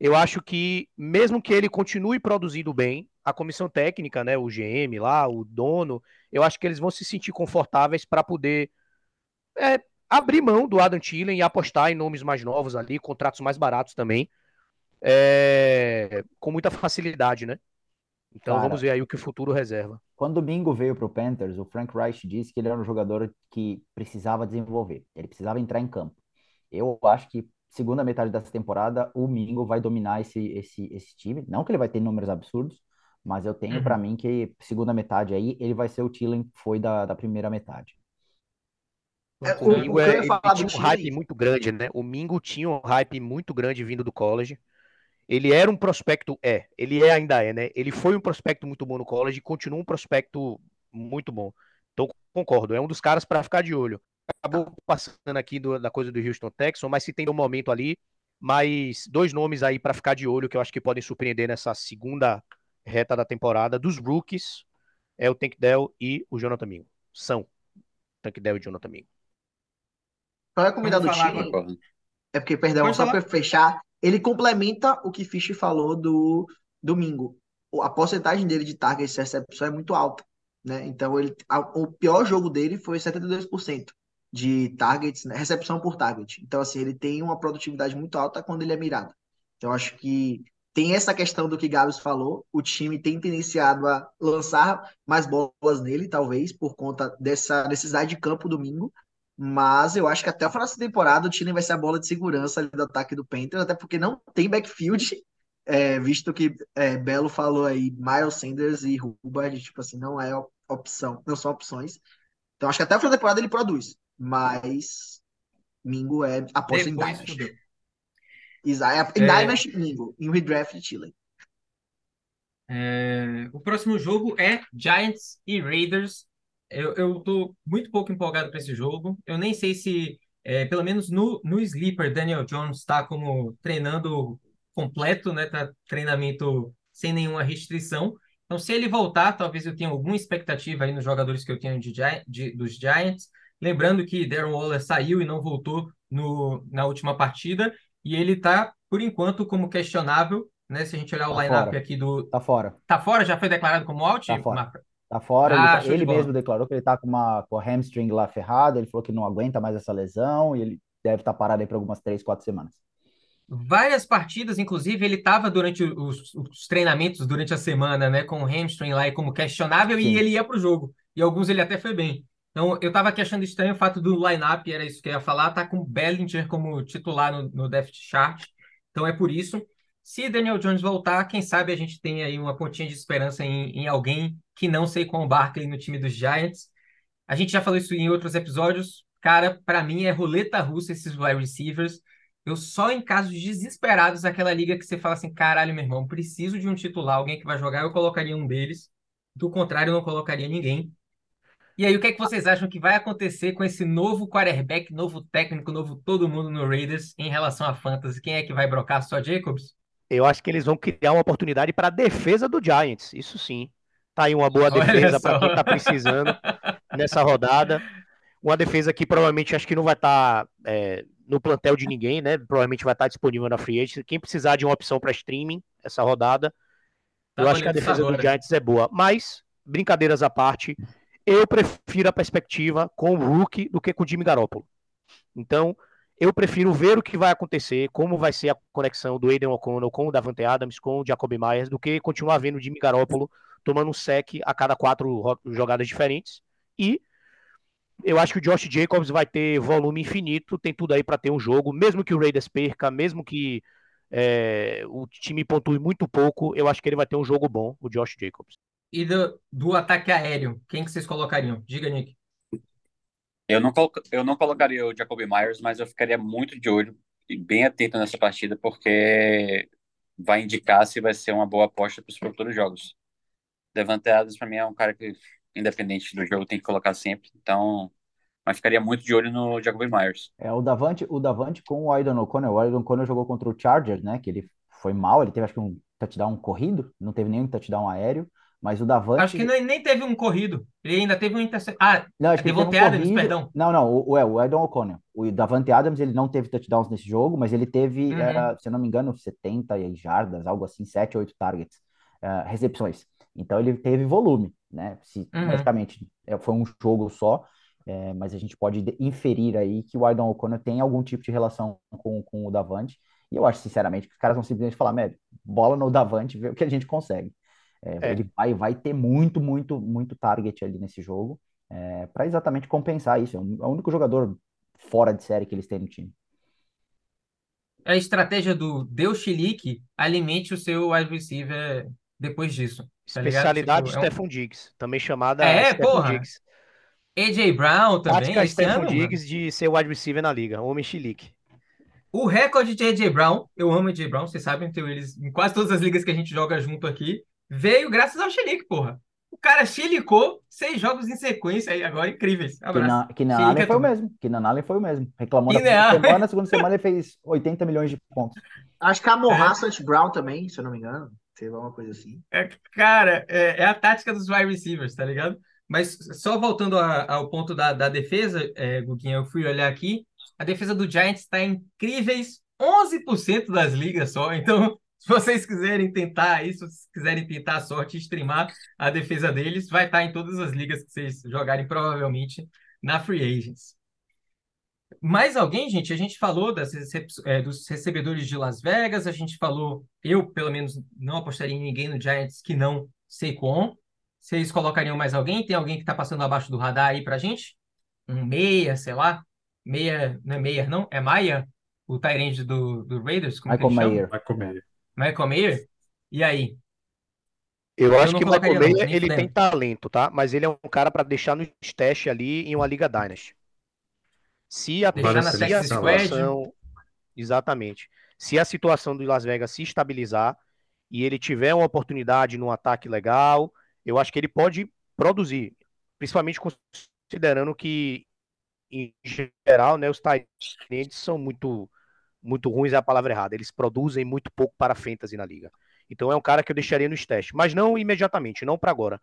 eu acho que mesmo que ele continue produzindo bem, a comissão técnica, né, o GM lá, o dono, eu acho que eles vão se sentir confortáveis para poder é, abrir mão do Adam Thielen e apostar em nomes mais novos ali, contratos mais baratos também, é, com muita facilidade, né? Então Cara, vamos ver aí o que o futuro reserva. Quando o Mingo veio para o Panthers, o Frank Reich disse que ele era um jogador que precisava desenvolver, ele precisava entrar em campo. Eu acho que segunda metade dessa temporada o Mingo vai dominar esse, esse, esse time. Não que ele vai ter números absurdos, mas eu tenho para Uhum. mim que segunda metade aí ele vai ser o Thielen que foi da, da primeira metade. É, O o, Mingo é, tinha um time, hype muito grande, né? O Mingo tinha um hype muito grande vindo do college. Ele era um prospecto, é, ele é, ainda é, né? Ele foi um prospecto muito bom no college e continua um prospecto muito bom. Então, concordo, é um dos caras para ficar de olho. Acabou passando aqui do- da coisa do Houston Texans, mas se tem um momento ali, mais dois nomes aí para ficar de olho que eu acho que podem surpreender nessa segunda reta da temporada dos rookies é o Tank Dell e o Jonathan Mingo. São Tank Dell e Jonathan Mingo. Para recomendar do Vamos falar time, é porque, perdão, Pode só para fechar, ele complementa o que Fish falou do domingo. A porcentagem dele de target de recepção é muito alta, né? Então, ele, a- o pior jogo dele foi 72% de targets, né? recepção por target. Então, assim, ele tem uma produtividade muito alta quando ele é mirado. Então, acho que tem essa questão do que Gabs falou. O time tem iniciado a lançar mais bolas nele, talvez, por conta dessa necessidade de campo domingo. Mas eu acho que até o final dessa temporada o Thielen vai ser a bola de segurança do ataque do Panthers, até porque não tem backfield, é, visto que é, Belo falou aí, Miles Sanders e Hubbard, tipo assim, não é op- opção, não são opções. Então acho que até o final da temporada ele produz, mas Mingo é aposta em Dynasty. fudeu. Exa- é- Em É. Dynasty, Mingo, em redraft, Thielen. É, o próximo jogo é Giants e Raiders. Eu, eu tô muito pouco empolgado para esse jogo. Eu nem sei se, é, pelo menos no, no Sleeper, Daniel Jones está como treinando completo, né? Tá treinamento sem nenhuma restrição. Então, se ele voltar, talvez eu tenha alguma expectativa aí nos jogadores que eu tenho de, de- dos Giants. Lembrando que Darren Waller saiu e não voltou no, na última partida. E ele está, por enquanto, como questionável, né? Se a gente olhar o Tá lineup fora. aqui do. Tá fora. Tá fora? Já foi declarado como out, Tá fora. Tá fora. Ele, Ah, tá- ele mesmo declarou que ele tá com uma com a hamstring lá ferrada. Ele falou que não aguenta mais essa lesão e ele deve estar parado aí por algumas três, quatro semanas. Várias partidas, inclusive, ele estava durante os, os treinamentos durante a semana, né, com o hamstring lá e como questionável, e Sim. ele ia para o jogo. E alguns ele até foi bem. Então, eu estava aqui achando estranho o fato do lineup, era isso que eu ia falar, tá com o Bellinger como titular no, no depth chart. Então, é por isso. Se Daniel Jones voltar, quem sabe a gente tem aí uma pontinha de esperança em, em alguém que não sei com o Barkley no time dos Giants. A gente já falou isso em outros episódios. Cara, para mim é roleta russa esses wide receivers. Eu só em casos desesperados, aquela liga que você fala assim, caralho, meu irmão, preciso de um titular, alguém que vai jogar, eu colocaria um deles. Do contrário, eu não colocaria ninguém. E aí, o que é que vocês acham que vai acontecer com esse novo quarterback, novo técnico, novo todo mundo no Raiders em relação à fantasy? Quem é que vai brocar? Só Jacobs? Eu acho que eles vão criar uma oportunidade para a defesa do Giants, isso sim. Tá aí uma boa defesa para quem tá precisando nessa rodada. Uma defesa que provavelmente acho que não vai estar no plantel de ninguém, né? Provavelmente vai estar disponível na Free Agent. Quem precisar de uma opção para streaming essa rodada, Tá eu acho que a defesa do agora. Giants é boa. Mas, brincadeiras à parte, eu prefiro a perspectiva com o Rookie do que com o Jimmy Garoppolo. Então, eu prefiro ver o que vai acontecer, como vai ser a conexão do Aiden O'Connell com o Davante Adams, com o Jacoby Myers, do que continuar vendo o Jimmy Garoppolo tomando um sec a cada quatro ro- jogadas diferentes. E eu acho que o Josh Jacobs vai ter volume infinito, tem tudo aí para ter um jogo, mesmo que o Raiders perca, mesmo que é, o time pontue muito pouco, eu acho que ele vai ter um jogo bom, o Josh Jacobs. E do, do ataque aéreo, quem que vocês colocariam? Diga, Nick. Eu não, colo- eu não colocaria o Jacoby Myers, mas eu ficaria muito de olho e bem atento nessa partida, porque vai indicar se vai ser uma boa aposta para os futuros jogos. Devante Adams, para mim, é um cara que, independente do jogo, tem que colocar sempre. Então, mas ficaria muito de olho no Jacoby Myers. É, o Davante, o Davante com o Aidan O'Connell. O Aidan O'Connell jogou contra o Chargers, né? Que ele foi mal, ele teve acho que um touchdown corrido, não teve nenhum touchdown aéreo, mas o Davante. Acho que nem, nem teve um corrido. Ele ainda teve um interceptação. Ah, Não, acho que teve um Adams, corrido. perdão. Não, não, o, é, o Aidan O'Connell. O Davante Adams, ele não teve touchdowns nesse jogo, mas ele teve, Uhum. era, se eu não me engano, 70 jardas, algo assim, 7, 8 targets, eh, recepções. Então ele teve volume, né? Se, Uhum. Logicamente, é, foi um jogo só, eh, mas a gente pode de- inferir aí que o Aidan O'Connell tem algum tipo de relação com, com o Davante. E eu acho, sinceramente, que os caras vão simplesmente falar, médio, bola no Davante, vê o que a gente consegue. Eh, É. Ele vai, vai ter muito, muito, muito target ali nesse jogo para exatamente compensar isso. É um- é o único jogador fora de série que eles têm no time. A estratégia do deu chilique, alimente o seu wide receiver depois disso. Tá? Especialidade Tipo, é um- Stephon Diggs, também chamada É, Stephon porra. Diggs. AJ Brown também. Tática esse Stephon ano, mano. Diggs de ser wide receiver na liga, homem chilique. O recorde de AJ Brown, eu amo AJ Brown, vocês sabem, tenho eles em quase todas as ligas que a gente joga junto aqui, veio graças ao chilique, porra. O cara chilicou seis jogos em sequência aí agora, incríveis. Abraço. Keenan Keenan Chilica Allen foi o mesmo. Keenan Allen foi o mesmo. Reclamou na primeira semana, na segunda semana ele fez 80 milhões de pontos. Acho que a Morra St. Brown também, se eu não me engano. Teve alguma coisa assim. É, cara, é, é a tática dos wide receivers, tá ligado? Mas só voltando a- ao ponto da, da defesa, é, Guguinha, eu fui olhar aqui, a defesa do Giants está incríveis 11% das ligas só, então se vocês quiserem tentar isso, se vocês quiserem tentar a sorte e streamar a defesa deles, vai estar em todas as ligas que vocês jogarem provavelmente na Free Agents. Mais alguém, gente? A gente falou das recep- é, dos recebedores de Las Vegas, a gente falou, eu pelo menos não apostaria em ninguém no Giants que não Saquon. Vocês colocariam mais alguém? Tem alguém que tá passando abaixo do radar aí pra gente? Um meia, sei lá? Meia, não é meia, não? É Maia? O Tyrande do, do Raiders? Como que Michael chama? Mayer. Michael Mayer. Michael Mayer? E aí? Eu acho não que o Michael Mayer, ele tem talento, tá? Mas ele é um cara pra deixar no teste ali em uma Liga Dynasty. Se a, Deixar se a situação. Exatamente. Se a situação do Las Vegas se estabilizar, e ele tiver uma oportunidade num ataque legal, eu acho que ele pode produzir, principalmente considerando que, em geral, né, os tight são muito, muito ruins, é a palavra errada, eles produzem muito pouco para a fantasy na liga. Então é um cara que eu deixaria no teste, mas não imediatamente, não para agora.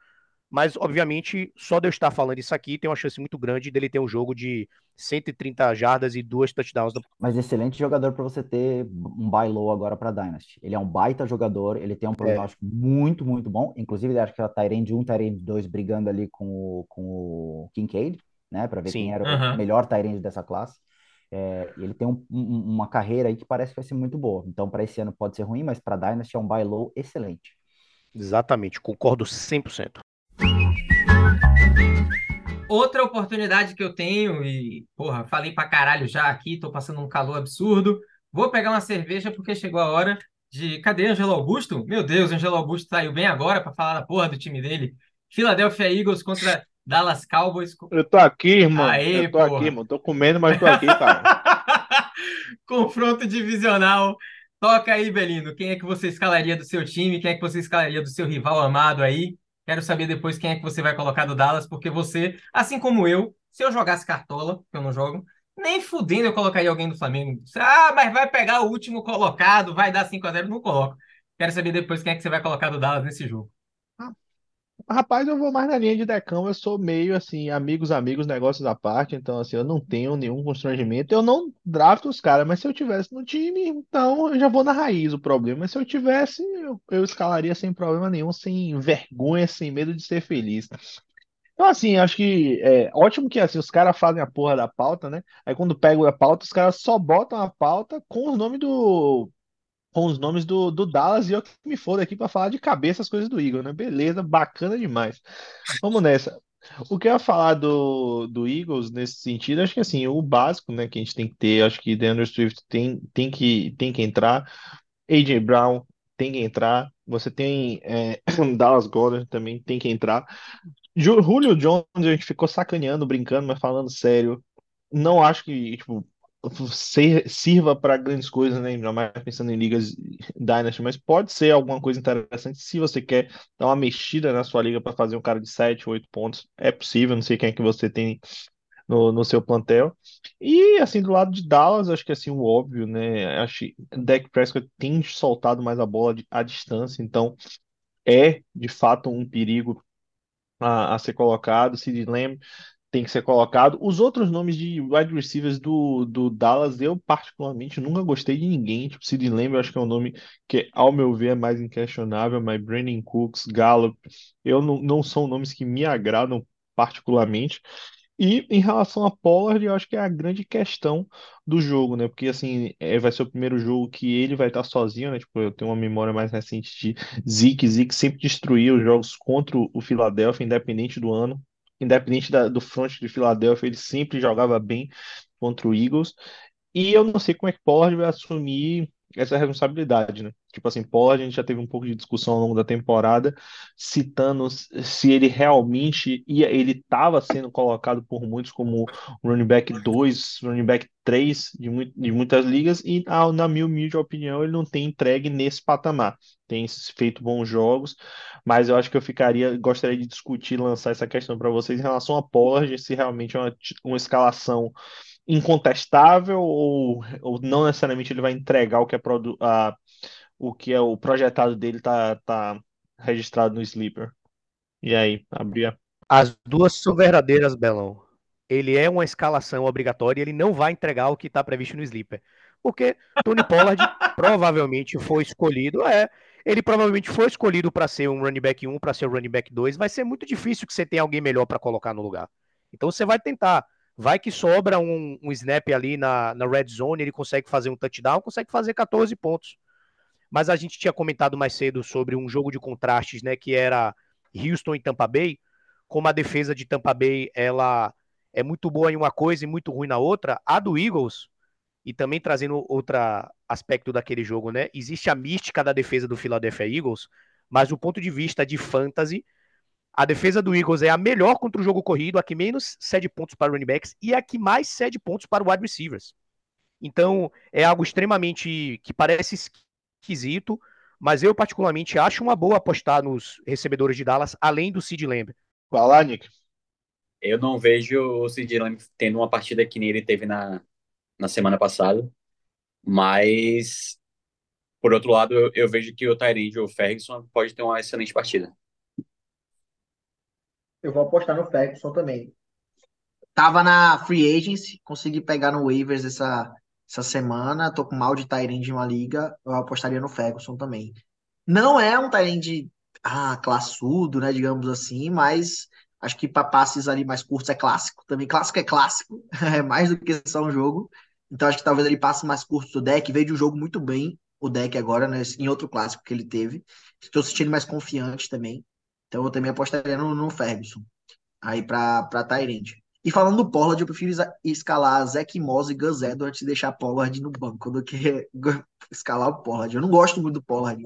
Mas, obviamente, só de eu estar falando isso aqui, tem uma chance muito grande dele ter um jogo de 130 jardas e duas touchdowns. Mas excelente jogador para você ter um buy low agora para Dynasty. Ele é um baita jogador, ele tem um prognóstico é. muito, muito bom. Inclusive, ele acho que era Tyrande 1, Tyrande 2 brigando ali com o, com o Kincaid, né? Para ver Sim. quem era uhum. o melhor Tyrande dessa classe. É, ele tem um, um, uma carreira aí que parece que vai ser muito boa. Então, para esse ano pode ser ruim, mas para Dynasty é um buy low excelente. Exatamente, concordo 100%. Outra oportunidade que eu tenho, e, porra, falei pra caralho já aqui, tô passando um calor absurdo. Vou pegar uma cerveja porque chegou a hora de. Cadê Angelo Augusto? Meu Deus, Angelo Augusto saiu bem agora para falar da porra do time dele. Philadelphia Eagles contra Dallas Cowboys. Eu tô aqui, irmão. Aê, eu tô porra. aqui, irmão. Tô comendo, mas tô aqui, cara. Confronto divisional. Toca aí, Belino. Quem é que você escalaria do seu time? Quem é que você escalaria do seu rival amado aí? Quero saber depois quem é que você vai colocar do Dallas, porque você, assim como eu, se eu jogasse cartola, que eu não jogo, nem fudendo eu colocaria alguém do Flamengo. Ah, mas vai pegar o último colocado, vai dar 5 a 0 não coloco. Quero saber depois quem é que você vai colocar do Dallas nesse jogo. Rapaz, eu vou mais na linha de decão, eu sou meio assim, amigos, amigos, negócios à parte, então assim, eu não tenho nenhum constrangimento, eu não drafto os caras, mas se eu tivesse no time, então eu já vou na raiz o problema, mas se eu tivesse, eu, eu escalaria sem problema nenhum, sem vergonha, sem medo de ser feliz. Então, assim, acho que é ótimo que assim, os caras fazem a porra da pauta, né? Aí quando pegam a pauta, os caras só botam a pauta com o nome do com os nomes do, do Dallas e eu que me for aqui para falar de cabeça as coisas do Eagle, né? Beleza, bacana demais. Vamos nessa. O que eu ia falar do, do Eagles nesse sentido, acho que assim, o básico, né, que a gente tem que ter, acho que DeAndre Swift tem, tem, que, tem que entrar, AJ Brown tem que entrar, você tem é, Dallas Goddard também tem que entrar. Julio Jones, a gente ficou sacaneando, brincando, mas falando sério, não acho que, tipo, ser, sirva para grandes coisas, né? Ainda mais pensando em ligas Dynasty, mas pode ser alguma coisa interessante se você quer dar uma mexida na sua liga para fazer um cara de 7, 8 pontos. É possível, não sei quem é que você tem no, no seu plantel. E assim, do lado de Dallas, acho que assim, o óbvio, né? Acho que Dak Prescott tem soltado mais a bola à distância, então é de fato um perigo a, a ser colocado. Sid Lamb tem que ser colocado. Os outros nomes de wide receivers do, do Dallas, eu particularmente nunca gostei de ninguém. Tipo, Sid Lamb, eu acho que é um nome que, ao meu ver, é mais inquestionável, mas Brandon Cooks, Gallup, eu não, não são nomes que me agradam particularmente. E em relação a Pollard, eu acho que é a grande questão do jogo, né? Porque assim, é, vai ser o primeiro jogo que ele vai estar sozinho, né? Tipo, eu tenho uma memória mais recente de Zeke. Zeke sempre destruía os jogos contra o Philadelphia, independente do ano independente da, do front de Filadélfia, ele sempre jogava bem contra o Eagles. E eu não sei como é que vai assumir essa responsabilidade, né? Tipo assim, Pollard, a gente já teve um pouco de discussão ao longo da temporada, citando se ele realmente ia, ele estava sendo colocado por muitos como running back 2, running back 3 de, de muitas ligas, e na minha humilde opinião, ele não tem entregue nesse patamar. Tem feito bons jogos, mas eu acho que eu ficaria, gostaria de discutir, lançar essa questão para vocês em relação a Pollard, se realmente é uma, uma escalação incontestável ou, ou não necessariamente ele vai entregar o que é, produ a, o, que é o projetado dele tá, tá registrado no Sleeper. E aí, abria. As duas são verdadeiras, Belão. Ele é uma escalação obrigatória e ele não vai entregar o que está previsto no Sleeper. Porque Tony Pollard provavelmente foi escolhido, é, ele provavelmente foi escolhido para ser um running back 1, para ser um running back 2. Vai ser muito difícil que você tenha alguém melhor para colocar no lugar. Então você vai tentar. Vai que sobra um, um snap ali na, na red zone, ele consegue fazer um touchdown, consegue fazer 14 pontos. Mas a gente tinha comentado mais cedo sobre um jogo de contrastes, né, que era Houston e Tampa Bay, como a defesa de Tampa Bay, ela é muito boa em uma coisa e muito ruim na outra, a do Eagles, e também trazendo outro aspecto daquele jogo, né, existe a mística da defesa do Philadelphia Eagles, mas do ponto de vista de fantasy, a defesa do Eagles é a melhor contra o jogo corrido, a que menos cede pontos para running backs e a que mais cede pontos para wide receivers. Então, é algo extremamente que parece esquisito, Mas eu, particularmente, acho uma boa apostar nos recebedores de Dallas, além do Sid Lamb. Vai lá, Nick. Eu não vejo o Sid Lamb tendo uma partida que nem ele teve na, na semana passada, mas por outro lado, eu, eu vejo que o Tyrande ou o Ferguson pode ter uma excelente partida. Eu vou apostar no Ferguson também. Tava na Free Agency, consegui pegar no waivers essa, essa semana. Tô com mal de Tyrande em uma liga. Eu apostaria no Ferguson também. Não é um Tyrande ah, classudo, né? Digamos assim, mas acho que para passes ali mais curtos é clássico. Também clássico é clássico, é mais do que só um jogo. Então acho que talvez ele passe mais curto do deck. Veio de um jogo muito bem o deck agora, né, em outro clássico que ele teve. Estou sentindo mais confiante também. Então eu também apostaria no, no Ferguson. Aí para Tyrande. E falando do Pollard, eu prefiro escalar Zach Moss e Gus Edwards e deixar Pollard no banco do que escalar o Pollard. Eu não gosto muito do Pollard.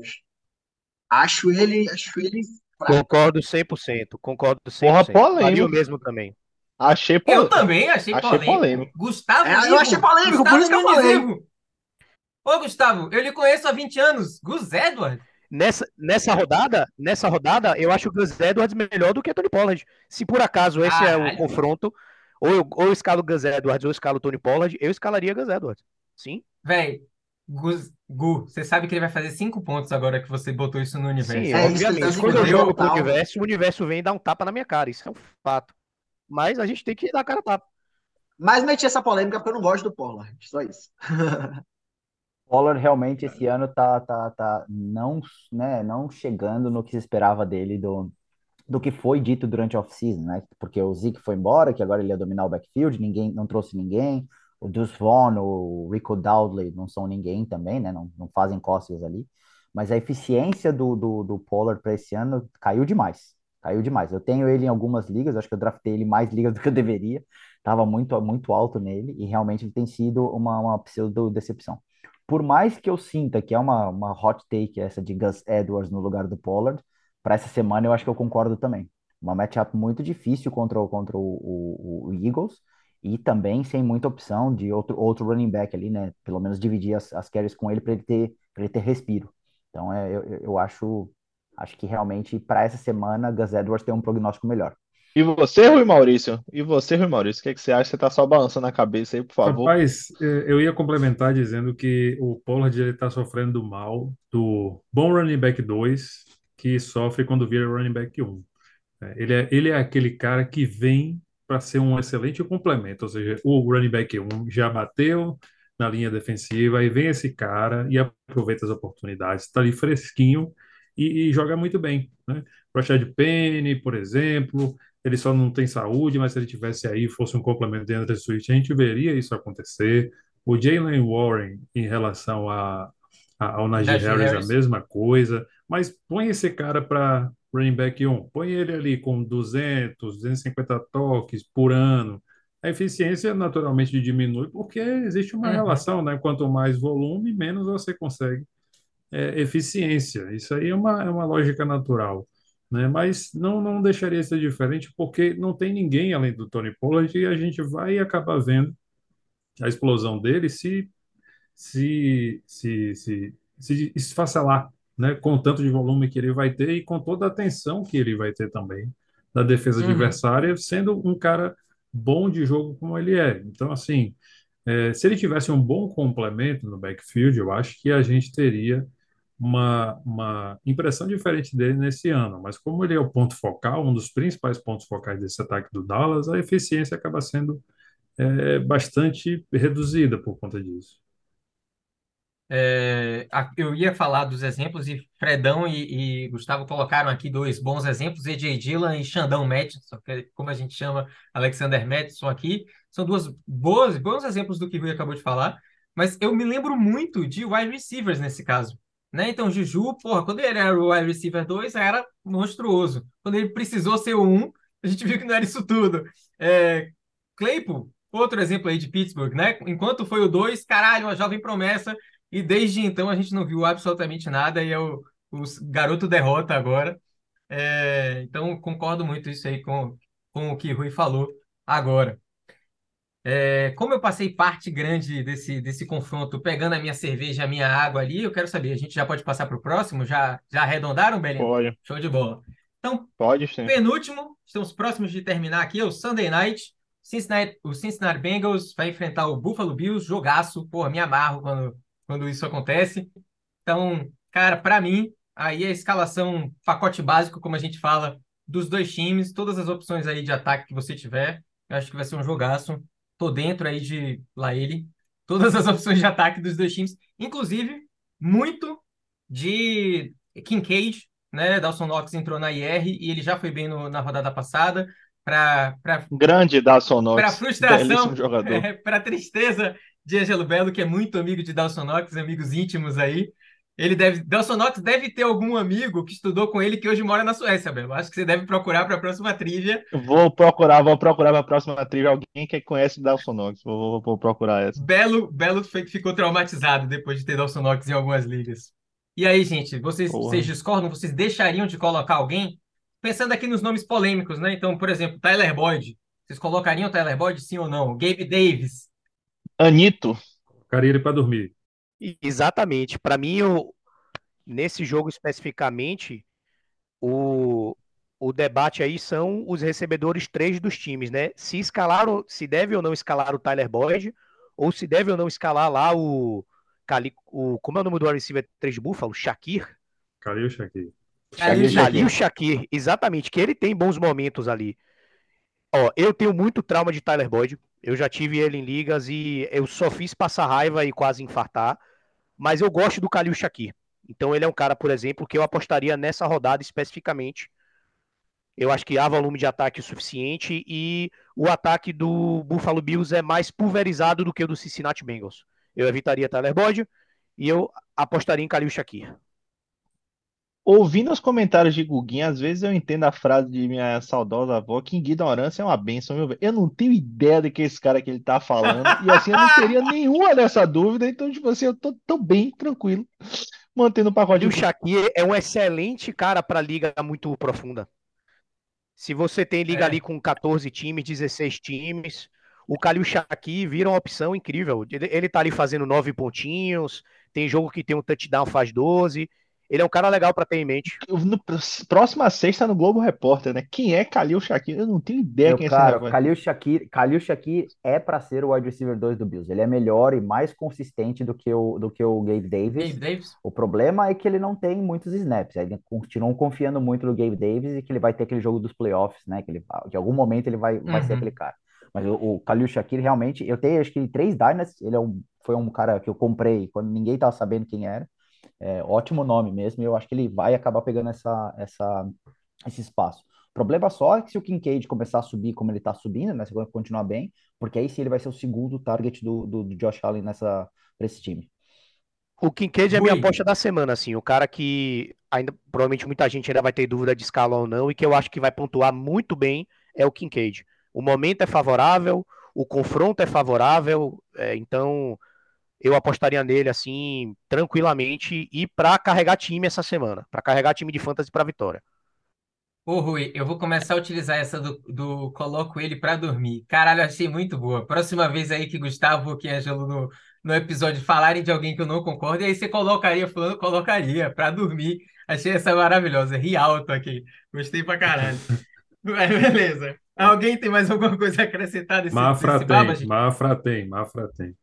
Acho ele, acho ele Concordo 100%, concordo 100%. Porra, polêmico. O mesmo também. Achei Eu também achei, Achei polêmico. polêmico. Gustavo É, eu Ivo, achei polêmico, por Gustavo isso que eu falei. Ô, Gustavo, eu lhe conheço há 20 anos. Gus Edward? Nessa, nessa rodada, nessa rodada, eu acho o Gus Edwards melhor do que Tony Pollard. Se por acaso esse é o confronto, ou eu, ou eu escalo Gus Edwards ou eu escalo Tony Pollard, eu escalaria Gus Edwards. Sim. Véi, Gus, Gu, você sabe que ele vai fazer 5 pontos agora que você botou isso no universo. Sim, É isso, obviamente. tá Quando eu jogo pro universo, o universo vem dar um tapa na minha cara. Isso é um fato. Mas a gente tem que dar a cara a tapa. Mas meti essa polêmica porque eu não gosto do Pollard. Só isso. Pollard realmente esse ano tá, tá, tá não, né, não chegando no que se esperava dele do, do que foi dito durante a off-season, né? Porque o Zeke foi embora, que agora ele ia dominar o backfield, ninguém não trouxe ninguém. O Deuce Vaughn, o Rico Dowdley não são ninguém também, né? Não, não fazem costas ali. Mas a eficiência do, do, do Pollard para esse ano caiu demais. Caiu demais. Eu tenho ele em algumas ligas, acho que eu draftei ele mais ligas do que eu deveria. Tava muito, muito alto nele e realmente ele tem sido uma, uma pseudo-decepção. Por mais que eu sinta que é uma, uma hot take essa de Gus Edwards no lugar do Pollard, para essa semana eu acho que eu concordo também. Uma matchup muito difícil contra, o- contra o, o, o Eagles e também sem muita opção de outro, outro running back ali, né? Pelo menos dividir as, as carries com ele para ele ter, ele ter respiro. Então é, eu- eu acho, acho que realmente para essa semana Gus Edwards tem um prognóstico melhor. E você, Rui Maurício? E você, Rui Maurício? O que, que você acha? Você tá só balançando a cabeça aí, por favor. Rapaz, eh, eu ia complementar dizendo que o Pollard está sofrendo mal do bom running back 2 que sofre quando vira running back 1. É, Ele é, ele é aquele cara que vem para ser um excelente complemento, ou seja, o running back 1 já bateu na linha defensiva, aí vem esse cara e aproveita as oportunidades, está ali fresquinho e, e joga muito bem, né? Rashad Penny, por exemplo, ele só não tem saúde, mas se ele tivesse aí, fosse um complemento de Andrew Swift, a gente veria isso acontecer. O Jalen Warren, em relação a, a- ao Najee Najee Harris, Harris. a mesma coisa, mas põe esse cara para running back 1, põe ele ali com 200, 250 toques por ano. A eficiência naturalmente diminui porque existe uma Uhum. relação, né? Quanto mais volume, menos você consegue é, eficiência. Isso aí é uma, é uma lógica natural, né? Mas não, não deixaria ser diferente porque não tem ninguém além do Tony Pollard e a gente vai acabar vendo a explosão dele se se se se, se esfacelar, né? Com o tanto de volume que ele vai ter e com toda a atenção que ele vai ter também da defesa Uhum. adversária, sendo um cara bom de jogo como ele é. Então, assim, é, se ele tivesse um bom complemento no backfield, eu acho que a gente teria uma, uma impressão diferente dele nesse ano. Mas como ele é o ponto focal, um dos principais pontos focais desse ataque do Dallas, a eficiência acaba sendo é, bastante reduzida por conta disso. É, eu ia falar dos exemplos e Fredão e, e Gustavo colocaram aqui dois bons exemplos, AJ Dillon e Xandão Madison, que é como a gente chama Alexander Madison aqui, são duas boas, bons exemplos do que o Rui acabou de falar, mas eu me lembro muito de wide receivers nesse caso, né? Então Juju, porra, quando ele era o wide receiver 2, era monstruoso. Quando ele precisou ser o 1, a gente viu que não era isso tudo. É, Claypool, outro exemplo aí de Pittsburgh, né? Enquanto foi o 2, caralho, uma jovem promessa, e desde então a gente não viu absolutamente nada e é o, o garoto derrota agora. É, então concordo muito isso aí com, com o que o Rui falou agora. É, como eu passei parte grande desse, desse confronto pegando a minha cerveja, a minha água ali, eu quero saber, a gente já pode passar para o próximo? Já, já arredondaram, Belinho? Pode. Show de bola. Então, Pode sim. penúltimo, estamos próximos de terminar aqui, é o Sunday Night. Cincinnati, o Cincinnati Bengals vai enfrentar o Buffalo Bills, jogaço. Porra, me amarro quando, quando isso acontece. Então, cara, para mim, aí a escalação pacote básico, como a gente fala, dos dois times, todas as opções aí de ataque que você tiver, eu acho que vai ser um jogaço. Tô dentro aí de lá ele, todas as opções de ataque dos dois times, inclusive muito de Kincaid, né? Dawson Knox entrou na IR e ele já foi bem no- na rodada passada. Para Grande Dawson para Knox. frustração, Belíssimo jogador. para tristeza de Angelo Belo, que é muito amigo de Dawson Knox, amigos íntimos aí. Ele deve, Dawson Knox deve ter algum amigo que estudou com ele que hoje mora na Suécia, Belo. Acho que você deve procurar para a próxima trivia. Vou procurar, vou procurar para a próxima trilha alguém que conhece Dawson Knox. Vou, vou- vou procurar essa. Belo, Belo foi, ficou traumatizado depois de ter Dawson Knox em algumas ligas. E aí, gente, vocês, Porra. vocês discordam? Vocês deixariam de colocar alguém? Pensando aqui nos nomes polêmicos, né? Então, por exemplo, Tyler Boyd. Vocês colocariam o Tyler Boyd, sim ou não? Gabe Davis. Anito. Colocaria ele para dormir. Exatamente. Para mim, o- nesse jogo especificamente, o, o debate aí são os recebedores três dos times, né? Se escalar, o- se deve ou não escalar o Tyler Boyd, ou se deve ou não escalar lá o, Cali, o como é o nome do receiver 3 de Buffalo? Shakir? Khalil Shakir. Khalil Khalil Shakir, exatamente, que ele tem bons momentos ali. Ó, eu tenho muito trauma de Tyler Boyd. Eu já tive ele em ligas e eu só fiz passar raiva e quase infartar. Mas eu gosto do Khalil Shakir. Então ele é um cara, por exemplo, que eu apostaria nessa rodada especificamente. Eu acho que há volume de ataque o suficiente e o ataque do Buffalo Bills é mais pulverizado do que o do Cincinnati Bengals. Eu evitaria Tyler Boyd e eu apostaria em Khalil Shakir. Ouvindo os comentários de Guguinha, às vezes eu entendo a frase de minha saudosa avó que ignorância é uma bênção, meu velho. Eu não tenho ideia do que esse cara que ele tá falando, e assim eu não teria nenhuma dessa dúvida, então, tipo assim, eu tô, tô bem tranquilo, mantendo o pacote. E o Shaqiri é um excelente cara para liga muito profunda. Se você tem liga É. ali com 14 times, 16 times, o Kalil Shaqiri vira uma opção incrível. Ele, ele tá ali fazendo 9 pontinhos, tem jogo que tem um touchdown, faz 12. Ele é um cara legal para ter em mente. No, próxima sexta no Globo Repórter, né? Quem é Khalil Shakir? Eu não tenho ideia Meu quem é esse cara. Khalil Shakir, Khalil Shakir é para ser o wide receiver 2 do Bills. Ele é melhor e mais consistente do que o, do que o Gabe Davis. Gabe Davis. O problema é que ele não tem muitos snaps. Ainda continuam confiando muito no Gabe Davis e que ele vai ter aquele jogo dos playoffs, né? Que ele, de algum momento ele vai, vai ser Uhum. aquele cara. Mas o, o Khalil Shakir realmente, eu tenho acho que três Dynasty. Ele é um, foi um cara que eu comprei quando ninguém estava sabendo quem era. É, ótimo nome mesmo, e eu acho que ele vai acabar pegando essa, essa, esse espaço. O problema só é que se o Kincaid começar a subir como ele tá subindo, né? Se ele continuar bem, porque aí sim ele vai ser o segundo target do, do, do Josh Allen nessa, pra esse time. O Kincaid é a minha aposta da semana, assim. O cara que ainda provavelmente muita gente ainda vai ter dúvida de escala ou não, e que eu acho que vai pontuar muito bem é o Kincaid. O momento é favorável, o confronto é favorável, é, então eu apostaria nele assim tranquilamente e para carregar time essa semana, para carregar time de fantasy para vitória. Ô, Rui, eu vou começar a utilizar essa do, do coloco ele pra dormir. Caralho, achei muito boa. Próxima vez aí que Gustavo e Ângelo no, no episódio falarem de alguém que eu não concordo, aí você colocaria, fulano, colocaria, pra dormir. Achei essa maravilhosa. Ri alto aqui. Gostei pra caralho. Mas beleza. Alguém tem mais alguma coisa a acrescentar desse, Mafra desse tem? Mafra tem, Mafra tem.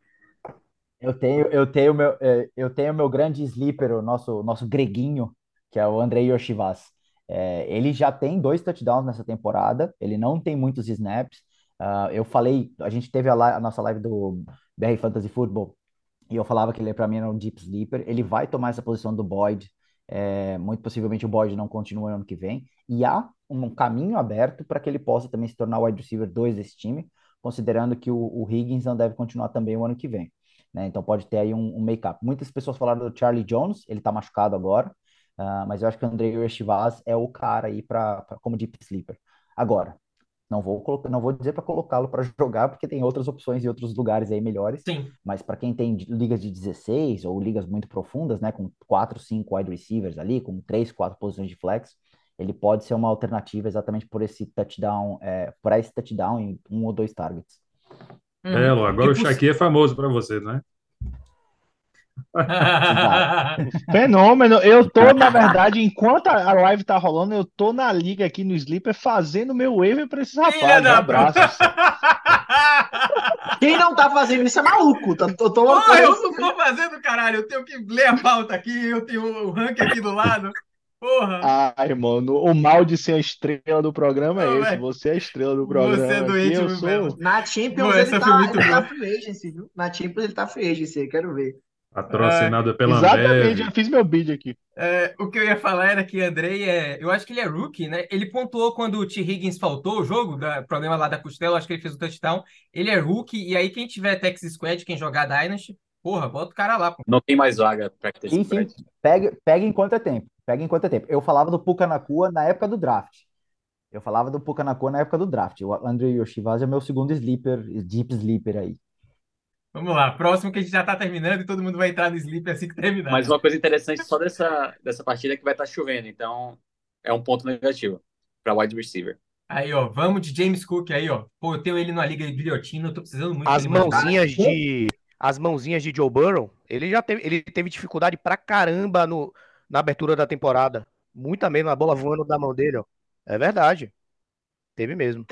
Eu tenho, eu tenho meu, eh, eu tenho meu grande sleeper, o nosso, nosso greguinho, que é o Andrei Yoshivas. É, ele já tem dois touchdowns nessa temporada, ele não tem muitos snaps. Ah, eu falei, a gente teve a, a nossa live do BR Fantasy Football e eu falava que ele para mim era um deep sleeper. Ele vai tomar essa posição do Boyd. é, muito possivelmente o Boyd não continua no ano que vem. E há um caminho aberto para que ele possa também se tornar o wide receiver 2 desse time, considerando que o, o Higgins não deve continuar também o ano que vem. Né? Então pode ter aí um, um make-up. Muitas pessoas falaram do Charlie Jones, ele tá machucado agora, ah, mas eu acho que o Andrei Yoshivas é o cara aí para como deep sleeper. Agora, não vou colocar, não vou dizer para colocá-lo para jogar, porque tem outras opções em outros lugares aí melhores. Sim. Mas para quem tem ligas de 16 ou ligas muito profundas, né, com 4, 5 wide receivers ali, com 3, 4 posições de flex, ele pode ser uma alternativa exatamente por esse touchdown, é, por esse touchdown em um ou dois targets. É, Lô, agora o Shaqui é famoso para você, né? Fenômeno. Eu tô, na verdade, enquanto a live tá rolando, eu tô na liga aqui no Sleeper fazendo meu waiver pra esses rapazes. da Abraços. Quem não tá fazendo isso é maluco. Tá, eu tô, Porra, eu não tô fazendo, caralho. Eu tenho que ler a pauta aqui, eu tenho o ranking aqui do lado. Porra. Ah, irmão, no- o mal de ser a estrela do programa é esse. velho. Você é a estrela do programa. Você é doente, eu sou. Na Champions Pô, ele foi tá, muito ele tá free agency, viu? Na Champions ele tá free agency, quero ver. Patrocinado pela Exatamente, Ambev. já fiz meu bid aqui. É, o que eu ia falar era que Andrei é. Eu acho que ele é rookie, né? Ele pontuou quando o T. Higgins faltou o jogo, da problema lá da costela, acho que ele fez o touchdown. Ele é rookie, e aí quem tiver Texas Squad, quem jogar Dynasty, porra, bota o cara lá, pô. Não tem mais vaga pra ter Sim, sim. Pega, pega enquanto é tempo. Pega enquanto é tempo. Eu falava do Puka Nakua na época do draft. Eu falava do Puka Nakua na época do draft. O André Yoshivasa é meu segundo sleeper, deep sleeper aí. Vamos lá, próximo que a gente já tá terminando e todo mundo vai entrar no sleep assim que terminar. Mas uma coisa interessante só dessa, dessa partida é que vai estar chovendo, então é um ponto negativo para wide receiver. Aí, ó, vamos de James Cook aí, ó. Pô, eu tenho ele numa liga de guilhotina, eu tô precisando muito As machucar. mãozinhas de as mãozinhas de Joe Burrow, ele já teve, ele teve dificuldade pra caramba no, na abertura da temporada. Muita mesmo, a bola voando da mão dele, ó. É verdade. Teve mesmo.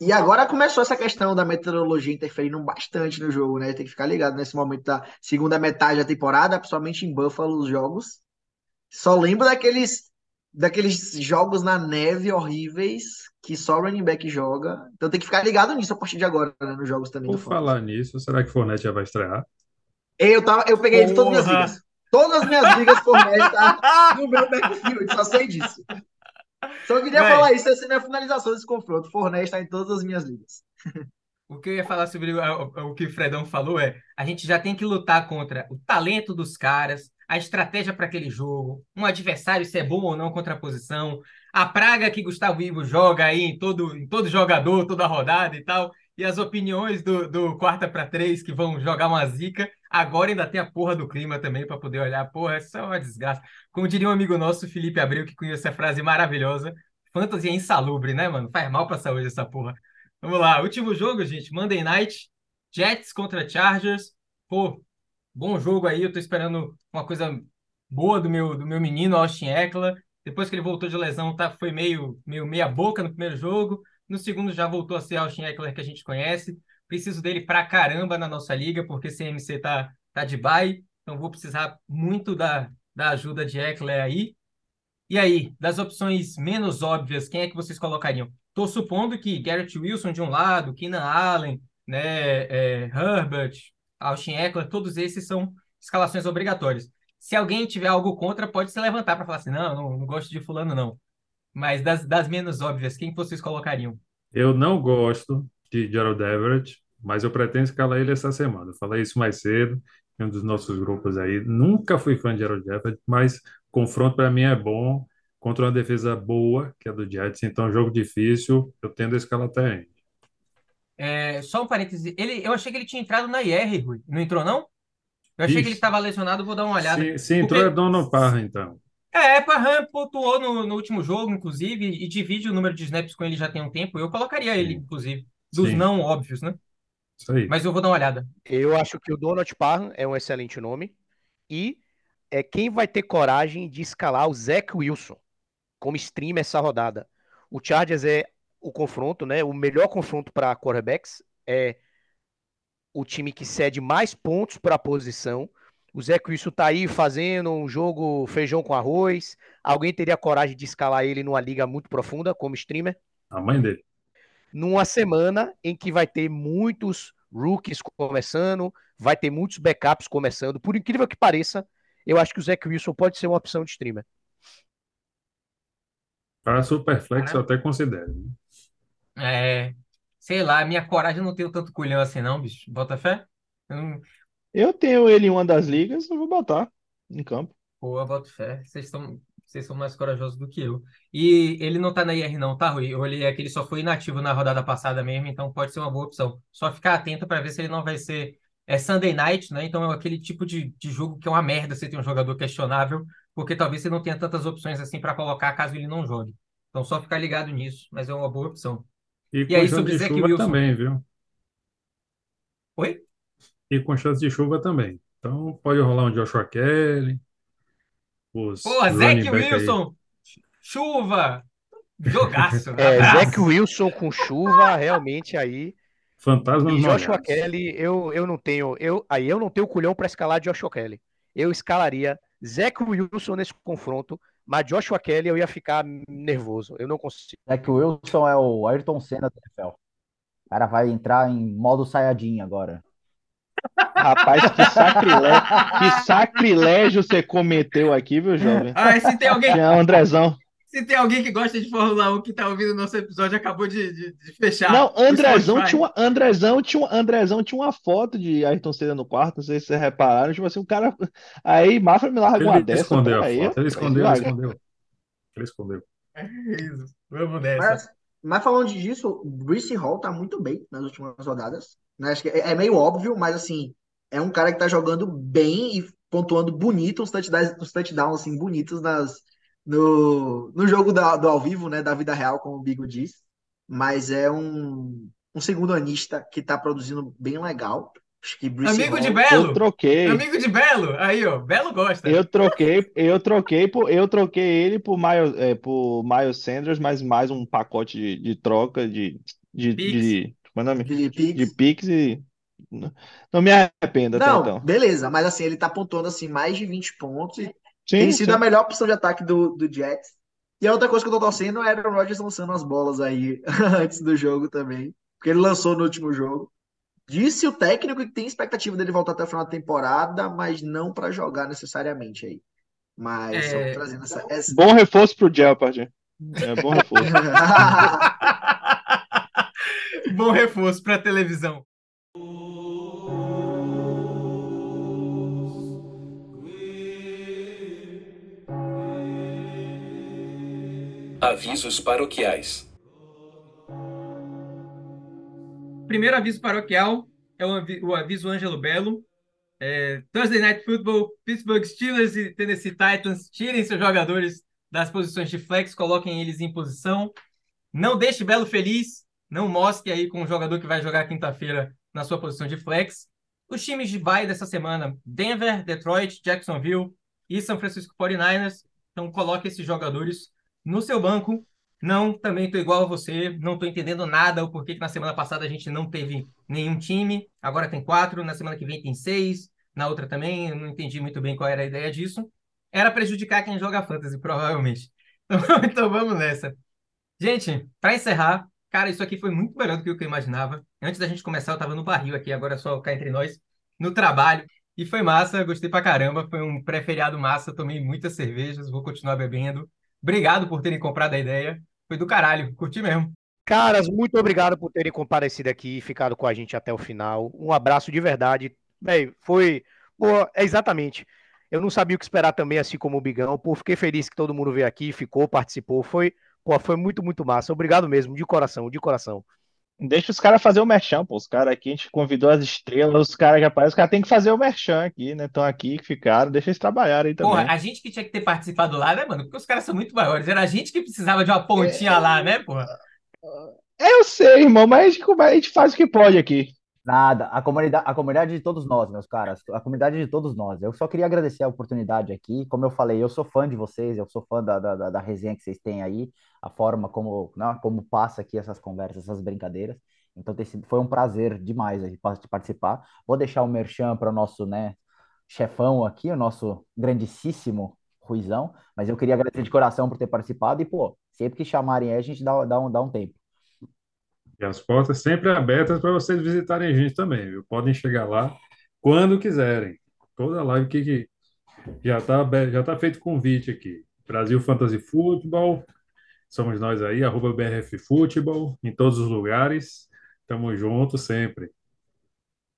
E agora começou essa questão da meteorologia interferindo bastante no jogo, né? Tem que ficar ligado nesse momento da segunda metade da temporada, principalmente em Buffalo, os jogos. Só lembro daqueles, daqueles jogos na neve horríveis que só o running back joga. Então tem que ficar ligado nisso a partir de agora, né? Nos jogos também Por Fantasy. falar nisso, será que Fournette já vai estrear? Eu, tava, eu peguei ele em todas as minhas ligas. Todas as minhas ligas por mês tá no meu backfield, só sei disso. Só queria falar isso, essa é a minha finalização desse confronto. Fornés está em todas as minhas ligas. O que eu ia falar sobre o, o- o que o Fredão falou é: a gente já tem que lutar contra o talento dos caras, a estratégia para aquele jogo, um adversário se é bom ou não contra a posição, a praga que Gustavo Ivo joga aí em todo, em todo jogador, toda rodada e tal, e as opiniões do, do quarta para três que vão jogar uma zica. Agora ainda tem a porra do clima também para poder olhar. Porra, é uma desgraça. Como diria um amigo nosso, Felipe Abreu, que conhece essa frase maravilhosa: fantasy é insalubre, né, mano? Faz mal pra saúde essa porra. Vamos lá, último jogo, gente. Monday Night, Jets contra Chargers. Pô, bom jogo aí. Eu tô esperando uma coisa boa do meu, do meu menino, Austin Eckler. Depois que ele voltou de lesão, tá, foi meio, meio meia boca no primeiro jogo. No segundo já voltou a ser Austin Eckler que a gente conhece. Preciso dele pra caramba na nossa liga, porque CMC tá, tá de bye. Então vou precisar muito da, da ajuda de Eckler aí. E aí, das opções menos óbvias, quem é que vocês colocariam? Estou supondo que Garrett Wilson de um lado, Keenan Allen, né, é, Herbert, Austin Eckler, todos esses são escalações obrigatórias. Se alguém tiver algo contra, pode se levantar para falar assim, não, não, não gosto de fulano, não. Mas das, das menos óbvias, quem que vocês colocariam? Eu não gosto de Gerald Everett, mas eu pretendo escalar ele essa semana. Eu falei isso mais cedo em um dos nossos grupos aí. Nunca fui fã de Gerald Everett, mas confronto para mim é bom contra uma defesa boa, que é do Jets. Então, jogo difícil, eu tendo a escalar até ele. É, só um parêntese, ele, eu achei que ele tinha entrado na IR, Rui. Não entrou, não? Eu achei que ele Ixi. estava lesionado, vou dar uma olhada. Se, se entrou, Porque- é Dono Parra, então. É, Parham pontuou no, no último jogo, inclusive, e divide o número de snaps com ele já tem um tempo. Eu colocaria ele, inclusive, dos Sim. não óbvios, né? Isso aí. Mas eu vou dar uma olhada. Eu acho que o Donald Parham é um excelente nome. E é quem vai ter coragem de escalar o Zach Wilson como streamer essa rodada. O Chargers é o confronto, né? O melhor confronto para quarterbacks é o time que cede mais pontos para a posição. O Zach Wilson tá aí fazendo um jogo feijão com arroz. Alguém teria coragem de escalar ele numa liga muito profunda como streamer? A mãe dele. Numa semana em que vai ter muitos rookies começando, vai ter muitos backups começando. Por incrível que pareça, eu acho que o Zach Wilson pode ser uma opção de streamer. Para Superflex, eu até considero. né? É, sei lá, minha coragem eu não tenho tanto culhão assim, não, bicho. Bota fé? Eu não... Eu tenho ele em uma das ligas, eu vou botar em campo. Eu boto fé. Vocês são, vocês são mais corajosos do que eu. E ele não tá na IR, não, tá, Rui? Eu olhei aqui, ele só foi inativo na rodada passada mesmo, então pode ser uma boa opção. Só ficar atento para ver se ele não vai ser. É Sunday Night, né? Então é aquele tipo de, de jogo que é uma merda você ter um jogador questionável, porque talvez você não tenha tantas opções assim para colocar caso ele não jogue. Então só ficar ligado nisso, mas é uma boa opção. E E com aí, sobre Zach chuva Wilson? também, viu? Oi? E com chance de chuva também. Então pode rolar um Joshua Kelly, os Pô, back aí. Wilson, chuva, jogaço. É. Zac Wilson com chuva, realmente aí. Fantasmas E Joshua. Kelly, eu, eu não tenho. Eu, aí eu não tenho culhão para escalar Joshua Kelly. Eu escalaria Zach Wilson nesse confronto, mas Joshua Kelly eu ia ficar nervoso. Eu não consigo. É que o Wilson é o Ayrton Senna do NFL. O cara vai entrar em modo Saiyajin agora. Rapaz, que sacrilégio, que sacrilégio você cometeu aqui, viu, jovem? Ah, e se tem alguém, Tinha o Andrezão. se tem alguém que gosta de Fórmula 1 que tá ouvindo o nosso episódio, acabou de, de- de fechar. Não, o Andrezão tinha, uma, Andrezão, tinha, uma- Andrezão tinha uma foto de Ayrton Senna no quarto, não sei se vocês repararam. Tipo assim, um cara. Aí, Mafra me larga uma dessa. escondeu a peraí, foto. Ele escondeu, ele escondeu. Ele escondeu. É isso, vamos nessa. Mas, mas falando disso, o Bruce Hall tá muito bem nas últimas rodadas. Né? Acho que é, é meio óbvio, mas assim, é um cara que tá jogando bem e pontuando bonito uns touchdowns, uns touchdowns assim, bonitos nas, no, no jogo da- do ao vivo, né? Da vida real, como o Bigo diz. Mas é um, um segundo anista que tá produzindo bem legal. Acho que Bruce Amigo de Hall- Belo. Eu troquei. Amigo de Belo. Aí, ó. Belo gosta. Eu troquei, eu troquei, por, eu troquei ele por Miles, é, por Miles Sanders, mas mais um pacote de, de troca de, de, de, como é o nome? de Pix. De Pix e não, me arrependo até Não, então. beleza, mas assim, ele tá pontuando assim mais de 20 pontos e Sim, tem sido sim. a melhor opção de ataque do, do Jets. E a outra coisa que eu tô torcendo é o Rodgers lançando as bolas aí antes do jogo também. Porque ele lançou no último jogo. Disse o técnico que tem expectativa dele voltar até o final da temporada, mas não pra jogar necessariamente aí. Mas só É. trazendo essa. essa... Bom reforço pro Jeopardy. É bom reforço. Bom reforço pra televisão. Avisos paroquiais. Primeiro aviso paroquial é o aviso Ângelo Belo. É, Thursday Night Football, Pittsburgh Steelers e Tennessee Titans. Tirem seus jogadores das posições de flex, coloquem eles em posição. Não deixe Belo feliz. Não mosque aí com o jogador que vai jogar quinta-feira na sua posição de flex. Os times de bye dessa semana: Denver, Detroit, Jacksonville e São Francisco 49ers. Então coloque esses jogadores no seu banco. Não, também estou igual a você, não estou entendendo nada o porquê que na semana passada a gente não teve nenhum time, agora tem quatro, na semana que vem tem seis, na outra também, eu não entendi muito bem qual era a ideia disso. Era prejudicar quem joga fantasy, provavelmente. Então, então vamos nessa. Gente, para encerrar, cara, isso aqui foi muito melhor do que eu imaginava. Antes da gente começar, eu tava no barril aqui, agora é só cá entre nós, no trabalho. E foi massa, gostei pra caramba. Foi um pré-feriado massa, tomei muitas cervejas, vou continuar bebendo. Obrigado por terem comprado a ideia. Foi do caralho, curti mesmo. Caras, muito obrigado por terem comparecido aqui e ficado com a gente até o final. Um abraço de verdade. Véi, foi. Pô, é exatamente. Eu não sabia o que esperar também, assim como o Bigão. Pô, fiquei feliz que todo mundo veio aqui, ficou, participou. Foi, pô, foi muito, muito massa. Obrigado mesmo, de coração, de coração. Deixa os caras fazer o merchan, pô. Os caras aqui, a gente convidou as estrelas, os caras que aparecem, os caras têm que fazer o merchan aqui, né? Estão aqui, que ficaram, deixa eles trabalharem aí Porra, também. a gente que tinha que ter participado lá, né, mano? Porque os caras são muito maiores. Era a gente que precisava de uma pontinha lá, né, porra? Eu sei, irmão, mas a gente, a gente faz o que pode aqui. Nada, a comunidade, a comunidade de todos nós, meus caras, a comunidade de todos nós. Eu só queria agradecer a oportunidade aqui. Como eu falei, eu sou fã de vocês, eu sou fã da, da, da- resenha que vocês têm aí, a forma como, né, como passa aqui essas conversas, essas brincadeiras. Então tem sido, foi um prazer demais aí participar. Vou deixar o merchan para o nosso, né, chefão aqui, o nosso grandíssimo Ruizão, mas eu queria agradecer de coração por ter participado e, pô, sempre que chamarem aí, a gente dá, dá, um, dá um tempo. E as portas sempre abertas para vocês visitarem a gente também, viu? Podem chegar lá quando quiserem. Toda live que, que já está já tá feito convite aqui. Brasil Fantasy Football, somos nós aí, arroba BRF Futebol, em todos os lugares. Tamo junto sempre.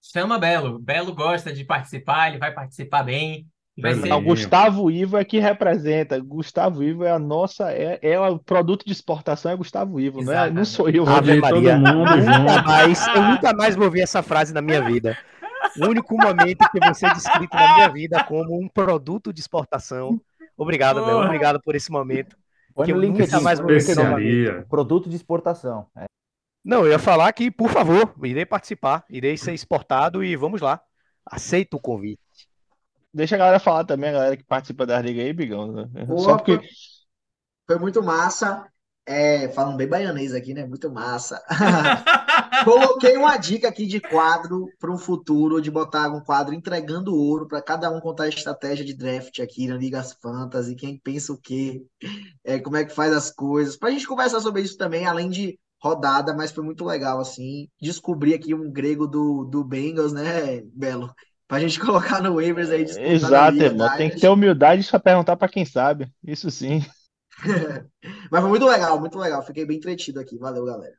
Chama Belo. Belo gosta de participar, ele vai participar bem. Ser... Não, Gustavo Ivo é que representa. Gustavo Ivo é a nossa, é, é o produto de exportação é Gustavo Ivo, não, é, não sou eu. Ave Maria. mundo Nunca junto. mais, eu nunca mais vou ouvir essa frase na minha vida. O único momento que vai ser descrito na minha vida como um produto de exportação. Obrigado, Bel. Porra. Obrigado por esse momento. Que eu nunca mais vou. Especiaria. produto de exportação. É. Não, eu ia falar que, por favor, irei participar, irei ser exportado e vamos lá. Aceito o convite. Deixa a galera falar também, a galera que participa da liga aí, Bigão. né? Só porque. foi, foi muito massa. É, falando bem baianês aqui, né? Muito massa. Coloquei uma dica aqui de quadro para um futuro, de botar um quadro entregando ouro para cada um contar a estratégia de draft aqui na Ligas Fantasy, quem pensa o quê, é, como é que faz as coisas, para a gente conversar sobre isso também, além de rodada, mas foi muito legal, assim, descobrir aqui um grego do, do Bengals, né, Belo? Pra gente colocar no waivers aí, Exato, irmão. Tem que ter humildade só perguntar pra quem sabe. Isso sim. Mas foi muito legal, muito legal. Fiquei bem entretido aqui. Valeu, galera.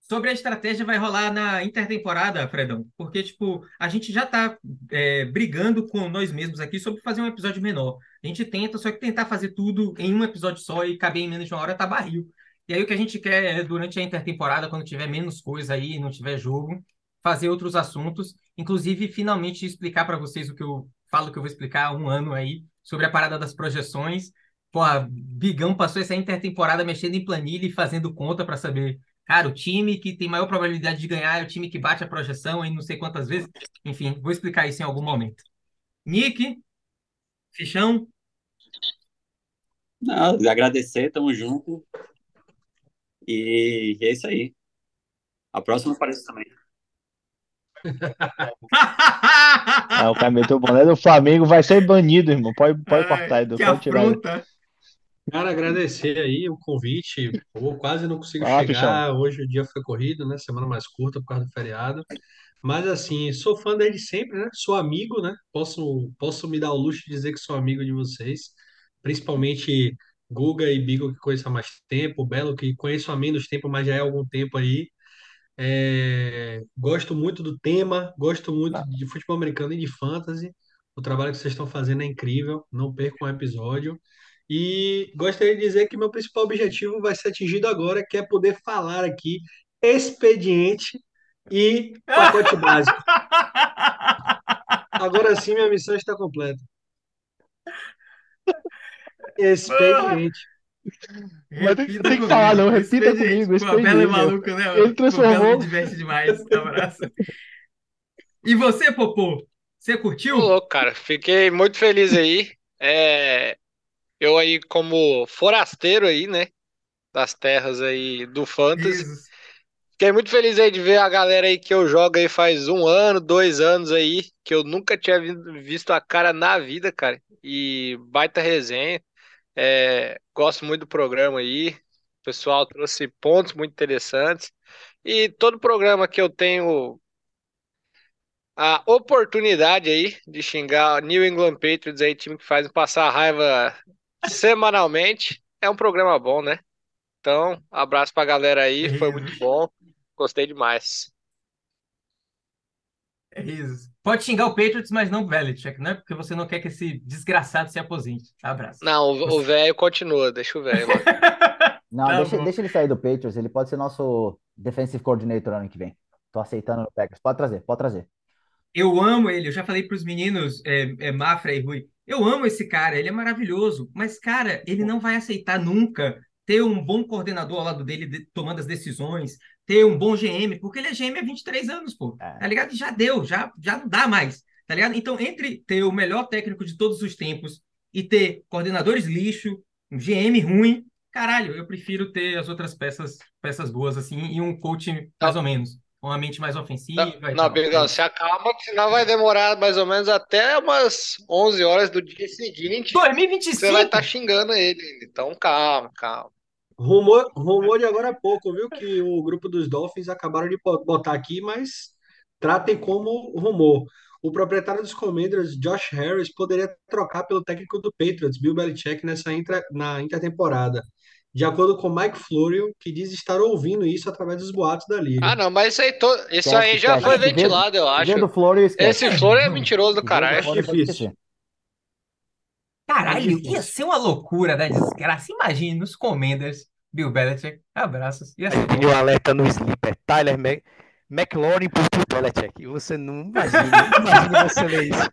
Sobre a estratégia vai rolar na intertemporada, Fredão, porque, tipo, a gente já tá é, brigando com nós mesmos aqui sobre fazer um episódio menor. A gente tenta, só que tentar fazer tudo em um episódio só e caber em menos de uma hora tá barril. E aí o que a gente quer é, durante a intertemporada, quando tiver menos coisa aí, não tiver jogo, fazer outros assuntos, inclusive finalmente explicar para vocês o que eu falo que eu vou explicar há um ano aí, sobre a parada das projeções. Pô, Bigão passou essa intertemporada mexendo em planilha e fazendo conta para saber Cara, o time que tem maior probabilidade de ganhar é o time que bate a projeção em não sei quantas vezes. Enfim, vou explicar isso em algum momento. Nick, Fichão, Não, agradecer, tamo junto. E é isso aí. A próxima aparece também. Ah, o cara meteu o boné do Flamengo, vai ser banido, irmão. Pode, pode cortar, Edu. Pode tirar. afronta. Cara, agradecer aí o convite. Pô, quase não consigo Ah, chegar. Hoje o dia foi corrido, né? Semana mais curta por causa do feriado. Mas assim, sou fã desde sempre, né? Sou amigo, né? Posso, posso me dar o luxo de dizer que sou amigo de vocês. Principalmente Guga e Bigo, que conheço há mais tempo. Belo, que conheço há menos tempo, mas já é há algum tempo aí. É, gosto muito do tema, gosto muito de futebol americano e de fantasy. O trabalho que vocês estão fazendo é incrível. Não percam um episódio. E gostaria de dizer que meu principal objetivo vai ser atingido agora, que é poder falar aqui expediente e pacote básico. Agora sim, minha missão está completa. Expediente. Mas tem, tem que falar, não. Repita Expediente. comigo. Pô, a Bela é maluca, né? Ele Pô, transformou. diverte demais. Abraço. E você, Popô? Você curtiu? Ô, louco, cara, fiquei muito feliz aí. É, eu aí como forasteiro aí, né, das terras aí do Fantasy. Jesus. Fiquei muito feliz aí de ver a galera aí que eu jogo aí faz um ano, dois anos aí, que eu nunca tinha vi- visto a cara na vida, cara. E baita resenha. É, gosto muito do programa aí. O pessoal trouxe pontos muito interessantes. E todo programa que eu tenho a oportunidade aí de xingar New England Patriots aí, time que faz me passar raiva semanalmente, é um programa bom, né? Então, abraço pra galera aí, foi muito bom. Gostei demais. É isso. Pode xingar o Patriots, mas não o Belichick, não é porque você não quer que esse desgraçado se aposente. Abraço. Não, o o velho continua, deixa o velho. Não, Tá deixa, deixa ele sair do Patriots, ele pode ser nosso defensive coordinator ano que vem. Tô aceitando no Packers. Pode trazer, pode trazer. Eu amo ele, eu já falei para os meninos, é, é, Mafra e Rui, eu amo esse cara, ele é maravilhoso, mas, cara, ele não vai aceitar nunca ter um bom coordenador ao lado dele de- tomando as decisões, ter um bom GM, porque ele é GM há 23 anos, pô, tá ligado? E já deu, já, já não dá mais, tá ligado? Então, entre ter o melhor técnico de todos os tempos e ter coordenadores lixo, um GM ruim, caralho, eu prefiro ter as outras peças, peças boas, assim, e um coach mais ou menos, com uma mente mais ofensiva Não, tal. Bigão, se acalma, que senão vai demorar mais ou menos até umas 11 horas do dia seguinte. 2025? Você vai estar xingando ele. Então, calma, calma. Rumor, rumor de agora há pouco, viu? Que o grupo dos Dolphins acabaram de bo- botar aqui, mas tratem como rumor. O proprietário dos Commanders, Josh Harris, poderia trocar pelo técnico do Patriots, Bill Belichick, nessa intra, na intertemporada. De acordo com Mike Florio, que diz estar ouvindo isso através dos boatos da liga. Ah, não, mas isso aí, to... isso Esquece, aí já esquece. foi ventilado, eu acho. Florio. Esse Flor é mentiroso do caralho. Florio, pode difícil. Caralho, É ia ser uma loucura da desgraça. Imagine nos Commanders, Bill Belichick. Abraços. Ia ser Aí o alerta no sleeper. Tyler Mac... McLaurin por Bill Belichick. Você não imagina. Imagina você ler isso.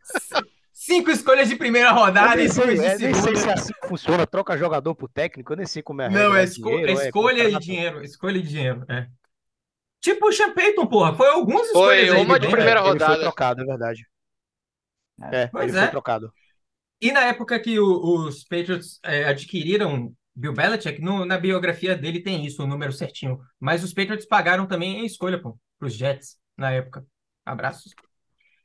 Cinco escolhas de primeira rodada e duas de é, nem sei se é segunda. assim que funciona. Troca jogador por técnico. Eu nem sei como é a Não, é, É esco- dinheiro, é é escolha e contrato? dinheiro. Escolha e dinheiro. É. Tipo o Sean Payton, porra. Foi algumas Foi escolhas aí uma de bem, primeira velho. Ele foi rodada. trocado, é verdade. É, Pois ele é. foi trocado. E na época que o- os Patriots é, adquiriram Bill Belichick, no- na biografia dele tem isso, o número certinho. Mas os Patriots pagaram também a escolha, pô, pros Jets na época. Abraços.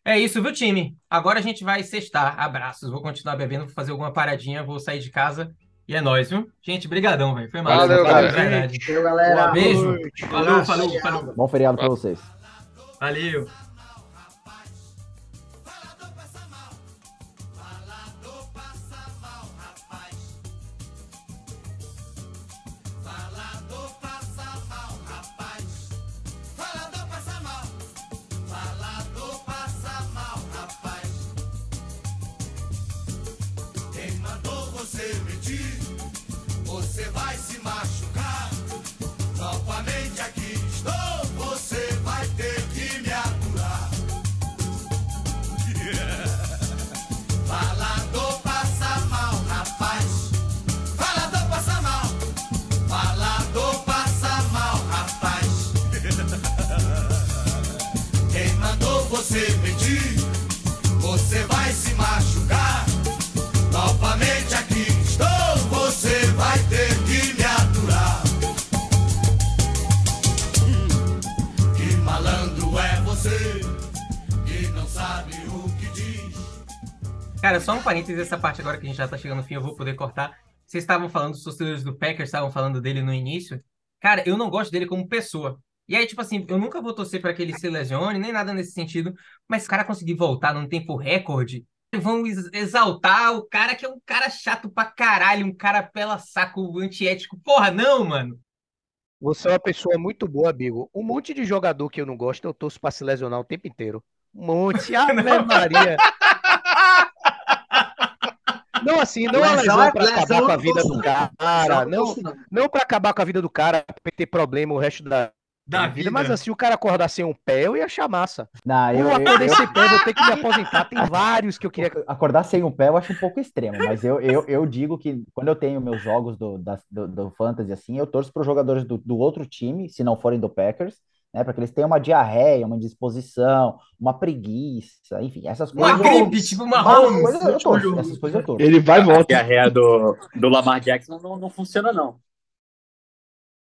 É isso, viu, time? Agora a gente vai sextar. Abraços. Vou continuar bebendo, vou fazer alguma paradinha, vou sair de casa. E é nóis, viu? Gente, brigadão, velho. Foi massa. Valeu, Valeu, galera. Valeu, galera. Beijo. Boa noite. Falou, falou, falou. Bom feriado pra vocês. Valeu. Cara, só um parênteses essa parte agora que a gente já tá chegando no fim, eu vou poder cortar. Vocês estavam falando, os torcedores do Packers estavam falando dele no início. Cara, eu não gosto dele como pessoa. E aí, tipo assim, eu nunca vou torcer para que ele se lesione, nem nada nesse sentido. Mas o cara conseguir voltar num tempo recorde, vão ex- exaltar o cara que é um cara chato pra caralho, um cara pela saco antiético. Porra, não, mano. Você é uma pessoa muito boa, amigo. Um monte de jogador que eu não gosto, eu torço pra se lesionar o tempo inteiro. Um monte. Ave Maria. Não assim, não a Lesão lesão é- pra lesão acabar com a vida do cara. Não, não. pra acabar com a vida do cara, pra ter problema o resto da, Da da vida, mas assim, o cara acordar sem um pé, eu ia achar massa. Não, eu, Eu eu- acordei eu- sem pé, vou ter que me aposentar. Tem vários que eu queria. acordar sem um pé eu acho um pouco extremo, mas eu, eu, eu digo que quando eu tenho meus jogos do, da- do, do Fantasy assim, eu torço para os jogadores do, do outro time, se não forem do Packers, né, para que eles tenham uma diarreia, uma indisposição, uma preguiça, enfim, essas Uma coisas. eu- gripe, tipo uma coisas eu torço, essas coisas eu torço. Ele vai e A volta. diarreia do, do Lamar Jackson não, não funciona, não.